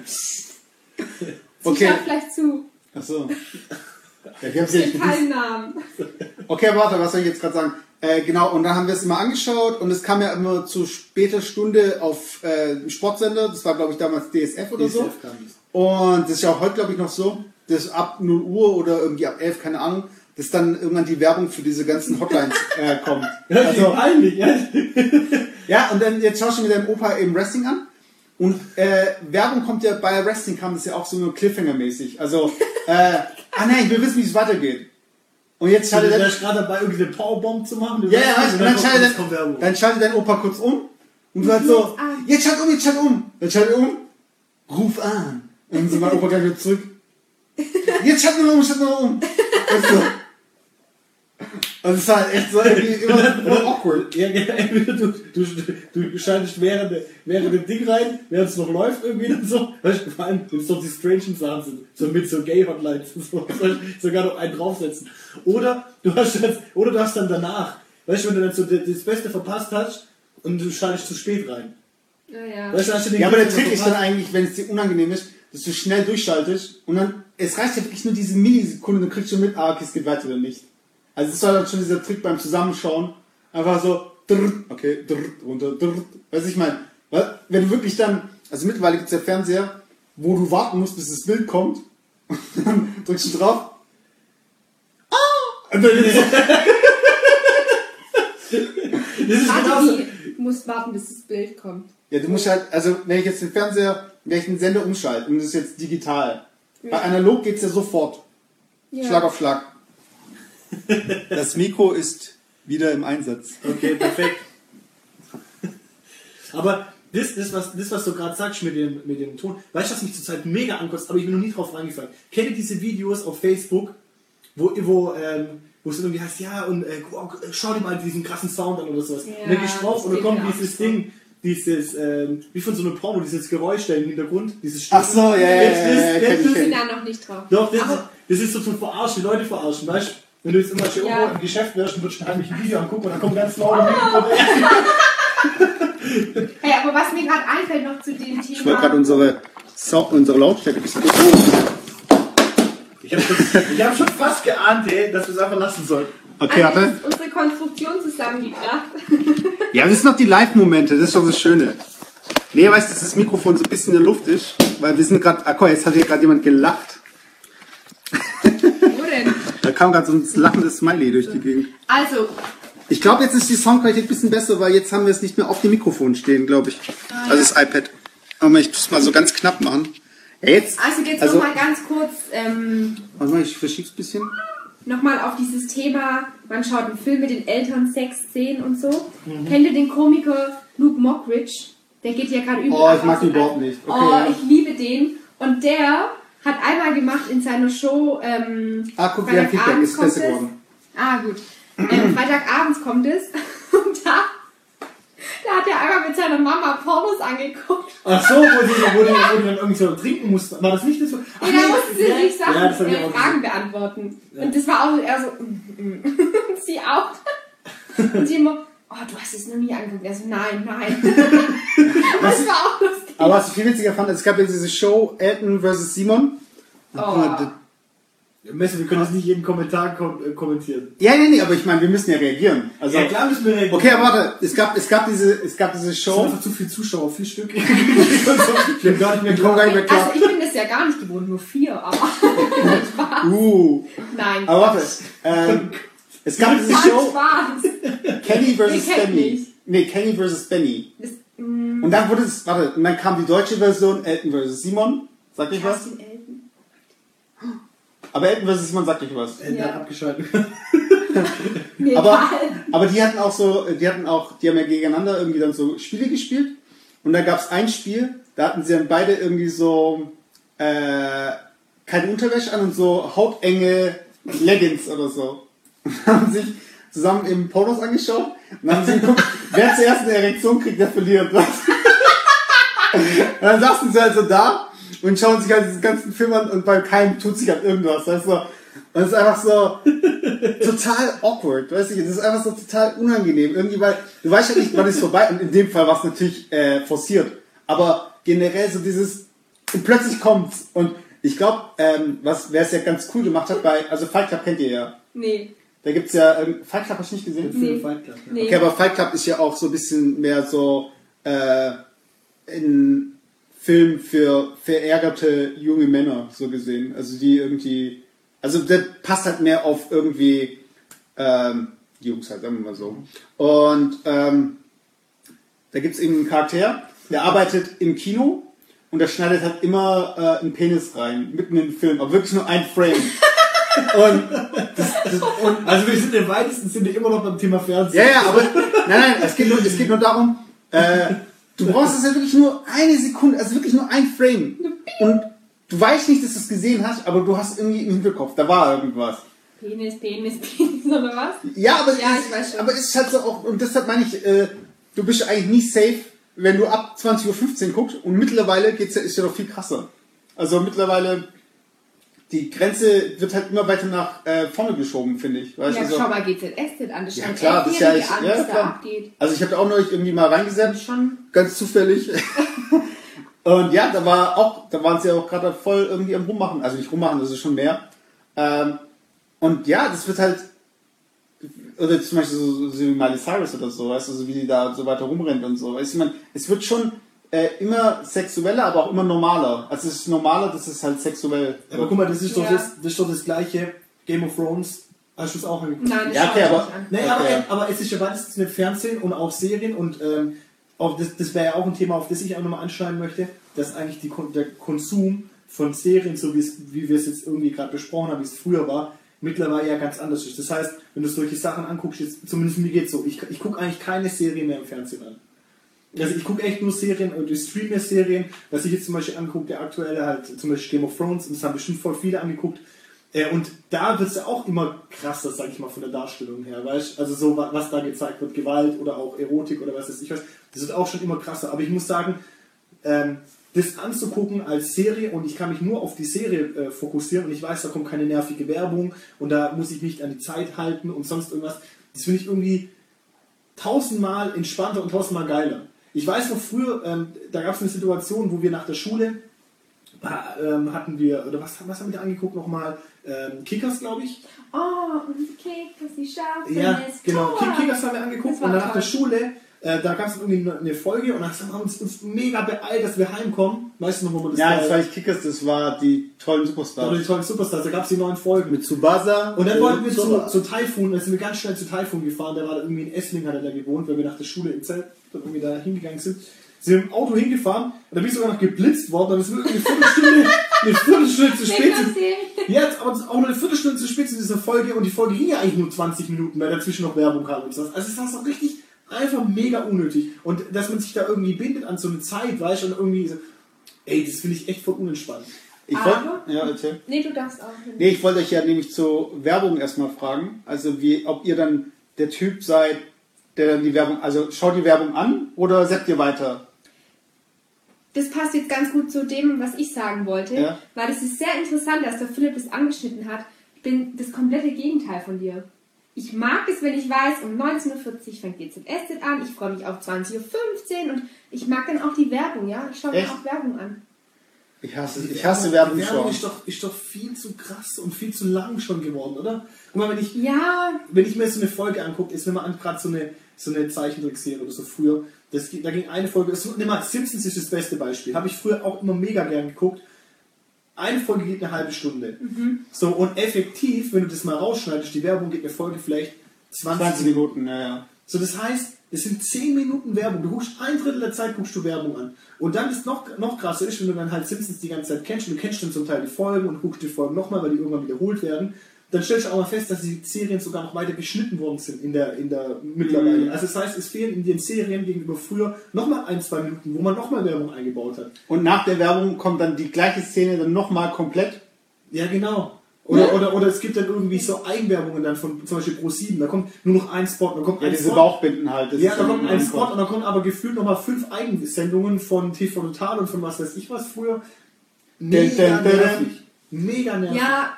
sie okay. schaut vielleicht zu. Ja, wir haben's ja nicht gewusst. Keinen Namen. Okay, warte, was soll ich jetzt gerade sagen? Äh, genau, und dann haben wir es mal angeschaut und es kam ja immer zu später Stunde auf äh, Sportsender. Das war, glaube ich, damals DSF oder so. DSF das. Und das ist ja auch heute, glaube ich, noch so, dass ab 0 Uhr oder irgendwie ab 11, keine Ahnung, dass dann irgendwann die Werbung für diese ganzen Hotlines äh, kommt. Ja, Also, peinlich, ja. ja, und dann jetzt schaust du mit deinem Opa eben Wrestling an. Und äh, Werbung kommt ja bei Wrestling kam das ja auch so nur Cliffhanger-mäßig. Also, äh, ah nein, ich will wissen, wie es weitergeht. Und jetzt Also, schaltet er, gerade dabei, irgendwie eine Powerbomb zu machen. Du ja, weißt ja, nicht, und dann schaltet, dann, dann schaltet dein Opa kurz um und du halt so, an. jetzt schalt um, jetzt schalt um. Dann schaltet er um, ruf an. Und dann so mein Opa gleich wieder zurück. Jetzt schalt nur um, schalt nur um. Und so. Und es war halt echt so irgendwie immer voll awkward. Ja, genau. Entweder du, du, du schaltest während, während dem Ding rein, während es noch läuft irgendwie und so. Weißt du, vor allem, wenn es doch die strangen Sachen sind, so mit so Gay-Hotlines und so, soll ich sogar noch einen draufsetzen. Oder du hast jetzt, oder du hast dann danach, weißt du, wenn du dann so das Beste verpasst hast und du schaltest zu spät rein. Naja. Weißt du, hast du den Ja, aber der Trick ist dann eigentlich, wenn es dir unangenehm ist, dass du schnell durchschaltest und dann, es reicht ja wirklich nur diese Millisekunde, du kriegst schon mit, ah, okay, es geht weiter oder nicht. Also es war dann schon dieser Trick beim Zusammenschauen, einfach so, okay, runter, du, ich meine, weil, wenn du wirklich dann, also mittlerweile gibt es ja Fernseher, wo du warten musst, bis das Bild kommt, und dann drückst du drauf, ah, und dann ist Das ist Warte, genauso. Du musst warten, bis das Bild kommt. Ja, du musst halt, also wenn ich jetzt den Fernseher, wenn ich den Sender umschalte und das ist jetzt digital. Bei analog geht's ja sofort. Ja. Schlag auf Schlag. Das Mikro ist wieder im Einsatz. Okay, perfekt. Aber das, das, was, das, was du gerade sagst mit dem, mit dem Ton, weißt du, was mich zurzeit mega ankotzt, aber ich bin noch nie drauf reingefallen. Kennt ihr diese Videos auf Facebook, wo, wo, ähm, wo es irgendwie heißt, ja, und äh, schau dir mal diesen krassen Sound an oder sowas. Ja, und dann gehst du drauf und dann kommt dieses. Ding, dieses, ähm, wie von so einem Porno, dieses Geräusch da im Hintergrund, dieses Ach so, ja, ja, ja, bin kenn da noch nicht drauf. Doch, das, ist, das ist so zum Verarschen, die Leute verarschen, weißt du? Wenn du jetzt immer schon Ja. irgendwo im Geschäft wärst und würdest dir heimlich ein Video angucken und dann kommt ganz laut Hintergrund, Hey, aber was mir gerade einfällt noch zu dem Ich wollte gerade Thema. unsere, Sound, unsere Lautstärke ein bisschen Ich habe ich hab schon fast geahnt, ey, dass wir es einfach lassen sollen. Okay, Also, warte. ist unsere Konstruktion zusammengebracht. Ja, das sind noch die Live-Momente, das ist doch das Schöne. Nee, weißt du, dass das Mikrofon so ein bisschen in der Luft ist, weil wir sind gerade, ah, guck, jetzt hat hier gerade jemand gelacht. Kam gerade so ein lachendes Smiley durch die Gegend. Also, Ich glaube, jetzt ist die Soundqualität ein bisschen besser, weil jetzt haben wir es nicht mehr auf dem Mikrofon stehen, glaube ich. Also das iPad. Aber ich muss mal so ganz knapp machen. Jetzt. also jetzt also, nochmal ganz kurz ähm, Warte mal, ich verschieb's ein bisschen. nochmal auf dieses Thema, man schaut einen Film mit den Eltern, Sex, Szenen und so. Mhm. Kennt ihr den Komiker Luke Mockridge? Der geht ja gerade überall. Oh, ich mag ihn überhaupt nicht. Okay, oh, ja. ich liebe den. Und der hat einmal gemacht in seiner Show. Ähm, Ah, guck, wir haben Feedback, Freitagabends ist kommt besser es. geworden. Ah, gut. Ähm, Freitagabends kommt es. Und da, da hat er einmal mit seiner Mama Pornos angeguckt. Ach so, wo die, wo die, wo die dann irgendwie so trinken mussten. War das nicht das? Ach, Nee, da mussten sie sich Sachen, ja, äh, Fragen beantworten. Und das war auch eher so, mm, mm. Sie auch. Und sie immer, oh, du hast es noch nie angeguckt. Er so, nein, nein. das war auch lustig. Aber was ich viel witziger fand, es gab ja diese Show Elton vs. Simon. Oh. Messer, wir können jetzt nicht jeden Kommentar kom äh, kommentieren. Ja, nee, nee, aber ich meine, wir müssen ja reagieren. Also, ja, klar müssen wir reagieren. Okay, aber warte, es gab, es gab diese, es gab diese Es sind Show. einfach zu viele Zuschauer, vier Stück. wir haben gar nicht mehr Ich komme gar nicht mehr klar. Also ich bin das ja gar nicht gewohnt, nur vier, aber Uh. nein. Aber warte, ähm, es gab diese Show. Kenny vs. Benny. Nee, Kenny vs. Benny. Mm, Und dann wurde es, warte, und dann kam die deutsche Version Elton vs. Simon. Sagt euch was? Elton. Aber Elton vs. Simon sagt euch was. Ende Ja. abgeschaltet. Aber, aber die hatten auch so, die hatten auch, die haben ja gegeneinander irgendwie dann so Spiele gespielt. Und da gab es ein Spiel, da hatten sie dann beide irgendwie so äh, keine Unterwäsche an und so hautenge Leggings oder so. Und haben sich zusammen im Pornos angeschaut und haben sie geguckt, wer zuerst eine Erektion kriegt, der verliert. und dann saßen sie halt so da und schauen sich halt diesen ganzen Film an und bei keinem tut sich halt irgendwas. Weißt du? Und es ist einfach so, total awkward, weißt du, das ist einfach so total unangenehm. Irgendwie, weil du weißt ja nicht, wann ist vorbei. Und in dem Fall war es natürlich äh, forciert. Aber generell so dieses, und plötzlich kommt's. Und ich glaube, ähm, was, wer es ja ganz cool gemacht hat bei, also Fight Club kennt ihr ja. Nee. Da gibt's ja, ähm, Fight Club hast du nicht gesehen? Nee. Fight Club, ja. Nee. Okay, aber Fight Club ist ja auch so ein bisschen mehr so äh, ein Film für verärgerte junge Männer, so gesehen. Also die irgendwie, also der passt halt mehr auf irgendwie ähm, die Jungs halt, sagen wir mal so. Und ähm, da gibt's eben einen Charakter, der arbeitet im Kino und der schneidet halt immer äh, einen Penis rein, mitten in den Film, aber wirklich nur ein Frame. und das, das, und Also wir sind im weitesten Sinne immer noch beim Thema Fernsehen. ja, ja, aber nein, nein, es geht nur, es geht nur darum, äh, du brauchst es ja wirklich nur eine Sekunde, also wirklich nur ein Frame. Und du weißt nicht, dass du es gesehen hast, aber du hast irgendwie im Hinterkopf, da war irgendwas. Penis, Penis, Penis oder was? Ja, aber, Ja, es, ich weiß schon. aber es ist halt so auch, und deshalb meine ich, äh, du bist eigentlich nie safe, wenn du ab 20.15 Uhr guckst und mittlerweile geht's ja, ist ja noch viel krasser. Also mittlerweile, die Grenze wird halt immer weiter nach äh, vorne geschoben, finde ich. Weißt Ja, du, so. schau mal GZSZ an. Das Ja, klar, das ist ja an, ja, klar. abgeht. Also ich habe da auch neulich irgendwie mal reingesetzt, Schon ganz zufällig. und ja, da war auch, da waren sie ja auch gerade voll irgendwie am rummachen. Also nicht rummachen, das ist schon mehr. Ähm, und ja, das wird halt, oder zum Beispiel so, so wie Miley Cyrus oder so, weißt du, so wie die da so weiter rumrennt und so. Weißt du, ich meine, es wird schon äh, immer sexueller, aber auch immer normaler. Also es ist normaler, das ist halt sexuell. Aber guck mal, das ist doch, Ja. das, das, ist doch das gleiche Game of Thrones. Hast du es auch angeguckt? Nein, Ja, schaue okay, aber-. Nee, Okay. aber, aber es ist ja beides mit Fernsehen und auch Serien und ähm, auch das, das wäre ja auch ein Thema, auf das ich auch nochmal anschneiden möchte, dass eigentlich die, der Konsum von Serien, so wie, es, wir es jetzt irgendwie gerade besprochen haben, wie es früher war, mittlerweile ja ganz anders ist. Das heißt, wenn du solche Sachen anguckst, jetzt, zumindest mir geht's so, ich, ich gucke eigentlich keine Serie mehr im Fernsehen an. Also ich gucke echt nur Serien und ich streame Serien, was ich jetzt zum Beispiel angucke, der aktuelle halt zum Beispiel Game of Thrones, und das haben bestimmt voll viele angeguckt. Äh, und da wird es ja auch immer krasser, sag ich mal, von der Darstellung her, weißt Also so, wa- was da gezeigt wird, Gewalt oder auch Erotik oder was weiß ich was, das wird auch schon immer krasser. Aber ich muss sagen, ähm, das anzugucken als Serie und ich kann mich nur auf die Serie äh, fokussieren und ich weiß, da kommt keine nervige Werbung und da muss ich mich an die Zeit halten und sonst irgendwas. Das finde ich irgendwie tausendmal entspannter und tausendmal geiler. Ich weiß noch früher, ähm, da gab es eine Situation, wo wir nach der Schule ähm, hatten wir, oder was, was haben wir da angeguckt nochmal? Ähm, Kickers, glaube ich. Oh, und die Kickers, die Schafe, Ja, genau. Kick- Kickers haben wir angeguckt war und dann nach der. Schule, äh, da gab es irgendwie eine- Folge und dann haben wir uns, mega beeilt, dass wir heimkommen. Weißt du noch, wo man das Ja, bei- das war nicht Kickers, das war die tollen oder Superstars. die tollen Superstars, da gab es die neuen Folgen. Mit Tsubasa. Und dann wollten wir zu, zu Taifun, da sind wir ganz schnell zu Taifun gefahren, der war da irgendwie in Esslingen, hat er da gewohnt, weil wir nach der Schule im Zelt dann irgendwie da hingegangen sind. Sind wir im Auto hingefahren und da bin ich sogar noch geblitzt worden, dann sind wir irgendwie eine Viertelstunde, eine Viertelstunde zu spät. Jetzt aber auch nur eine Viertelstunde zu spät zu dieser Folge und die Folge ging ja eigentlich nur 20 Minuten, weil dazwischen noch Werbung kam und so. Also es war so richtig einfach mega unnötig. Und dass man sich da irgendwie bindet an so eine Zeit, weißt du, und irgendwie so, ey, das finde ich echt voll unentspannt. Ich wollte, ja, erzähl. Nee, du darfst auch. Nee, ich wollte euch ja nämlich zur Werbung erstmal fragen. Also wie, ob ihr dann der Typ seid, der dann die Werbung, also schaut die Werbung an oder seppt ihr weiter? Das passt jetzt ganz gut zu dem, was ich sagen wollte, Ja. weil es ist sehr interessant, dass der Philipp das angeschnitten hat. Ich bin das komplette Gegenteil von dir. Ich mag es, wenn ich weiß, um 19.40 Uhr fängt GZSZ an, ich freue mich auf 20.15 Uhr und ich mag dann auch die Werbung, ja? Ich schaue mir auch Werbung an. Ich hasse, ich hasse Werbung Werbung schon. ist doch, ist doch viel zu krass und viel zu lang schon geworden, oder? Mal, wenn ich, Ja, wenn ich mir so eine Folge angucke, ist mir mal an, gerade so eine, so eine Zeichentrickserie oder so früher, das, da ging eine Folge, das, nimm mal, Simpsons ist das beste Beispiel, habe ich früher auch immer mega gern geguckt. Eine Folge geht eine halbe Stunde. So, und effektiv, wenn du das mal rausschneidest, die Werbung geht eine Folge vielleicht 20, 20 Minuten, ja, ja. So, das heißt, es sind 10 Minuten Werbung. Du guckst ein Drittel der Zeit guckst du Werbung an. Und dann ist noch, noch krasser ist, wenn du dann halt Simpsons die ganze Zeit kennst und du kennst dann zum Teil die Folgen und guckst die Folgen nochmal, weil die irgendwann wiederholt werden, dann stellst du auch mal fest, dass die Serien sogar noch weiter geschnitten worden sind in der, in der mittlerweile. Mhm. Also das heißt, es fehlen in den Serien gegenüber früher nochmal ein, zwei Minuten, wo man nochmal Werbung eingebaut hat. Und nach der Werbung kommt dann die gleiche Szene dann nochmal komplett. Ja, genau. Oder, oder, oder es gibt dann irgendwie so Eigenwerbungen dann von zum Beispiel Pro7, da kommt nur noch ein Spot, da kommt Ja, ein diese Spot. Bauchbinden halt. das Ja, ist da dann kommt ein Spot und da kommen aber gefühlt nochmal fünf Eigensendungen von TV Total und von was weiß ich was früher. Mega nervig. Mega nervig. ja,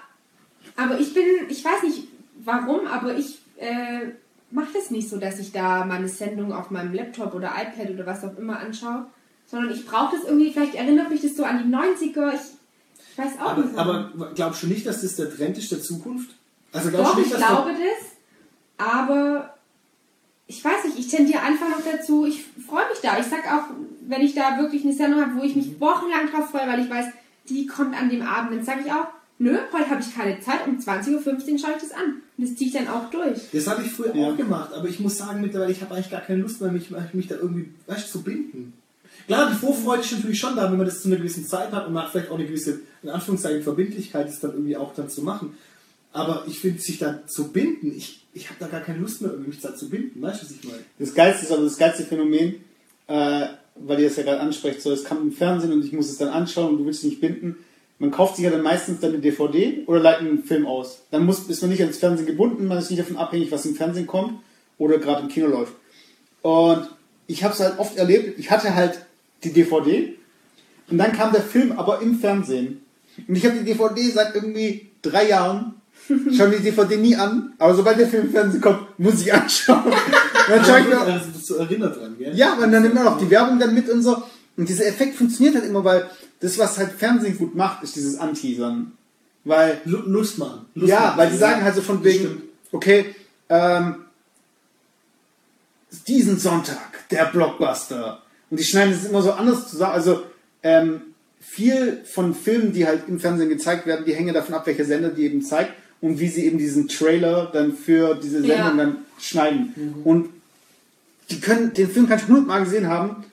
aber ich bin, ich weiß nicht warum, aber ich äh, mache das nicht so, dass ich da meine Sendung auf meinem Laptop oder iPad oder was auch immer anschaue, sondern ich brauche das irgendwie, vielleicht erinnert mich das so an die 90er, ich, ich weiß auch aber, nicht. aber glaubst du nicht, dass das der Trend ist der Zukunft? Also glaubst Doch, du ich nicht, dass glaube das, aber ich weiß nicht, ich tendiere einfach noch dazu, ich freue mich da. Ich sag auch, wenn ich da wirklich eine Sendung habe, wo ich mich wochenlang drauf freue, weil ich weiß, die kommt an dem Abend, dann sage ich auch, nö, heute habe ich keine Zeit, um 20.15 Uhr schaue ich das an. Und das ziehe ich dann auch durch. das habe ich früher Ja. auch gemacht, aber ich muss sagen, mittlerweile, ich habe eigentlich gar keine Lust mehr, mich, mich da irgendwie, weißt du, zu binden. Klar, die Vorfreude ist natürlich schon da, wenn man das zu einer gewissen Zeit hat und man hat vielleicht auch eine gewisse, in Anführungszeichen, Verbindlichkeit, das dann irgendwie auch dann zu machen. Aber ich finde, sich da zu binden, ich, ich habe da gar keine Lust mehr, irgendwie mich da zu binden. Weißt du, was ich meine? Das geilste ist aber das geilste Phänomen, äh, weil ihr das ja gerade ansprecht, so es kam im Fernsehen und ich muss es dann anschauen und du willst dich nicht binden. Man kauft sich ja dann meistens dann eine DVD oder leitet einen Film aus. Dann muss, ist man nicht ans Fernsehen gebunden, man ist nicht davon abhängig, was im Fernsehen kommt oder gerade im Kino läuft. Und ich habe es halt oft erlebt, ich hatte halt die DVD und dann kam der Film aber im Fernsehen. Und ich habe die DVD seit irgendwie drei Jahren, schaue die DVD nie an, aber sobald der Film im Fernsehen kommt, muss ich anschauen. Und dann schaue ich mir, Also, bist du erinnert dran, gell? ja, aber dann nimmt man auch die Werbung dann mit und so. Und dieser Effekt funktioniert halt immer, weil das, was halt Fernsehen gut macht, ist dieses Anteasern. Weil, Lu- Lust machen. Lust ja, machen. weil die sagen halt so von wegen, okay, ähm, diesen Sonntag, der Blockbuster. Und die schneiden es immer so anders zusammen. Also, ähm, viel von Filmen, die halt im Fernsehen gezeigt werden, die hängen davon ab, welcher Sender die eben zeigt und wie sie eben diesen Trailer dann für diese Sendung Ja. dann schneiden. Und die können, den Film kann ich hundertmal gesehen haben.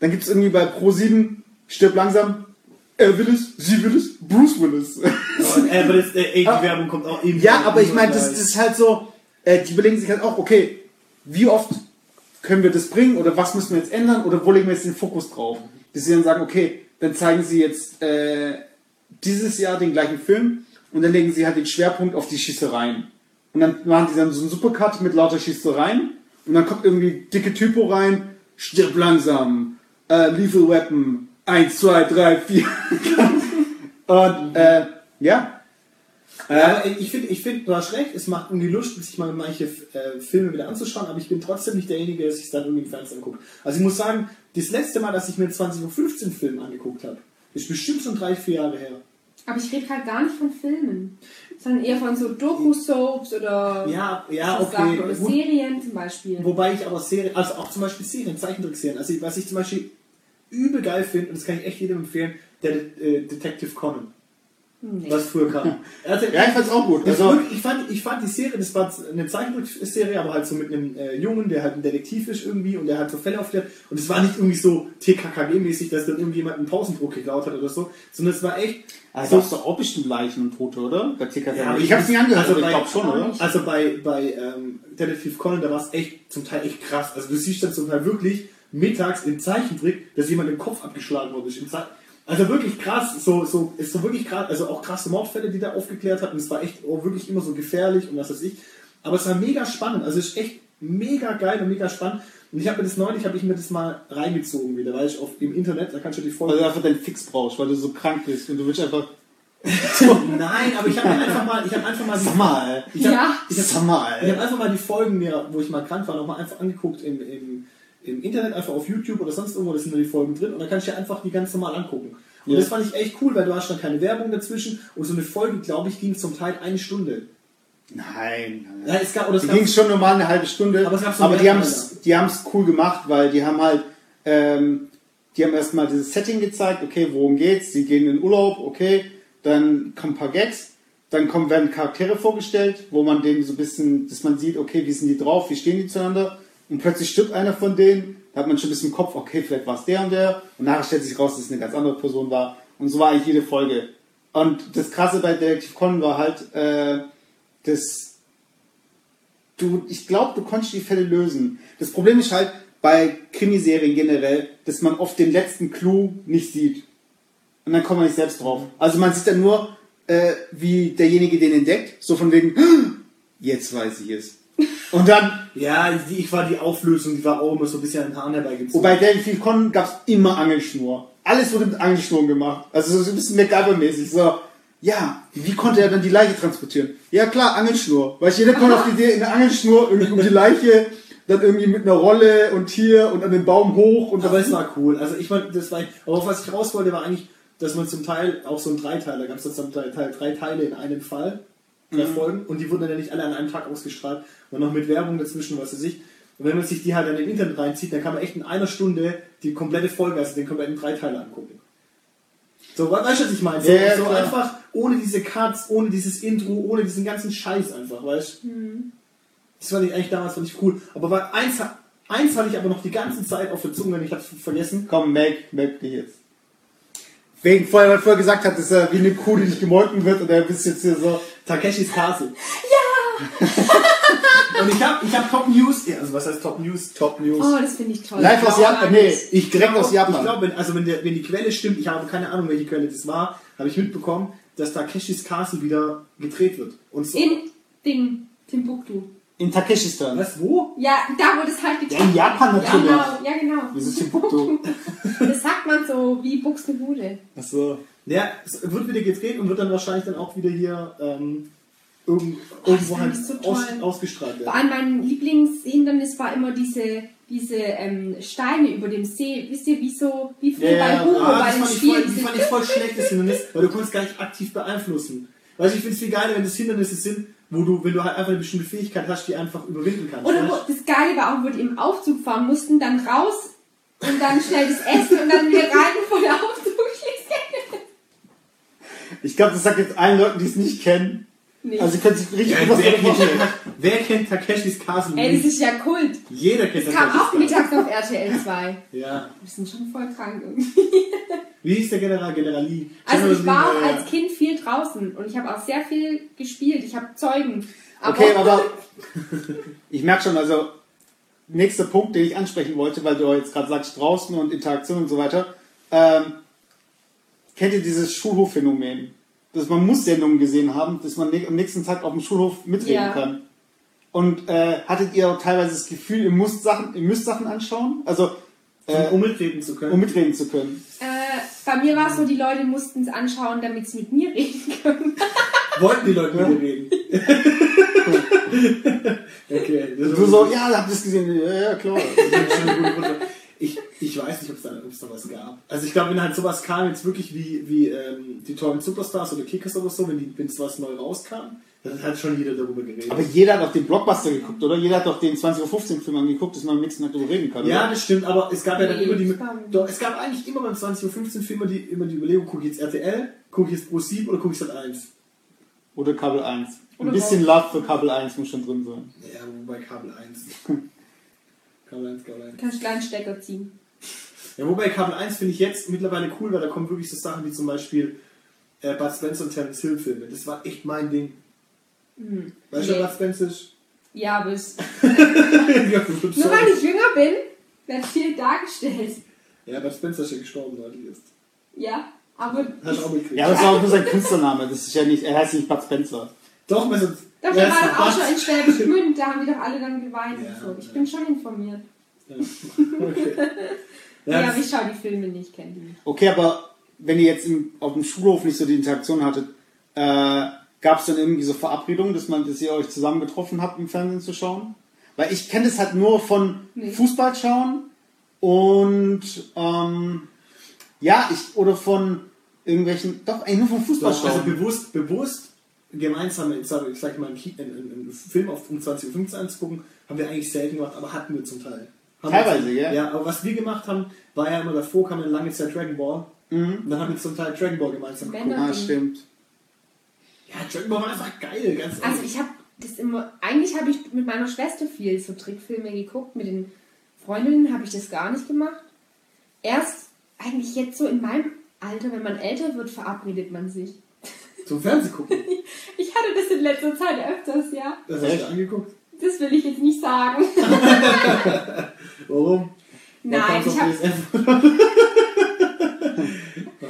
Dann gibt es irgendwie bei Pro7, stirb langsam, er will es, sie will es, Bruce will es. Äh, aber das, äh, die Werbung kommt auch eben. Ja, aber ich meine, das, das ist halt so, äh, die überlegen sich halt auch, okay, wie oft können wir das bringen oder was müssen wir jetzt ändern oder wo legen wir jetzt den Fokus drauf? Bis sie dann sagen, okay, dann zeigen sie jetzt äh, dieses Jahr den gleichen Film und dann legen sie halt den Schwerpunkt auf die Schießereien. Und dann machen die dann so einen Supercut mit lauter Schießereien und dann kommt irgendwie dicke Typo rein, stirb langsam, äh, Lethal Weapon, 1, 2, 3, 4. und äh, ja, Ja, aber ich finde, ich find, du hast recht, es macht irgendwie Lust, sich mal manche äh, Filme wieder anzuschauen, aber ich bin trotzdem nicht derjenige, der sich dann irgendwie im Fernsehen anguckt. Also ich muss sagen, das letzte Mal, dass ich mir einen 20.15 Uhr Film angeguckt habe, ist bestimmt schon drei, vier Jahre her. Aber ich rede halt gar nicht von Filmen, sondern eher von so Doku-Soaps oder, Ja, ja, okay. oder. Serien zum Beispiel. Wobei ich aber Serien, also auch zum Beispiel Serien, Zeichentrickserien, also was ich zum Beispiel übel geil finde, und das kann ich echt jedem empfehlen, der äh, Detective Conan. Nee. Was früher kam. Er hatte- Ja, ich fand's auch gut. Also- wirklich, ich, fand, ich fand die Serie, das war eine Zeichentrickserie, aber halt so mit einem äh, Jungen, der halt ein Detektiv ist irgendwie und der halt so Fälle aufklärt. Und es war nicht irgendwie so TKKG-mäßig, dass dann irgendjemand einen Pausenbruch geklaut hat oder so, sondern es war echt. Also so, hast du auch bestimmt Leichen und Tote, oder? Bei TKKG. Ja, ich hab's nicht angehört, also aber ich bei- glaube schon, oder? also bei, bei ähm, Detective Conan, da war es echt zum Teil echt krass. Also du siehst dann zum Teil wirklich mittags im Zeichentrick, dass jemand im Kopf abgeschlagen wurde. Im Ze- Also wirklich krass, so, so, ist so wirklich krass, also auch krasse Mordfälle, die der aufgeklärt hat und es war echt auch wirklich immer so gefährlich und was weiß ich. Aber es war mega spannend, also es ist echt mega geil und mega spannend. Und ich habe mir das neulich, habe ich mir das mal reingezogen wieder, weil ich auf im Internet, da kannst du die Folge. Weil du einfach deinen Fix brauchst, weil du so krank bist und du willst einfach. Nein, aber ich habe mir einfach mal, ich habe einfach mal Sag mal, ich hab, Ja. ich hab, sag mal. Ich habe einfach mal die Folgen mir, wo ich mal krank war, nochmal einfach angeguckt im, im, im Internet, einfach auf YouTube oder sonst irgendwo, da sind nur die Folgen drin und dann kann ich dir einfach die ganz normal angucken. Und Ja. das fand ich echt cool, weil du hast dann keine Werbung dazwischen und so eine Folge, glaube ich, ging zum Teil eine Stunde. Nein. Ja, es gab, oder es Die ging schon normal eine halbe Stunde, Aber aber, so die mehr haben es die haben's cool gemacht, weil die haben halt, ähm, die haben erstmal dieses Setting gezeigt, okay, worum geht's, sie gehen in Urlaub, okay, dann kommen ein paar Gags, dann kommen, werden Charaktere vorgestellt, wo man denen so ein bisschen, dass man sieht, okay, wie sind die drauf, wie stehen die zueinander und plötzlich stirbt einer von denen, da hat man schon ein bisschen im Kopf, okay, vielleicht war es der und der und nachher stellt sich raus, dass es eine ganz andere Person war und so war eigentlich jede Folge. Und das Krasse bei Detective Conan war halt, äh, dass du, ich glaube, du konntest die Fälle lösen. Das Problem ist halt bei Krimiserien generell, dass man oft den letzten Clou nicht sieht. Und dann kommt man nicht selbst drauf. Also man sieht dann nur, äh, wie derjenige den entdeckt, so von wegen, jetzt weiß ich es. Und dann, ja, ich war die Auflösung, die war auch immer so ein bisschen an den Haaren herbeigezogen. wobei Delphi Con gab es immer Angelschnur. Alles wurde mit Angelschnur gemacht. Also so ein bisschen MacGyver-mäßig. So, ja, wie konnte er dann die Leiche transportieren? Ja klar, Angelschnur. Weil jeder kommt auf die Idee, in der Angelschnur irgendwie um die Leiche, dann irgendwie mit einer Rolle und hier und an den Baum hoch und Aber es war cool. Also ich meine, das war. Aber was ich raus wollte, war eigentlich, dass man zum Teil auch so ein Dreiteiler, gab es da zum Teil drei Teile in einem Fall, drei Folgen, und die wurden dann ja nicht alle an einem Tag ausgestrahlt, und noch mit Werbung dazwischen, was weiß ich. Und wenn man sich die halt dann im Internet reinzieht, dann kann man echt in einer Stunde die komplette Folge, also den kompletten Dreiteiler angucken. So, we- weißt du, was ich meine? So, Ja, so einfach ohne diese Cuts, ohne dieses Intro, ohne diesen ganzen Scheiß einfach, weißt du? Das fand ich eigentlich damals fand ich cool. Aber bei eins, eins hatte ich aber noch die ganze Zeit auf der Zunge, ich hab's vergessen. Komm, Meg, Meg dich jetzt. Wegen vorher, weil er vorher gesagt hat, dass er wie eine Kuh, die nicht gemolken wird und er bist jetzt hier so. Takeshis Castle. Und ich habe ich hab Top News, ja, also was heißt Top News? Top News. Oh, das finde ich toll. Live aus Japan. Nee, Ich direkt aus Japan. Ich glaube, wenn, also wenn, der, wenn die Quelle stimmt, ich habe keine Ahnung, welche Quelle das war, habe ich mitbekommen, dass Takeshis Castle wieder gedreht wird. Und so, In Ding, Timbuktu. In Takeshistan. was, wo? Ja, da wurde es halt Ja, in Japan Ja, natürlich. genau. Ja, genau. Wieso Timbuktu? Das sagt man so wie Buxtehude. Achso. Ja, es wird wieder gedreht und wird dann wahrscheinlich dann auch wieder hier ähm, irgend, das irgendwo halt so aus, ausgestrahlt Vor werden. allem mein Lieblingshindernis war immer diese, diese ähm, Steine über dem See. Wisst ihr, wie so, wie früher Ja, bei Hugo Ah, bei das dem voll, Spiel. die diese- fand ich voll schlecht, das Hindernis, weil du konntest gar nicht aktiv beeinflussen. Weißt du, ich finde es viel geiler, wenn das Hindernisse sind, wo du, wenn du halt einfach eine bestimmte Fähigkeit hast, die einfach überwinden kannst. Oder wo, das Geile war auch, wo die im Aufzug fahren mussten, dann raus und dann schnell das Essen und dann wieder rein, bevor der. Ich glaube, das sagt jetzt allen Leuten, die es nicht kennen. Nee. Also, ihr könnt sich richtig Ja, was wer, kennt, wer kennt Takeshis Castle Ey, das ist ja Kult. Jeder kennt Das kam Takeshis auch mittags auf RTL 2. Ja. Wir sind schon voll krank irgendwie. Wie hieß der General? Generali? Also ich war auch als Kind viel draußen und ich habe auch sehr viel gespielt. Ich habe Zeugen. Aber Okay, aber ich merke schon, also nächster Punkt, den ich ansprechen wollte, weil du jetzt gerade sagst, draußen und Interaktion und so weiter. Ähm, kennt ihr dieses Schulhofphänomen? Dass man Muss-Sendungen gesehen haben, dass man am nächsten Tag auf dem Schulhof mitreden Ja. kann. Und äh, hattet ihr auch teilweise das Gefühl, ihr müsst Sachen, ihr müsst Sachen anschauen? Also, äh, um mitreden zu können. um mitreden zu können. äh, bei mir war es so, die Leute mussten es anschauen, damit sie mit mir reden können. Wollten die Leute mit dir reden? okay. Du so, ja, habt ihr das gesehen? Ja, ja, klar. Ich, ich weiß nicht, ob es da, ob's da was gab. Also ich glaube, wenn halt sowas kam, jetzt wirklich wie, wie ähm, die tollen Superstars oder Kickers oder so, wenn die- wenn es was neu rauskam, dann hat schon jeder darüber geredet. Aber jeder hat auf den Blockbuster geguckt, oder? Jeder hat auf den 20.15 Uhr Film angeguckt, dass man am nächsten Tag darüber reden kann. ja, oder? das stimmt, aber es gab ja dann immer die, doch, es gab eigentlich immer beim 20.15 Uhr Film immer die, immer die Überlegung, gucke ich jetzt RTL, gucke ich jetzt Pro 7 oder gucke ich Sat 1? Oder Kabel 1. Ein Oder bisschen Love für Kabel 1 muss schon drin sein. Ja, wobei Kabel 1. Kabel 1, Kabel 1. Kannst gleich einen Stecker ziehen. Ja, wobei Kabel 1 finde ich jetzt mittlerweile cool, weil da kommen wirklich so Sachen wie zum Beispiel äh, Bud Spencer und Terence Hill Filme. Das war echt mein Ding. Weißt du, Nee. Bud Spencer ist? Ja, aber es, ja, nur weil ich jünger bin, wird viel dargestellt. ja, Bud Spencer ist ja gestorben, Leute, jetzt. Ja, aber Hast du auch mitgekriegt. Ja, aber es war auch nur sein Künstlername. Das ist ja nicht, er heißt nicht Bud Spencer. Doch, also, Doch, ja, wir ist waren doch auch schon in Schwäbisch Gmünd, da haben die doch alle dann geweint Ja, und so. Ich ja. bin schon informiert. Okay. Ja, Ja, aber ich schaue die Filme nicht, kenne die nicht. Okay, aber wenn ihr jetzt im, auf dem Schulhof nicht so die Interaktion hattet, äh, gab es dann irgendwie so Verabredungen, dass, man, dass ihr euch zusammen getroffen habt, im Fernsehen zu schauen? Weil ich kenne das halt nur von Nee. Fußball schauen und ähm, ja, ich oder von irgendwelchen, doch eigentlich nur vom Fußball also schauen. bewusst, bewusst gemeinsam, ich sag, ich sag mal, einen, Film auf um 20.15 Uhr anzugucken, haben wir eigentlich selten gemacht, aber hatten wir zum Teil. Haben Teilweise, gell? Ja, aber was wir gemacht haben, war ja immer davor, kam eine lange Zeit Dragon Ball. Mhm. Und dann haben wir zum Teil Dragon Ball gemeinsam geguckt. Ah, stimmt. Ja, Dragon Ball war einfach geil, ganz Also ehrlich. ich habe das immer, eigentlich habe ich mit meiner Schwester viel so Trickfilme geguckt, mit den Freundinnen habe ich das gar nicht gemacht. Erst eigentlich jetzt so in meinem Alter, wenn man älter wird, verabredet man sich. Zum Fernsehen gucken. Ich hatte das in letzter Zeit öfters, ja. Das hast du angeguckt. Das will ich jetzt nicht sagen. Warum? Nein, Wann kommt's ich habe oh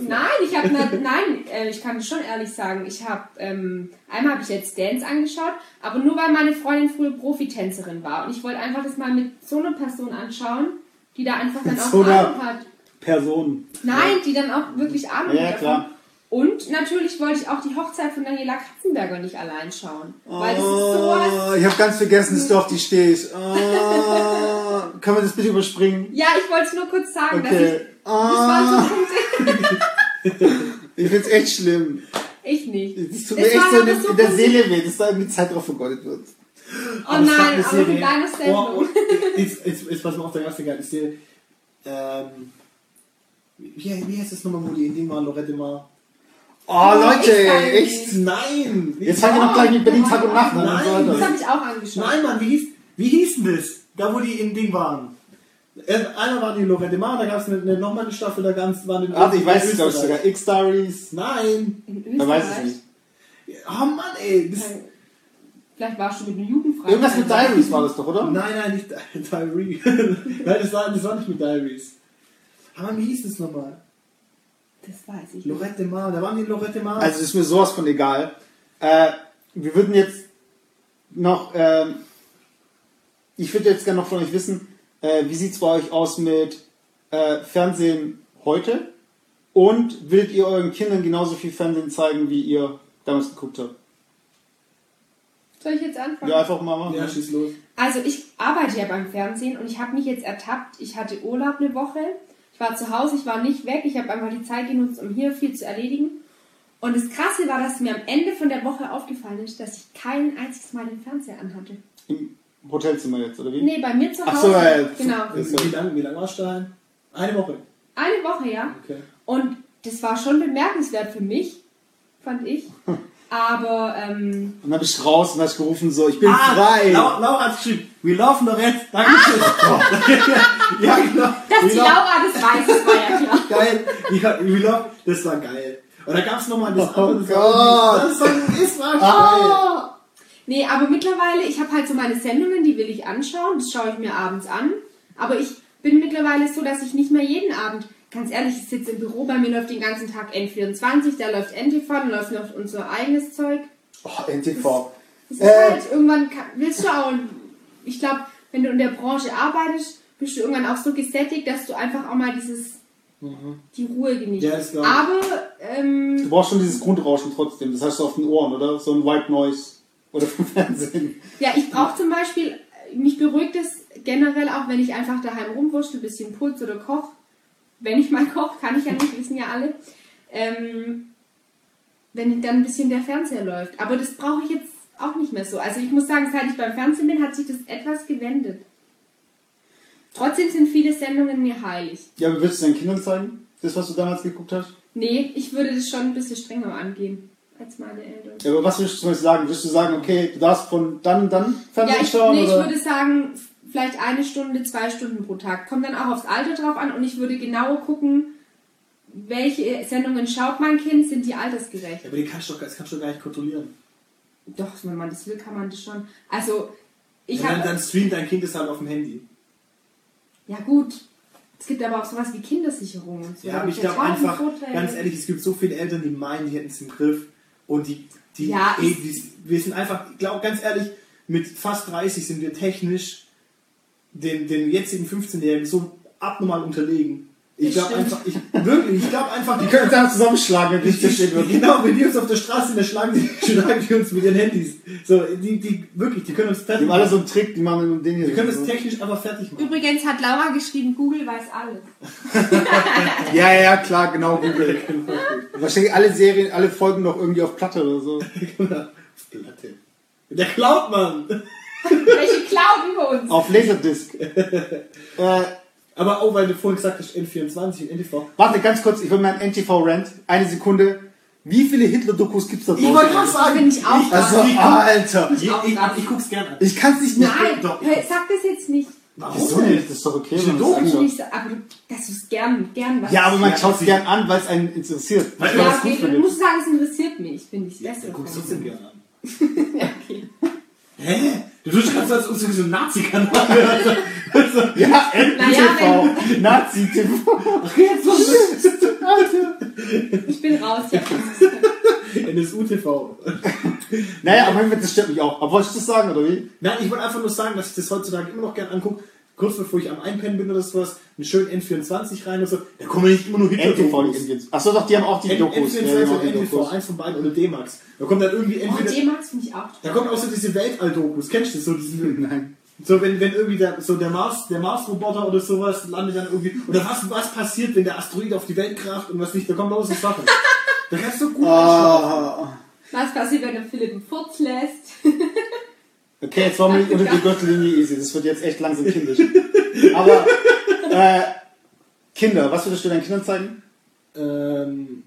Nein, ich habe nein, äh, ich kann schon ehrlich sagen, ich habe ähm, einmal habe ich jetzt Dance angeschaut, aber nur weil meine Freundin früher Profitänzerin war und ich wollte einfach das mal mit so einer Person anschauen, die da einfach dann auch so Ahnung hat. Personen. Nein, die dann auch wirklich Ahnung Ja, hat davon. klar. Und natürlich wollte ich auch die Hochzeit von Daniela Katzenberger nicht allein schauen, weil das ist sowas. Oh, ich habe ganz vergessen, dass du auf die stehst. Oh, können wir das bitte überspringen? Ja, ich wollte es nur kurz sagen, dass ich Okay. das waren Oh, so Punkte. ich find's echt schlimm. Ich nicht. Das tut Es mir echt so in, so in der Seele weh, dass da irgendwie Zeit drauf vergeudet wird. Oh Aber es nein, aber mit Serie- deiner Oh, Sendung. und jetzt, jetzt, jetzt pass mal auf, es eine geile Serie. Ähm, wie, wie heißt das nochmal, wo die in Ding waren, Lorette Mar? Oh, Leute, ich kann echt. Nein! Jetzt fangen wir noch gleich mit Berlin Tag und Nacht an. Nein, und so Das habe ich auch angeschaut. Nein, Mann, wie hieß, wie hieß denn das? Da, wo die in Ding waren. Erst- Einer war die Lorette Mar, da gab es nochmal eine Staffel, da ganz waren die Ah, ich weiß es, glaube ich, sogar. X-Stories. Nein! In Wer weiß Österreich. es nicht. Oh Mann, ey. Das, Vielleicht warst du mit einem Jugendfrei. Irgendwas mit Diaries war das doch, oder? Nein, nein, nicht Di- Diary. nein, das war, das war nicht mit Diaries. Aber wie hieß das nochmal? Das weiß ich nicht. Lorette Mar, da waren die Lorette Mar. Also ist mir sowas von egal. Äh, wir würden jetzt noch, ähm, ich würde jetzt gerne noch von euch wissen, äh, wie sieht es bei euch aus mit äh, Fernsehen heute? Und würdet ihr euren Kindern genauso viel Fernsehen zeigen, wie ihr damals geguckt habt? Soll ich jetzt anfangen? Ja, einfach mal machen. ja, schieß los. Also ich arbeite ja beim Fernsehen und ich habe mich jetzt ertappt. Ich hatte Urlaub eine Woche. Ich war zu Hause, ich war nicht weg. Ich habe einfach die Zeit genutzt, um hier viel zu erledigen. Und das Krasse war, dass mir am Ende von der Woche aufgefallen ist, dass ich kein einziges Mal den Fernseher anhatte. Im Hotelzimmer jetzt, oder wie? Nee, bei mir zu Hause. Ach so, ja, ja. Genau. Wie lange wie lang warst du daheim? Eine Woche. Eine Woche, ja. Okay. Und das war schon bemerkenswert für mich, fand ich. Aber ähm, Und dann bist du raus und hast gerufen so, ich bin Ah, frei. Laura, Laura hat geschrieben, we love Lorette. Dankeschön. ja, genau. dass We die love- Laura das weiß, das war ja klar. Geil. Ja, we love, das war geil. Und da gab es nochmal das Oh andere. Gott. Das war, das war geil. Nee, aber mittlerweile, ich habe halt so meine Sendungen, die will ich anschauen, das schaue ich mir abends an. Aber ich bin mittlerweile so, dass ich nicht mehr jeden Abend, ganz ehrlich, ich sitze im Büro, bei mir läuft den ganzen Tag N24, da läuft NTV, dann läuft noch unser eigenes Zeug. Oh, NTV. Das ist Äh. halt, irgendwann kann, willst du auch, ich glaube, wenn du in der Branche arbeitest, bist du irgendwann auch so gesättigt, dass du einfach auch mal dieses, die Ruhe genießt. Ja, das glaub ich. aber, ähm, Du brauchst schon dieses Grundrauschen trotzdem. Das hast du auf den Ohren, oder? So ein White Noise. Oder vom Fernsehen. Ja, ich brauche zum Beispiel, mich beruhigt es generell auch, wenn ich einfach daheim rumwurschtel, bisschen putz oder koch. Wenn ich mal koche, kann ich ja nicht, wissen ja alle. Ähm, wenn dann ein bisschen der Fernseher läuft. Aber das brauche ich jetzt auch nicht mehr so. Also ich muss sagen, seit ich beim Fernsehen bin, hat sich das etwas gewendet. Trotzdem sind viele Sendungen mir heilig. Ja, aber willst du deinen Kindern zeigen? Das, was du damals geguckt hast? Nee, ich würde das schon ein bisschen strenger angehen als meine Eltern. Ja, aber was würdest du zum Beispiel sagen? Würdest du sagen, okay, du darfst von dann und dann Ja, Fernsehen ich, schauen? nee, ich oder? würde sagen, vielleicht eine Stunde, zwei Stunden pro Tag. Kommt dann auch aufs Alter drauf an und ich würde genau gucken, welche Sendungen schaut mein Kind, sind die altersgerecht. Ja, aber die kannst du doch, das kannst du gar nicht kontrollieren. Doch, wenn man das will, kann man das schon. Also, ich Ja, dann, habe. dann streamt dein Kind es halt auf dem Handy. Ja, gut. Es gibt aber auch sowas wie Kindersicherung und so. Ja, aber ich glaube einfach, Vorträge. ganz ehrlich, es gibt so viele Eltern, die meinen, die hätten es im Griff. Und die, die, Ja, ey, ich- die, wir sind einfach, ich glaube ganz ehrlich, mit fast 30 sind wir technisch den, den jetzigen 15-Jährigen so abnormal unterlegen. Ich Das glaube einfach, ich, wirklich, ich glaube einfach, Die können uns zusammenschlagen, wenn nicht steht wird. genau, wenn die uns auf der Straße sind, dann schlagen die, schlagen die uns mit ihren Handys. So, die, die, wirklich, die können uns Die fertig haben alle machen. so einen Trick, die machen mit den hier. Die können das technisch einfach fertig machen. Übrigens hat Laura geschrieben, Google weiß alles. Ja, ja, ja, klar, genau, Google. Wahrscheinlich alle Serien, alle Folgen noch irgendwie auf Platte oder so. Platte. Der klaut man. Welche Cloud über uns? Auf Laserdisc. äh, Aber auch weil du vorhin gesagt hast, N24 und NTV. warte, ganz kurz, ich will mal ein NTV-Rant. Eine Sekunde. Wie viele Hitler-Dokus gibt's da Ich wollte gerade draußen? sagen, ich auch Also, Ich guck- Alter. ich, ich, ich guck's gerne an. Ich kann's nicht mehr. Nein, doch. sag das jetzt nicht. Wieso nicht? Das ist doch okay, wenn man Das das nicht so, aber du, das ist gern, gern was. Ja, aber man Ja, schaut's sie- gern an, weil es einen interessiert. Weil man Ja, das okay, du findet. musst sagen, es interessiert mich. Finde ich Ja, besser. du guckst trotzdem gerne an. Ja, okay. Hä? Du tust gerade so, als ob du so ein Nazi-Kanal Ja, Naja, NTV. Nazi-TV. Okay, jetzt los. Ich bin raus. Ja. NSU-TV. Naja, aber das stört mich auch. Aber wolltest du das sagen, oder wie? Nein, ich wollte einfach nur sagen, dass ich das heutzutage immer noch gerne angucke. Kurz bevor ich am Einpennen bin oder sowas, einen schönen N24 rein und so. Da kommen nicht immer nur Hitler-Dokus. Achso, doch, die haben auch die N- Dokus. Ja, die N24 haben auch und NTV, Dokus. eins von beiden oder D-Max. Da kommt dann irgendwie Oh, entweder... D-Max finde ich auch Da kommen auch so diese Weltall-Dokus. Kennst du das? So diesen, Nein. So, wenn, wenn irgendwie der, so der Mars, der Mars-Roboter oder sowas landet dann irgendwie, oder was, was passiert, wenn der Asteroid auf die Welt kracht und was nicht, da kommen lauter Sachen. Da kannst du gut. Ah, Was passiert, wenn der Philipp einen Furz lässt? okay, jetzt wir nicht unter die Gürtellinie easy. Das wird jetzt echt langsam kindisch. Aber, äh, Kinder, was würdest du deinen Kindern zeigen? Ähm,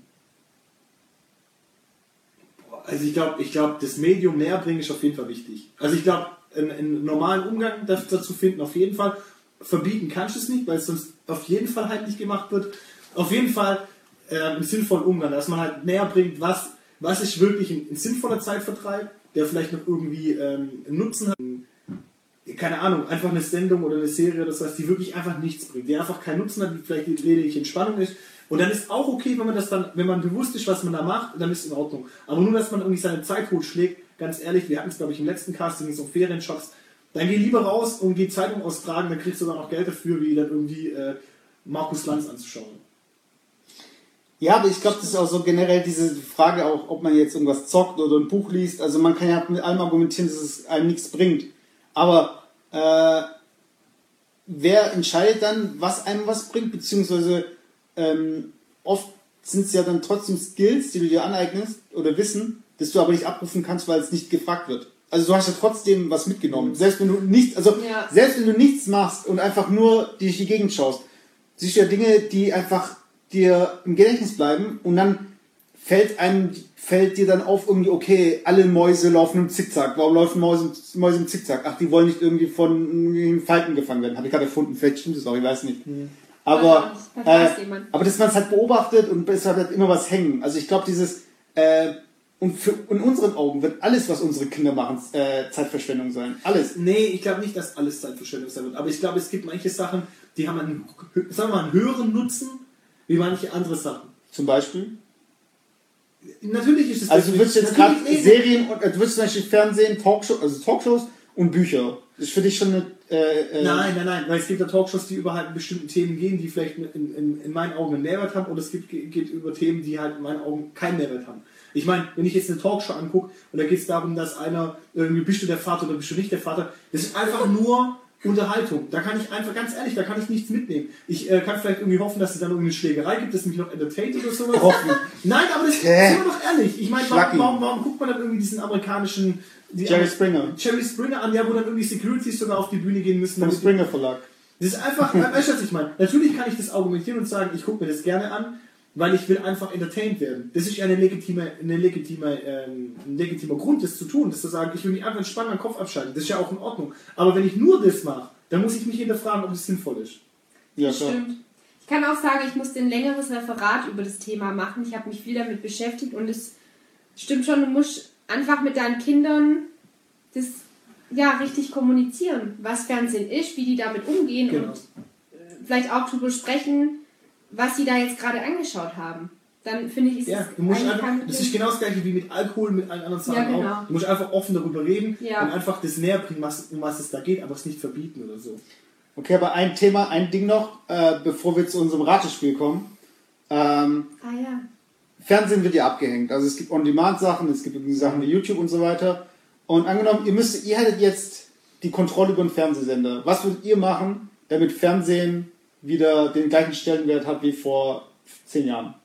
also ich glaube, ich glaube, das Medium näher bringen ist auf jeden Fall wichtig. Also ich glaube, einen, einen normalen Umgang dazu finden, auf jeden Fall. Verbieten kannst du es nicht, weil es sonst auf jeden Fall heimlich gemacht wird. Auf jeden Fall äh, einen sinnvollen Umgang, dass man halt näher bringt, was, was ist wirklich ein, ein sinnvoller Zeitvertreib der vielleicht noch irgendwie ähm, Nutzen hat. Keine Ahnung, einfach eine Sendung oder eine Serie oder sowas, die wirklich einfach nichts bringt, die einfach keinen Nutzen hat, die vielleicht lediglich Entspannung ist. Und dann ist auch okay, wenn man das dann, wenn man bewusst ist, was man da macht, dann ist es in Ordnung. Aber nur, dass man irgendwie seine Zeit totschlägt, ganz ehrlich, wir hatten es, glaube ich, im letzten Cast, da ging es um Ferienshops, dann geh lieber raus und geh Zeitung austragen, dann kriegst du dann auch Geld dafür, wie dann irgendwie äh, Markus Lanz anzuschauen. Ja, aber ich glaube, das ist auch so generell diese Frage auch, ob man jetzt irgendwas zockt oder ein Buch liest. Also man kann ja mit allem argumentieren, dass es einem nichts bringt. Aber äh, wer entscheidet dann, was einem was bringt? Beziehungsweise ähm, oft sind es ja dann trotzdem Skills, die du dir aneignest oder Wissen, das du aber nicht abrufen kannst, weil es nicht gefragt wird. Also du hast ja trotzdem was mitgenommen. Selbst wenn du nichts, also Ja. selbst wenn du nichts machst und einfach nur durch die Gegend schaust, siehst du ja Dinge, die einfach dir im Gedächtnis bleiben und dann fällt einem, fällt dir dann auf irgendwie, okay, alle Mäuse laufen im Zickzack. Warum laufen Mäuse, Mäuse im Zickzack? Ach, die wollen nicht irgendwie von Falken gefangen werden. Habe ich gerade erfunden, vielleicht stimmt das auch, ich weiß nicht. Aber, Das äh, aber dass man es halt beobachtet und es hat halt immer was hängen. Also ich glaube, dieses, äh, und für, in unseren Augen wird alles, was unsere Kinder machen, äh, Zeitverschwendung sein. Alles. Nee, ich glaube nicht, dass alles Zeitverschwendung sein wird. Aber ich glaube, es gibt manche Sachen, die haben einen, sagen wir mal, einen höheren Nutzen, wie manche andere Sachen. Zum Beispiel. Natürlich ist es Also du würdest jetzt gerade Serien und äh, du würdest zum Beispiel Fernsehen, Talkshows, also Talkshows und Bücher. Das ist für dich schon eine. Äh, äh, Nein, nein, nein, weil es gibt ja Talkshows, die über halt bestimmte Themen gehen, die vielleicht in, in, in meinen Augen einen Mehrwert haben, oder es gibt, geht über Themen, die halt in meinen Augen keinen Mehrwert haben. Ich meine, wenn ich jetzt eine Talkshow angucke und da geht es darum, dass einer irgendwie bist du der Vater oder bist du nicht der Vater, das ist einfach nur Unterhaltung. Da kann ich einfach, ganz ehrlich, da kann ich nichts mitnehmen. Ich äh, kann vielleicht irgendwie hoffen, dass es dann irgendwie eine Schlägerei gibt, dass mich noch entertaint oder sowas. Hoffen. Nein, aber das Hä? sind wir doch ehrlich. Ich meine, warum, warum, warum guckt man dann irgendwie diesen amerikanischen die Jerry Springer. Jerry Springer an, ja, wo dann irgendwie Securities sogar auf die Bühne gehen müssen. Vom Springer Verlag. das ist einfach, weißt du, was ich meine? Natürlich kann ich das argumentieren und sagen, ich gucke mir das gerne an, weil ich will einfach entertained werden. Das ist ja eine legitime, eine legitime, ähm, ein legitimer Grund, das zu tun, das zu sagen, ich will mich einfach entspannen, meinen Kopf abschalten. Das ist ja auch in Ordnung. Aber wenn ich nur das mache, dann muss ich mich hinterfragen, ob es sinnvoll ist. Ja, klar. Stimmt. Ich kann auch sagen, ich musste ein längeres Referat über das Thema machen. Ich habe mich viel damit beschäftigt und es stimmt schon, du musst einfach mit deinen Kindern das ja richtig kommunizieren, was Fernsehen ist, wie die damit umgehen Genau. und äh, vielleicht auch darüber sprechen, was sie da jetzt gerade angeschaut haben. Dann finde ich, ist Ja, es du musst einfach, das ist genau das gleiche wie mit Alkohol, mit allen anderen Sachen Ja, genau. auch. Du musst einfach offen darüber reden Ja. und einfach das näher bringen, was, um was es da geht, aber es nicht verbieten oder so. Okay, aber ein Thema, ein Ding noch, äh, bevor wir zu unserem Ratespiel kommen. Ähm, Ah ja. Fernsehen wird ja abgehängt. Also es gibt On-Demand-Sachen, es gibt irgendwie Sachen wie YouTube und so weiter. Und angenommen, ihr müsstet, ihr hättet jetzt die Kontrolle über den Fernsehsender. Was würdet ihr machen, damit Fernsehen wieder den gleichen Stellenwert hat wie vor zehn Jahren?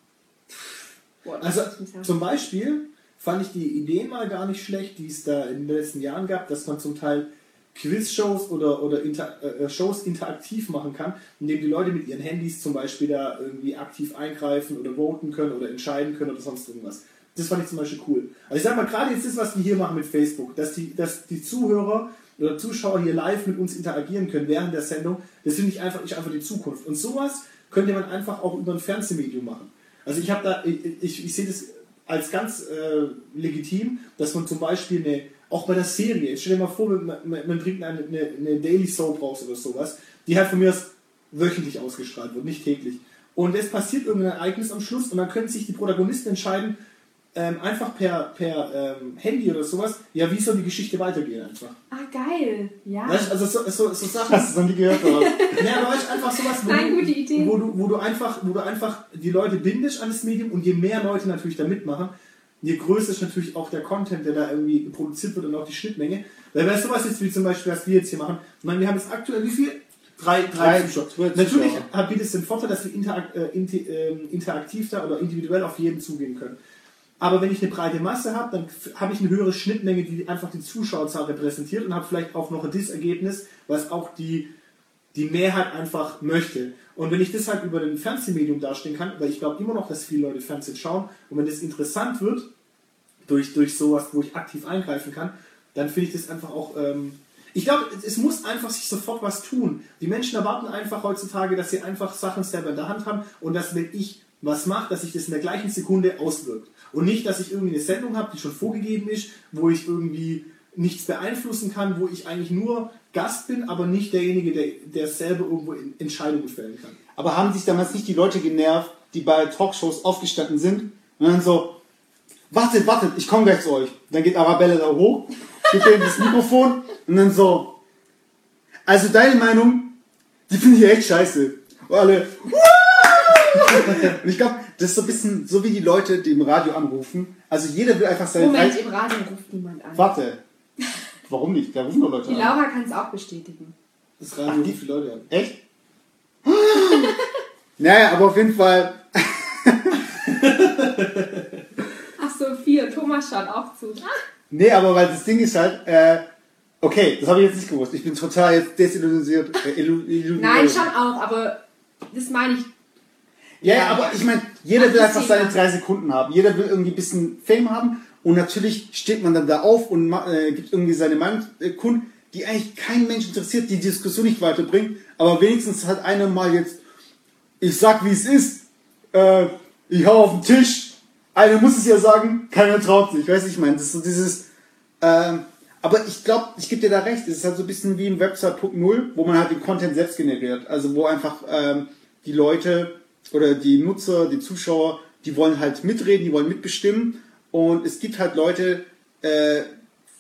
Boah, Also zum Beispiel fand ich die Idee mal gar nicht schlecht, die es da in den letzten Jahren gab, dass man zum Teil Quiz-Shows oder, oder inter, äh, Shows interaktiv machen kann, indem die Leute mit ihren Handys zum Beispiel da irgendwie aktiv eingreifen oder voten können oder entscheiden können oder sonst irgendwas. Das fand ich zum Beispiel cool. Also ich sag mal, gerade jetzt das, was wir hier machen mit Facebook, dass die, dass die Zuhörer oder Zuschauer hier live mit uns interagieren können während der Sendung, das finde ich einfach, ist einfach die Zukunft. Und sowas könnte man einfach auch über ein Fernsehmedium machen. Also ich habe da, ich, ich, ich sehe das als ganz äh, legitim, dass man zum Beispiel eine, auch bei der Serie, jetzt stell dir mal vor, man, man, man bringt eine, eine, eine Daily Soap raus oder sowas, die halt von mir aus wöchentlich ausgestrahlt wird, nicht täglich. Und es passiert irgendein Ereignis am Schluss und dann können sich die Protagonisten entscheiden, ähm, einfach per, per ähm, Handy oder sowas, ja, wie soll die Geschichte weitergehen einfach. Ah, geil. Ja. Weißt, also so, so, so Sachen. Hast du noch nie gehört, oder? Ja, aber weißt, einfach sowas, wo, Nein, du, gute Idee. Wo, du, wo, du einfach, wo du einfach die Leute bindest an das Medium und je mehr Leute natürlich da mitmachen, je größer ist natürlich auch der Content, der da irgendwie produziert wird und auch die Schnittmenge. Weil bei sowas jetzt wie zum Beispiel, was wir jetzt hier machen, ich meine, wir haben jetzt aktuell wie viel? Drei, drei, Drei Zuschauer. Natürlich hat bietet es den Vorteil, dass wir interak äh, inti ähm, interaktiv da oder individuell auf jeden zugehen können. Aber wenn ich eine breite Masse habe, dann habe ich eine höhere Schnittmenge, die einfach die Zuschauerzahl repräsentiert und habe vielleicht auch noch ein Dissergebnis, was auch die, die Mehrheit einfach möchte. Und wenn ich das halt über ein Fernsehmedium darstellen kann, weil ich glaube immer noch, dass viele Leute Fernsehen schauen, und wenn das interessant wird, durch, durch sowas, wo ich aktiv eingreifen kann, dann finde ich das einfach auch. Ähm, ich glaube, es- muss einfach sich sofort was tun. Die Menschen erwarten einfach heutzutage, dass sie einfach Sachen selber in der Hand haben und dass, wenn ich was macht, dass sich das in der gleichen Sekunde auswirkt. Und nicht, dass ich irgendwie eine Sendung habe, die schon vorgegeben ist, wo ich irgendwie nichts beeinflussen kann, wo ich eigentlich nur Gast bin, aber nicht derjenige, der, der selber irgendwo Entscheidungen fällen kann. Aber haben sich damals nicht die Leute genervt, die bei Talkshows aufgestanden sind und dann so, wartet, wartet, ich komme gleich zu euch. Dann geht Arabelle da hoch, gibt ihm das Mikrofon und dann so, also deine Meinung, die finde ich echt scheiße. Und alle, und ich glaube, das ist so ein bisschen so wie die Leute, die im Radio anrufen. Also jeder will einfach seine Moment, drei- im Radio ruft niemand an. Warte. Warum nicht? Da rufen doch Leute Die an. Laura kann es auch bestätigen. Das Radio die- die viele Leute an. Echt? naja, aber auf jeden Fall. Ach so, vier. Thomas schaut auch zu. Nee, aber weil das Ding ist halt, äh, okay, das habe ich jetzt nicht gewusst. Ich bin total jetzt desillusioniert. Äh, Nein, schon auch, aber das meine ich. Ja, ja, aber ich meine, jeder will einfach seine drei Sekunden haben. Jeder will irgendwie ein bisschen Fame haben. Und natürlich steht man dann da auf und äh, gibt irgendwie seine Meinung äh, kund, die eigentlich kein Mensch interessiert, die Diskussion nicht weiterbringt. Aber wenigstens hat einer mal jetzt, ich sag wie es ist, äh, ich hau auf den Tisch. Einer muss es ja sagen, keiner traut sich. Weißt du, ich meine, das ist so dieses, ähm, aber ich glaube, ich gebe dir da recht, es ist halt so ein bisschen wie im Web 2.0, wo man halt den Content selbst generiert. Also wo einfach ähm, die Leute oder die Nutzer, die Zuschauer, die wollen halt mitreden, die wollen mitbestimmen. Und es gibt halt Leute, äh,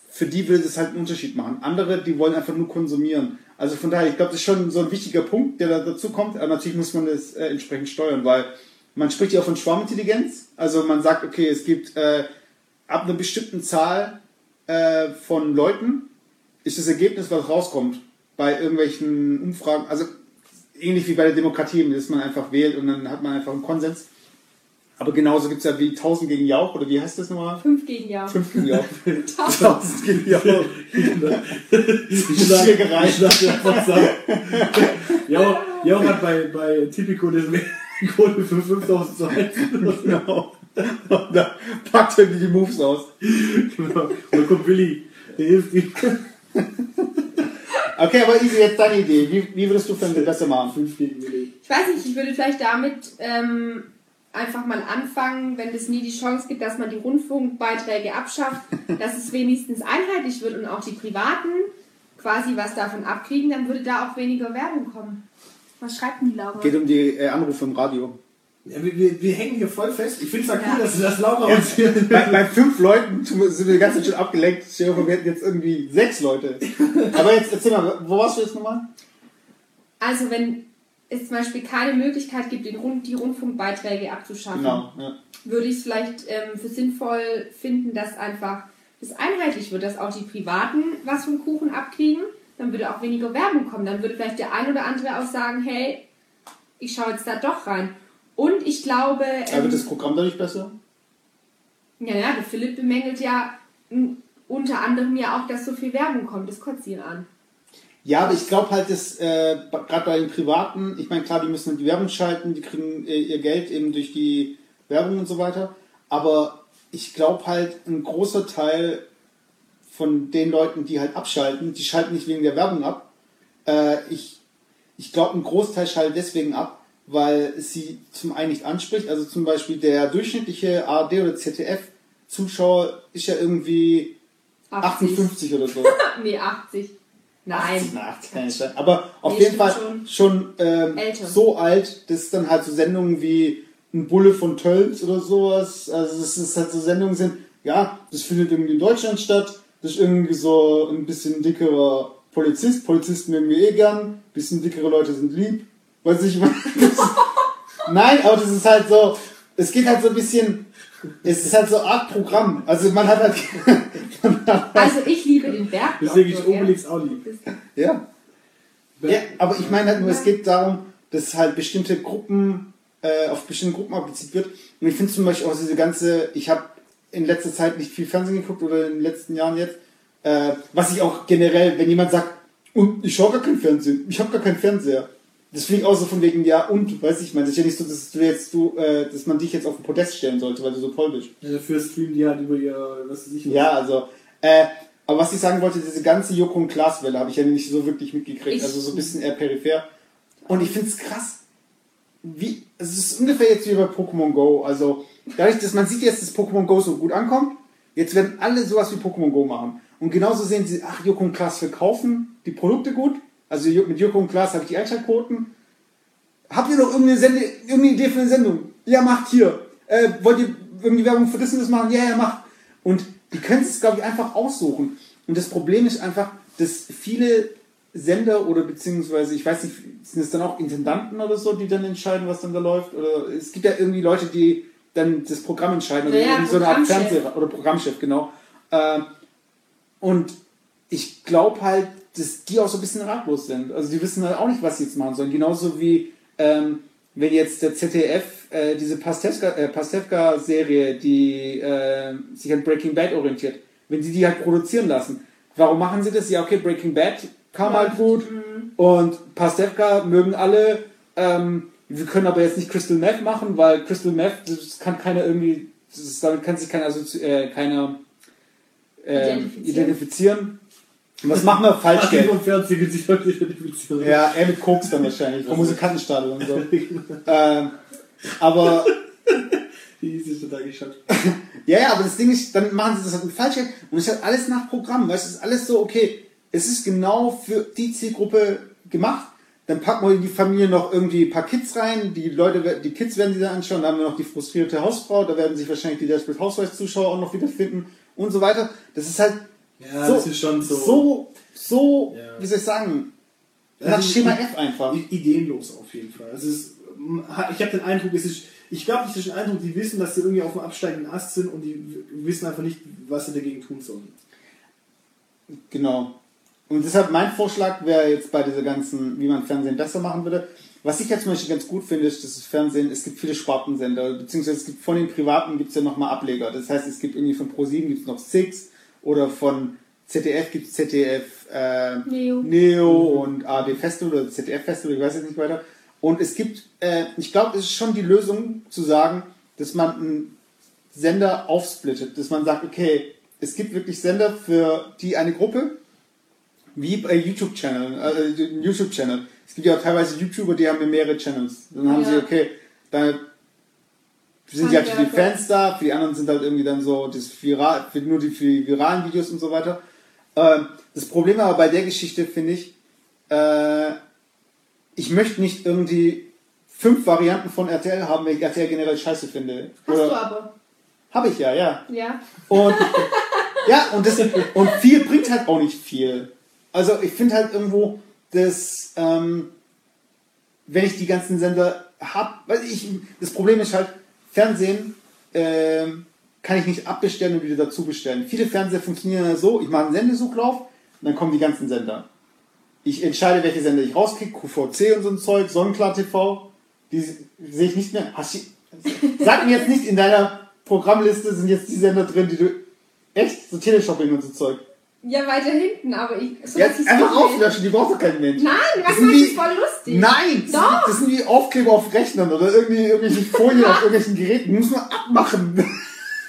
für die will das halt einen Unterschied machen. Andere, die wollen einfach nur konsumieren. Also von daher, ich glaube, das ist schon so ein wichtiger Punkt, der da dazu kommt. Aber natürlich muss man das äh, entsprechend steuern, weil man spricht ja auch von Schwarmintelligenz. Also man sagt, okay, es gibt äh, ab einer bestimmten Zahl äh, von Leuten ist das Ergebnis, was rauskommt bei irgendwelchen Umfragen, also ähnlich wie bei der Demokratie, dass man einfach wählt und dann hat man einfach einen Konsens. Aber genauso gibt es ja wie 1000 gegen Jauch, oder wie heißt das nochmal? Fünf gegen Ja. 5 gegen Jauch. 1000 gegen Jauch. Ich Schlägerei. Ich. Jo, jo hat bei, bei Tipico das Kohle für 5000 zu heizen. Genau. Und da packt er die Moves aus. Genau. Und dann kommt Willi, der hilft ihm. Okay, aber Easy, jetzt deine Idee. Wie, wie würdest du Filme besser machen? 5 gegen Willi. Ich weiß nicht, ich würde vielleicht damit ähm, einfach mal anfangen, wenn es nie die Chance gibt, dass man die Rundfunkbeiträge abschafft, dass es wenigstens einheitlich wird und auch die Privaten quasi was davon abkriegen, dann würde da auch weniger Werbung kommen. Was schreibt denn die Laura? Geht um die äh, Anrufe im Radio. Ja, wir, wir, wir hängen hier voll fest. Ich finde es ja cool, Ja. dass, dass Laura uns hier. Bei, bei fünf Leuten sind wir die ganze Zeit schon abgelenkt. Wir hätten jetzt irgendwie sechs Leute. Aber jetzt erzähl mal, wo warst du jetzt nochmal? Also wenn es zum Beispiel keine Möglichkeit gibt, den Rund, die Rundfunkbeiträge abzuschaffen, Genau. Ja. würde ich es vielleicht ähm, für sinnvoll finden, dass einfach das einheitlich wird, dass auch die Privaten was vom Kuchen abkriegen. Dann würde auch weniger Werbung kommen. Dann würde vielleicht der ein oder andere auch sagen, hey, ich schaue jetzt da doch rein. Und ich glaube, ähm, wird das Programm dadurch besser? ja, ja, der Philipp bemängelt ja unter anderem ja auch, dass so viel Werbung kommt. Das kotzt ihn an. Ja, aber ich glaube halt, dass äh, gerade bei den Privaten, ich meine, klar, die müssen die Werbung schalten, die kriegen äh, ihr Geld eben durch die Werbung und so weiter. Aber ich glaube halt, ein großer Teil von den Leuten, die halt abschalten, die schalten nicht wegen der Werbung ab. Äh, ich ich glaube, ein Großteil schaltet deswegen ab, weil sie zum einen nicht anspricht. Also zum Beispiel der durchschnittliche ARD oder ZDF-Zuschauer ist ja irgendwie 58 oder so. nee, 80. Nein. Na, 80 kann nicht sein. Aber auf Nee, jeden Fall stimmt schon, ähm, so alt, dass dann halt so Sendungen wie ein Bulle von Tölz oder sowas, also dass es halt so Sendungen sind, ja, das findet irgendwie in Deutschland statt, das ist irgendwie so ein bisschen dickerer Polizist, Polizisten mögen wir eh gern, bisschen dickere Leute sind lieb, weiß ich meine. Nein, aber das ist halt so, es geht halt so ein bisschen, es ist halt so Art Programm, also man hat halt, man hat halt Also ich liebe den Berg. Deswegen ich Obelix auch lieb. ja, Ja, aber ich meine halt nur, es geht darum, dass halt bestimmte Gruppen äh, auf bestimmte Gruppen abgezielt wird. Und ich finde zum Beispiel auch diese ganze, ich habe in letzter Zeit nicht viel Fernsehen geguckt oder in den letzten Jahren jetzt, äh, was ich auch generell, wenn jemand sagt, und ich schaue gar kein Fernsehen, ich habe gar keinen Fernseher. Das ich auch so von wegen, ja und, weiß ich, meine, das ist ja nicht so, dass du jetzt du, äh, dass man dich jetzt auf den Podest stellen sollte, weil du so toll bist. Ja, Dafür streamen die halt über ihr, was weiß ich. Ja, also, äh, aber was ich sagen wollte, diese ganze Joko und Klaas-Welle habe ich ja nicht so wirklich mitgekriegt. Ich- also so ein bisschen eher peripher. Und ich finde es krass. wie, es ist ungefähr jetzt wie bei Pokémon Go. Also, dadurch, dass man sieht jetzt, dass Pokémon Go so gut ankommt, jetzt werden alle sowas wie Pokémon Go machen. Und genauso sehen sie, ach, Joko und Klaas verkaufen die Produkte gut. Also mit Joko und Klaas habe ich die Einschaltquoten. Habt ihr noch irgendeine, Sende, irgendeine Idee für eine Sendung? Ja, macht hier. Äh, wollt ihr irgendwie Werbung für das und das machen? Ja, ja, macht. Und die können es, glaube ich, einfach aussuchen. Und das Problem ist einfach, dass viele Sender oder beziehungsweise, ich weiß nicht, sind es dann auch Intendanten oder so, die dann entscheiden, was dann da läuft? Oder es gibt ja irgendwie Leute, die dann das Programm entscheiden oder Ja, ja, irgendwie so eine Art. Fernseher oder Programmchef, genau. Ähm, und ich glaube halt, dass die auch so ein bisschen ratlos sind. Also die wissen halt auch nicht, was sie jetzt machen sollen. Genauso wie ähm, wenn jetzt der ZDF äh, diese Pastewka, äh, Pastewka-Serie, die äh, sich an Breaking Bad orientiert, wenn sie die halt produzieren lassen. Warum machen sie das? Ja, okay, Breaking Bad kam halt gut und Pastewka mögen alle. Ähm, wir können aber jetzt nicht Crystal Meth machen, weil Crystal Meth, das kann keiner irgendwie, das ist, damit kann sich keiner, also, äh, keiner äh, Identifizieren. identifizieren. Und was machen wir? Will sich heute identifizieren. Ja, er mit Koks dann wahrscheinlich, vom Musikantenstadel und so. ähm, aber, Die ist schon da geschaut. ja, ja, aber das Ding ist, dann machen sie das halt mit Falschgeld und es ist halt alles nach Programm, weißt du, es ist alles so, okay, es ist genau für die Zielgruppe gemacht, dann packen wir in die Familie noch irgendwie ein paar Kids rein, die Leute, die Kids werden die dann anschauen, dann haben wir noch die frustrierte Hausfrau, da werden sich wahrscheinlich die Desperate Housewives Zuschauer auch noch wiederfinden und so weiter. Das ist halt Ja, so, das ist schon so. so, so, Ja. wie soll ich sagen, nach die- Schema F einfach. Ideenlos auf jeden Fall. Also ist, ich habe den Eindruck, es ist, ich glaube nicht, es ist den Eindruck, die wissen, dass sie irgendwie auf dem absteigenden Ast sind und die wissen einfach nicht, was sie dagegen tun sollen. Genau. Und deshalb mein Vorschlag wäre jetzt bei dieser ganzen, wie man Fernsehen besser machen würde. Was ich jetzt zum Beispiel ganz gut finde, ist, dass das Fernsehen, es gibt viele Spartensender, beziehungsweise es gibt von den privaten gibt es ja nochmal Ableger. Das heißt, es gibt irgendwie von Pro7 gibt es noch Six oder von ZDF gibt es ZDF äh, Neo. Neo und ARD Festival oder ZDF Festival, ich weiß jetzt nicht weiter. Und es gibt, äh, ich glaube, es ist schon die Lösung zu sagen, dass man einen Sender aufsplittet, dass man sagt, okay, es gibt wirklich Sender für die eine Gruppe, wie bei YouTube-Channel, äh, YouTube-Channel. Es gibt ja auch teilweise YouTuber, die haben ja mehrere Channels. Dann haben Ja. sie, okay, dann sind die halt für die. Fans da, für die anderen sind halt irgendwie dann so das viral, für nur die für die viralen Videos und so weiter. Ähm, das Problem aber bei der Geschichte finde ich, äh, ich möchte nicht irgendwie fünf Varianten von RTL haben, weil ich RTL generell scheiße finde. Hast du aber. Habe ich ja, ja. Ja. Und ja, und das und viel bringt halt auch nicht viel. Also ich finde halt irgendwo, dass ähm, wenn ich die ganzen Sender hab, weil ich das Problem ist halt Fernsehen ähm, kann ich nicht abbestellen und wieder dazu bestellen. Viele Fernseher funktionieren ja so, ich mache einen Sendesuchlauf und dann kommen die ganzen Sender. Ich entscheide, welche Sender ich rauskriege, QVC und so ein Zeug, Sonnenklar TV, die sehe ich nicht mehr. Hast du, sag mir jetzt nicht, in deiner Programmliste sind jetzt die Sender drin, die du. Echt? So Teleshopping und so Zeug. Ja, weiter hinten, aber ich. So ich's einfach auflöschen, die braucht doch kein Mensch. Nein, Das was meinst du, voll lustig. Nein! Das, Doch. Sind, das sind wie Aufkleber auf Rechnern oder irgendwie irgendwelche Folien auf irgendwelchen Geräten. Die muss man abmachen.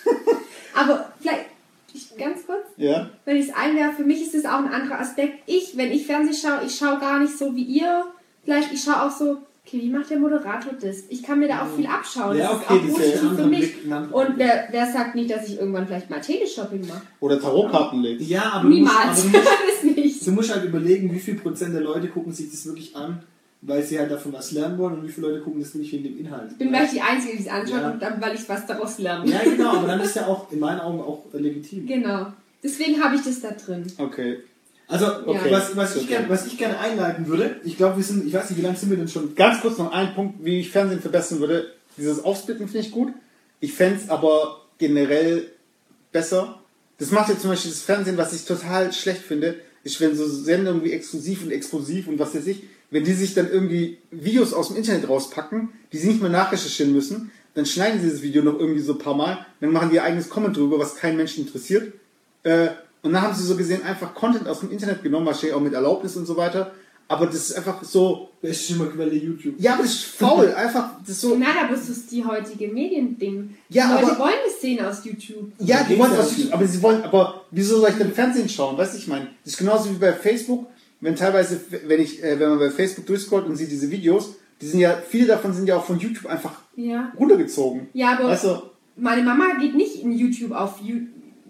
Aber vielleicht, ich, ganz kurz, ja? wenn ich es einwerfe, für mich ist das auch ein anderer Aspekt. Ich, wenn ich Fernsehen schaue, ich schaue gar nicht so wie ihr. Vielleicht, ich schaue auch so, okay, wie macht der Moderator das? Ich kann mir da auch viel abschauen. Ja, das okay, ist auch das ist ja positiv für mich. Und wer, wer sagt nicht, dass ich irgendwann vielleicht mal Teleshopping mache? Oder Tarotkarten legt. Ja, aber du, musst, Niemals. aber du, musst, das nicht. du musst halt überlegen, wie viel Prozent der Leute gucken sich das wirklich an, weil sie halt davon was lernen wollen und wie viele Leute gucken das wirklich wegen dem Inhalt. Ich bin gleich die Einzige, die es anschaut Ja. und dann, weil ich was daraus lerne. Ja, genau, aber dann ist ja auch in meinen Augen auch legitim. Genau. Deswegen habe ich das da drin. Okay. Also, Okay. was, was, ich gern, was ich gerne einleiten würde, ich glaube, wir sind, ich weiß nicht, wie lange sind wir denn schon? Ganz kurz noch ein Punkt, wie ich Fernsehen verbessern würde. Dieses Aufsplitten finde ich gut. Ich fände es aber generell besser. Das macht jetzt zum Beispiel das Fernsehen, was ich total schlecht finde, ist, wenn so Sendungen wie exklusiv und explosiv und was weiß ich, wenn die sich dann irgendwie Videos aus dem Internet rauspacken, die sie nicht mehr nachrecherchieren müssen, dann schneiden sie das Video noch irgendwie so ein paar Mal, dann machen die ihr eigenes Comment drüber, was keinen Menschen interessiert. Äh, und dann haben sie so gesehen einfach Content aus dem Internet genommen, wahrscheinlich auch mit Erlaubnis und so weiter. Aber das ist einfach so, Das ist immer Quelle YouTube. ja, aber das ist faul, einfach, das ist so, Nein, aber das ist die heutige Mediending. Ja, die Leute aber- wollen das sehen aus YouTube. ja, die wollen ja was, auch. aber sie wollen, aber wieso soll ich denn Fernsehen schauen? Weißt du, ich meine, das ist genauso wie bei Facebook, wenn teilweise, wenn ich, äh, wenn man bei Facebook durchscrollt und sieht diese Videos, die sind ja, viele davon sind ja auch von YouTube einfach Ja. runtergezogen. Ja, aber Also, meine Mama geht nicht in YouTube auf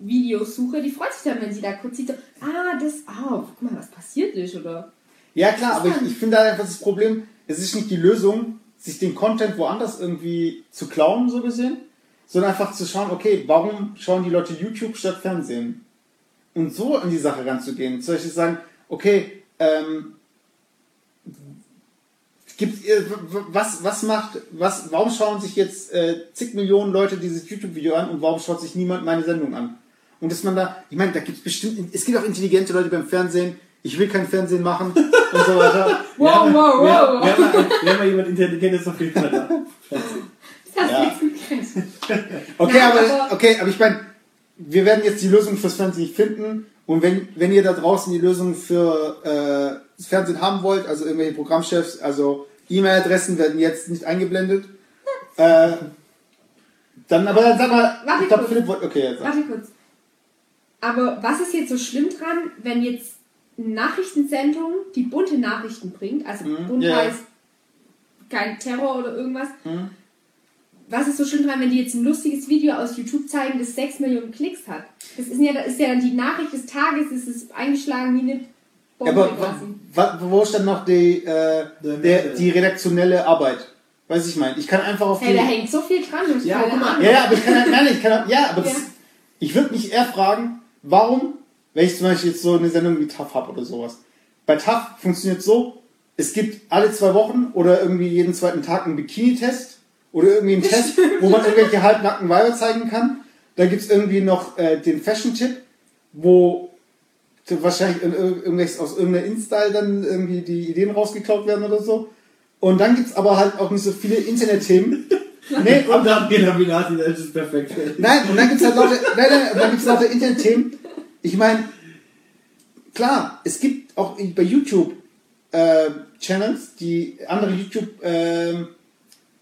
Videosuche. Die freut sich dann, wenn sie da kurz sieht, so, ah, das, ah, guck mal, was passiert ist, oder? ja klar, aber ich, ich finde da einfach das Problem, es ist nicht die Lösung, sich den Content woanders irgendwie zu klauen, so gesehen, sondern einfach zu schauen, okay, warum schauen die Leute YouTube statt Fernsehen? Und so an die Sache ranzugehen. Zum Beispiel sagen, okay, ähm, gibt, äh, was, was macht, was, warum schauen sich jetzt äh, zig Millionen Leute dieses YouTube-Video an und warum schaut sich niemand meine Sendung an? Und dass man da, ich meine, da gibt es bestimmt, es gibt auch intelligente Leute beim Fernsehen, ich will kein Fernsehen machen und so weiter. Wow, wow, Wir, wow. wir, haben, mal- wir haben mal jemand Intelligentes auf jeden Fall da. Das Ja. Okay, Nein, aber, okay, aber ich meine, wir werden jetzt die Lösung fürs Fernsehen nicht finden. Und wenn, wenn ihr da draußen die Lösung für äh, das Fernsehen haben wollt, also irgendwelche Programmchefs, also E-Mail-Adressen werden jetzt nicht eingeblendet. Äh, dann, aber dann sag mal, Warte ich glaube. Philipp wollte, okay, jetzt. sag. Warte kurz. Aber was ist jetzt so schlimm dran, wenn jetzt eine Nachrichtensendung die bunte Nachrichten bringt? Also Mhm, bunt ja. heißt kein Terror oder irgendwas. Mhm. Was ist so schlimm dran, wenn die jetzt ein lustiges Video aus YouTube zeigen, das 6 Millionen Klicks hat? Das ist ja, das ist ja dann die Nachricht des Tages, es ist eingeschlagen wie eine Bombe aber wa, wa, wo ist dann noch die, äh, Der die redaktionelle Arbeit? Weiß ich mein. Ich kann einfach auf Hey, die. da hängt so viel dran, Ja. Ja, ja, aber ich kann halt, nein, ich kann halt, ja, aber das, Ja. ich würde mich eher fragen, warum, wenn ich zum Beispiel jetzt so eine Sendung wie TAF habe oder sowas. Bei TAF funktioniert so, es gibt alle zwei Wochen oder irgendwie jeden zweiten Tag einen Bikini-Test oder irgendwie einen Test, wo man irgendwelche halbnackten Weiber zeigen kann. Dann gibt's irgendwie noch äh, den Fashion-Tipp, wo wahrscheinlich in, ir- irgendwelches aus irgendeiner InStyle dann irgendwie die Ideen rausgeklaut werden oder so. Und dann gibt's aber halt auch nicht so viele Internetthemen. Nee, Und dann Illuminati, das ist perfekt. Nein, und dann gibt's halt lauter, nein, nein, und dann gibt's lauter Internetthemen. Ich meine, klar, es gibt auch bei YouTube äh, Channels, die andere YouTube ähm,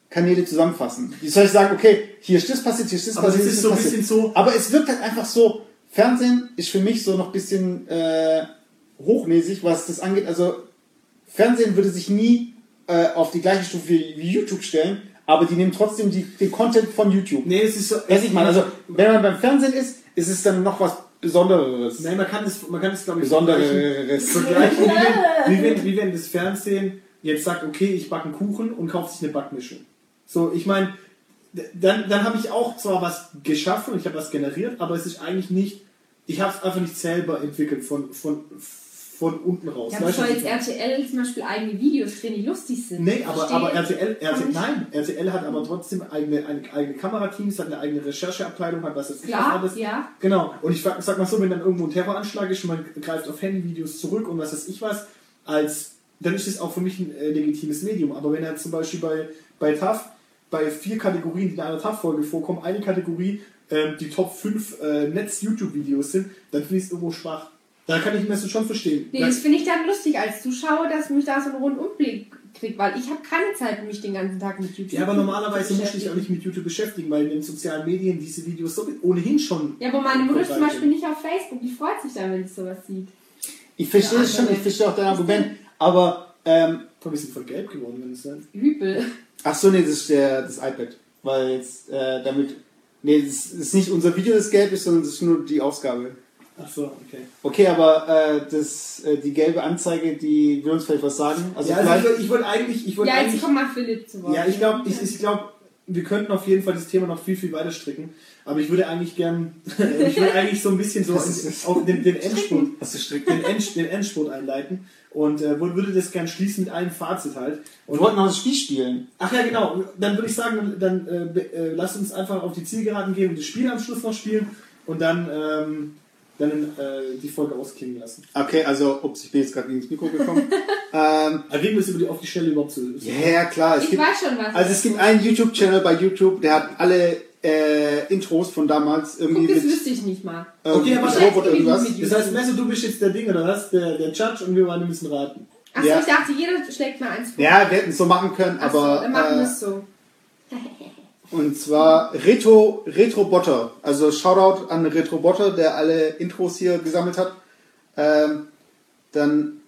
Kanäle zusammenfassen. Die soll ich sagen, okay, hier ist das passiert, hier ist das Aber passiert, das ist so ein bisschen so- Aber es wirkt halt einfach so, Fernsehen ist für mich so noch ein bisschen äh, hochnäsig, was das angeht. Also Fernsehen würde sich nie äh, auf die gleiche Stufe wie, wie YouTube stellen, aber die nehmen trotzdem die, den Content von YouTube. Nee, es ist so. Weiß ich mal, also wenn man beim Fernsehen ist, ist es dann noch was Besonderes. Nein, man kann das, man kann das glaube ich, Besonderes. vergleichen wie, wenn, wie, wenn, das Fernsehen jetzt sagt, okay, ich backe einen Kuchen und kauft sich eine Backmischung. So, ich meine, dann, dann habe ich auch zwar was geschaffen und ich habe was generiert, aber es ist eigentlich nicht, ich habe es einfach nicht selber entwickelt von, von, von unten raus. Ja, aber ich jetzt? RTL zum Beispiel eigene Videos drehen, die lustig sind. Nee, aber, aber. RTL, RTL, nein, RTL hat aber trotzdem eigene, ein, eigene Kamerateams, hat eine eigene Rechercheabteilung, hat was jetzt Klar, alles. ja. Genau. Und ich sag mal so, wenn dann irgendwo ein Terroranschlag ist und man greift auf Handyvideos zurück und was weiß ich was, als, dann ist das auch für mich ein äh, legitimes Medium. Aber wenn er zum Beispiel bei, bei TAF, bei vier Kategorien, die in einer TAF-Folge vorkommen, eine Kategorie ähm, die Top 5 äh, Netz-YouTube-Videos sind, dann finde ich es irgendwo schwach. Da kann ich mir das schon verstehen. Nee, das finde ich dann lustig als Zuschauer, dass mich da so einen Rundumblick kriegt, weil ich habe keine Zeit, mich den ganzen Tag mit YouTube ja, aber normalerweise muss ich dich auch nicht mit YouTube beschäftigen, weil in den sozialen Medien diese Videos so ohnehin schon. Ja, aber meine Mutter ist zum. Beispiel nicht auf Facebook, die freut sich dann, wenn sie sowas sieht. Ich verstehe Ja, es schon, ich verstehe auch dein Argument, aber ähm, Komm, wir sind voll gelb geworden, wenn es sein. Hübel. ach so, nee, das ist der, das iPad, weil jetzt äh, damit, nee, das ist nicht unser Video, das gelb ist, sondern das ist nur die Ausgabe. Ach so, okay. Okay, aber äh, das, äh, die gelbe Anzeige, die will uns vielleicht was sagen. Also ja, also ich, wollte- ich wollte eigentlich, ich wollte Ja, jetzt komm mal Philipp zu Wort. ja, ich glaube, ich, ich glaube, wir könnten auf jeden Fall das Thema noch viel, viel weiter stricken. Aber ich würde eigentlich gern, ich würde eigentlich so ein bisschen so auf den, den Endspurt, den, End, den Endspurt einleiten und äh, würde das gern schließen mit einem Fazit halt. Wir Und, wollten noch das Spiel spielen. ach ja, genau. Dann würde ich sagen, dann, dann äh, äh, lass uns einfach auf die Zielgeraden gehen und das Spiel am Schluss noch spielen und dann, ähm, dann äh, die Folge ausklingen lassen. Okay, also, ups, ich bin jetzt gerade gegen das Mikro gekommen. ähm, Aber wir es über die, auf die Stelle überhaupt zu? zu- ja, ja, klar. Es Ich gibt, weiß schon was. also es gibt einen YouTube-Channel bei YouTube, der hat alle äh, Intros von damals irgendwie Guck, das mit wüsste ich nicht mal. äh, Okay, aber Robot irgendwas. Das heißt, Messi, du bist jetzt der Ding, oder was? Der, der Judge und wir beide müssen raten. Achso, Ja. ich dachte, jeder schlägt mal eins vor. Ja, wir hätten es so machen können, Ach so, aber dann machen wir äh, es so. und zwar Retro Retrobotter. Also Shoutout an Retrobotter, der alle Intros hier gesammelt hat. Ähm, dann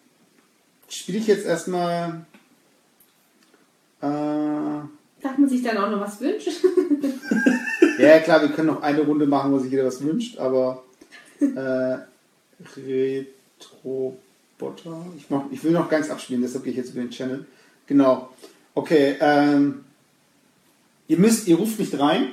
spiele ich jetzt erstmal man sich dann auch noch was wünscht. Ja, ja, klar, wir können noch eine Runde machen, wo sich jeder was wünscht, aber äh, Retrobotter. Ich, mach, ich will noch ganz abspielen, deshalb gehe ich jetzt über den Channel. Genau. Okay, ähm, ihr müsst, ihr ruft nicht rein.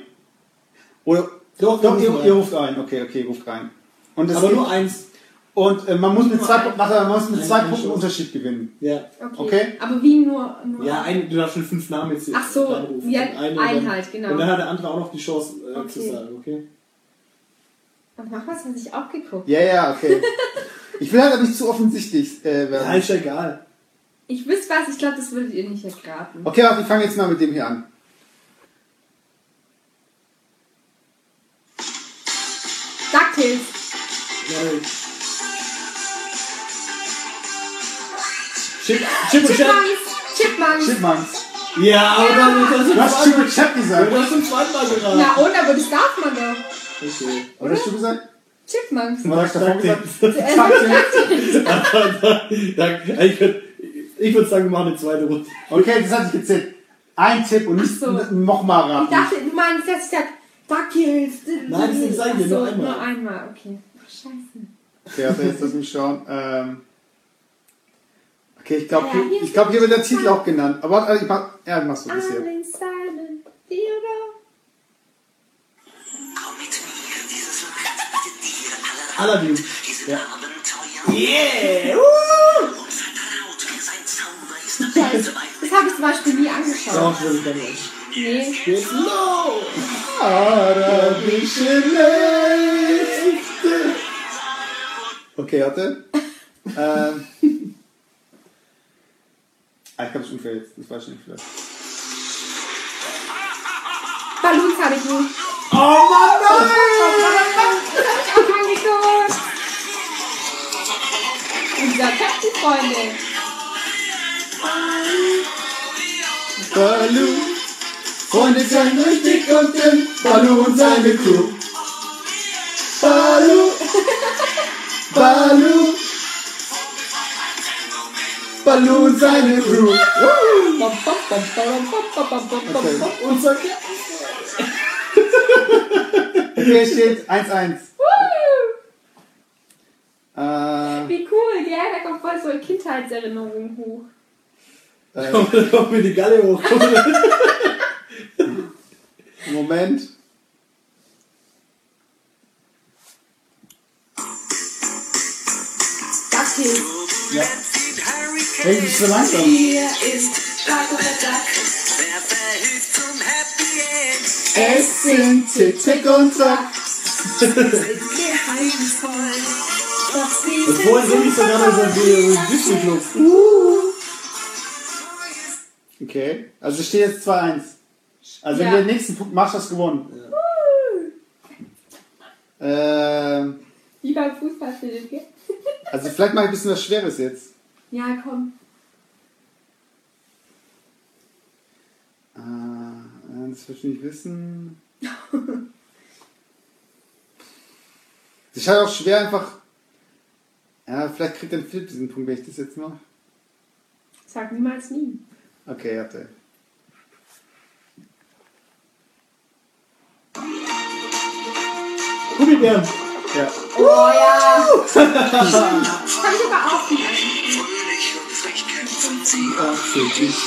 Oder Doch, doch, ihr, ihr ruft ein. Okay, okay, ihr ruft rein. Und das Aber nur eins. und äh, man muss mit zwei, ein. warte, man muss mit Eine zwei. Punkten Unterschied gewinnen. Ja. Okay. Aber wie nur. nur Ja, ein, du darfst schon fünf Namen jetzt Ach so, reinrufen. ja, eine ein dann- halt, genau. Und dann hat der andere auch noch die Chance äh, Okay. zu sagen, okay? Und mach was, was ich auch geguckt. Ja, ja, okay. ich will halt aber nicht zu offensichtlich äh, Ja, werden. ist ja egal. Ich wüsste was, ich glaube, das würdet ihr nicht erraten. Okay, warte, ich fange jetzt mal mit dem hier an. DuckTales. Ja, Chip, Chip Chap. Chipmunks. Chipmunks. Chipmunks. Ja, aber dann das Du hast Chip und Chap Ja, gesagt. du hast schon zweimal geraten. Na und, aber das darf man doch. Okay. Was hast du gesagt? Chipmunks. Was hast du davor gesagt? Danke. Ich würde ich würd sagen, wir machen eine zweite Runde. Okay, das hatte ich gezählt. Ein Tipp und nicht so. nochmal Ich raten. dachte, du meinst, dass ich sag, DuckTales. Nein, ich dir Ach so, nur einmal. Nur einmal, okay. Ach, scheiße. Okay, warte, jetzt lass mich schauen. Ähm, okay, ich glaube, Ja, hier ich glaub, hier wird der ist Titel auch genannt. Aber äh, ich mach, ja, machst du das hier. silent Theodore. Komm mit mir, dieses Land bietet dir allerlei Aladdin. Ja. Yeah! Sein ist besten bei Das habe ich zum Beispiel nie angeschaut. Doch, würde ich nicht. Jetzt no! Arabische Nächte. Okay, warte. ähm. Ah, ich glaube, es ist unfair jetzt. Das war schon nicht vielleicht. Balloons habe ich nie. Oh Mann, nein! Das habe ich auch angeguckt. Unser Captain-Freunde. Baloo. Freunde sein durch dick und dünn, Balu und seine Crew. Balu, Balu, Balu und seine Crew. Okay. Und so Hier steht 1-1. Äh, Wie cool, gell? Da kommt voll so eine Kindheitserinnerung hoch. Äh, Kommt mir die Galle hoch. Moment. DuckTales. Ja. Hey, das ist so langsam. Hier ist Duck oder Duck. Wer verhilft zum Happy End? Es sind Tick, und Zack. Geheimnisvoll. Doch sie Das sind vorhin so nicht sogar so ein Disney Club. Okay, also steht jetzt 2-1. Also wenn Ja. du den nächsten Punkt machst, hast du gewonnen. Ähm, Wie beim Fußball, Philipp, gell? also vielleicht mal ein bisschen was Schweres jetzt. Ja, komm. Äh, das will ich nicht wissen. Das ist halt auch schwer einfach. Ja, vielleicht kriegt dann Philipp diesen Punkt, wenn ich das jetzt mache. Sag niemals nie. Okay, Gummibären. Ja. Oh ja! Kann ich aber auch nicht. Fröhlich und frech kämpfen sie. Ach, für dich.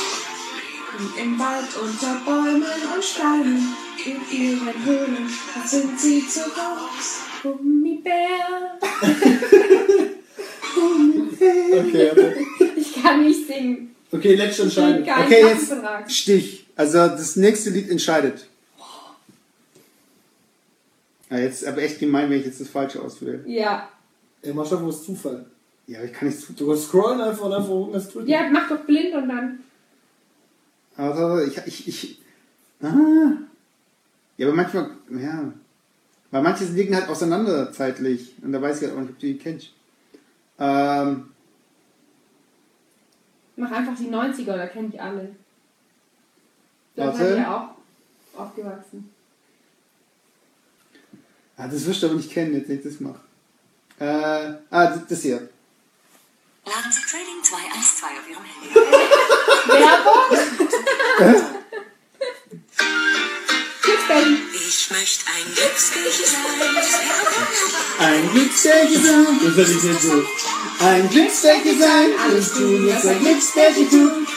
Im Wald unter Bäumen und Steinen, in ihren Höhlen, da sind sie zu Haus. Gummibär. Okay, warte. Ich kann nicht singen. Okay, letzte Entscheidung. Okay, jetzt. Stich. Also das nächste Lied entscheidet. Ja, jetzt ist aber echt gemein, wenn ich jetzt das Falsche auswähle. Ja. Ey, mal schauen, wo es Zufall. Ja, aber ich kann nicht zu. Du kannst scrollen einfach und einfach irgendwas drücken. Ja, mach doch blind und dann. Aber ich, ich, ich. Ah. Ja, aber manchmal, ja. Weil manche liegen halt auseinander zeitlich. Und da weiß ich halt auch nicht, ob du die kennst. Ähm, Mach einfach die 90er, da kenne ich alle. Da Warte. seid ihr auch aufgewachsen. Ah, das wirst du aber nicht kennen, jetzt ich das mache. Äh, ah, das hier. Laden Sie Trading 2 als 2 auf Ihrem Handy. Werbung? Ich möchte ein Glücksgleiche sein. Das. Ein Glücksgleiche sein. Das werde ich nicht so. Ein Glücksgleiche sein. Alles tun, was ein Glücksgleiche tut.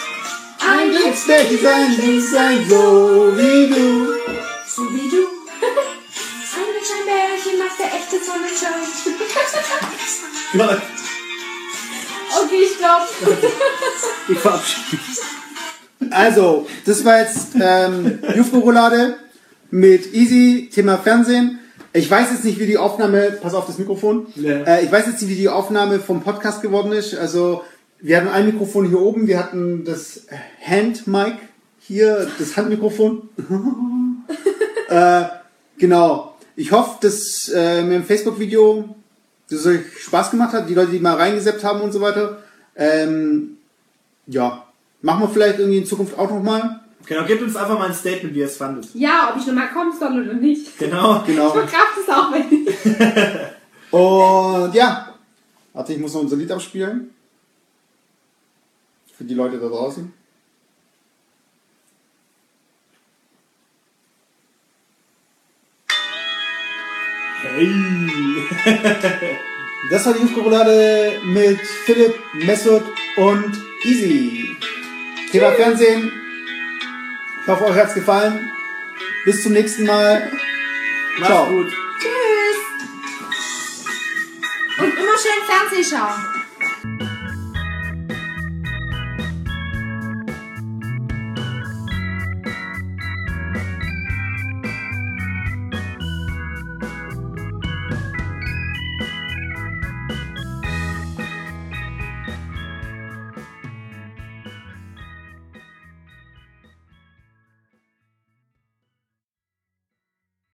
Ein Glücksgleiche sein. Du sein so wie du. So wie du. Sonnenscheinbärchen macht der echte Sonnenschein. Gott. okay, stopp. Ich verabschiede mich. Also, das war jetzt ähm, Jufko-Roulade mit Easy, Thema Fernsehen. Ich weiß jetzt nicht, wie die Aufnahme, pass auf das Mikrofon, Ja. äh, ich weiß jetzt nicht, wie die Aufnahme vom Podcast geworden ist. Also, wir hatten ein Mikrofon hier oben, wir hatten das Hand-Mic hier, das Handmikrofon. äh, genau. Ich hoffe, dass äh, mir im Facebook-Video dass es euch Spaß gemacht hat, die Leute, die mal reingeseppt haben und so weiter. Ähm, ja, machen wir vielleicht irgendwie in Zukunft auch nochmal. Genau, gebt uns einfach mal ein Statement, wie ihr es fandet. Ja, ob ich nochmal kommen soll oder nicht. Genau. Ich Genau. verkraft es auch, wenn ich. Und ja, warte, ich muss noch unser Lied abspielen. Für die Leute da draußen. Hey. Das war die Jufko-Roulade mit Philipp, Messut und Easy. Thema Fernsehen. Ich hoffe, euch hat's gefallen. Bis zum nächsten Mal. Macht's Ciao. gut. Tschüss. Und immer schön Fernsehen schauen.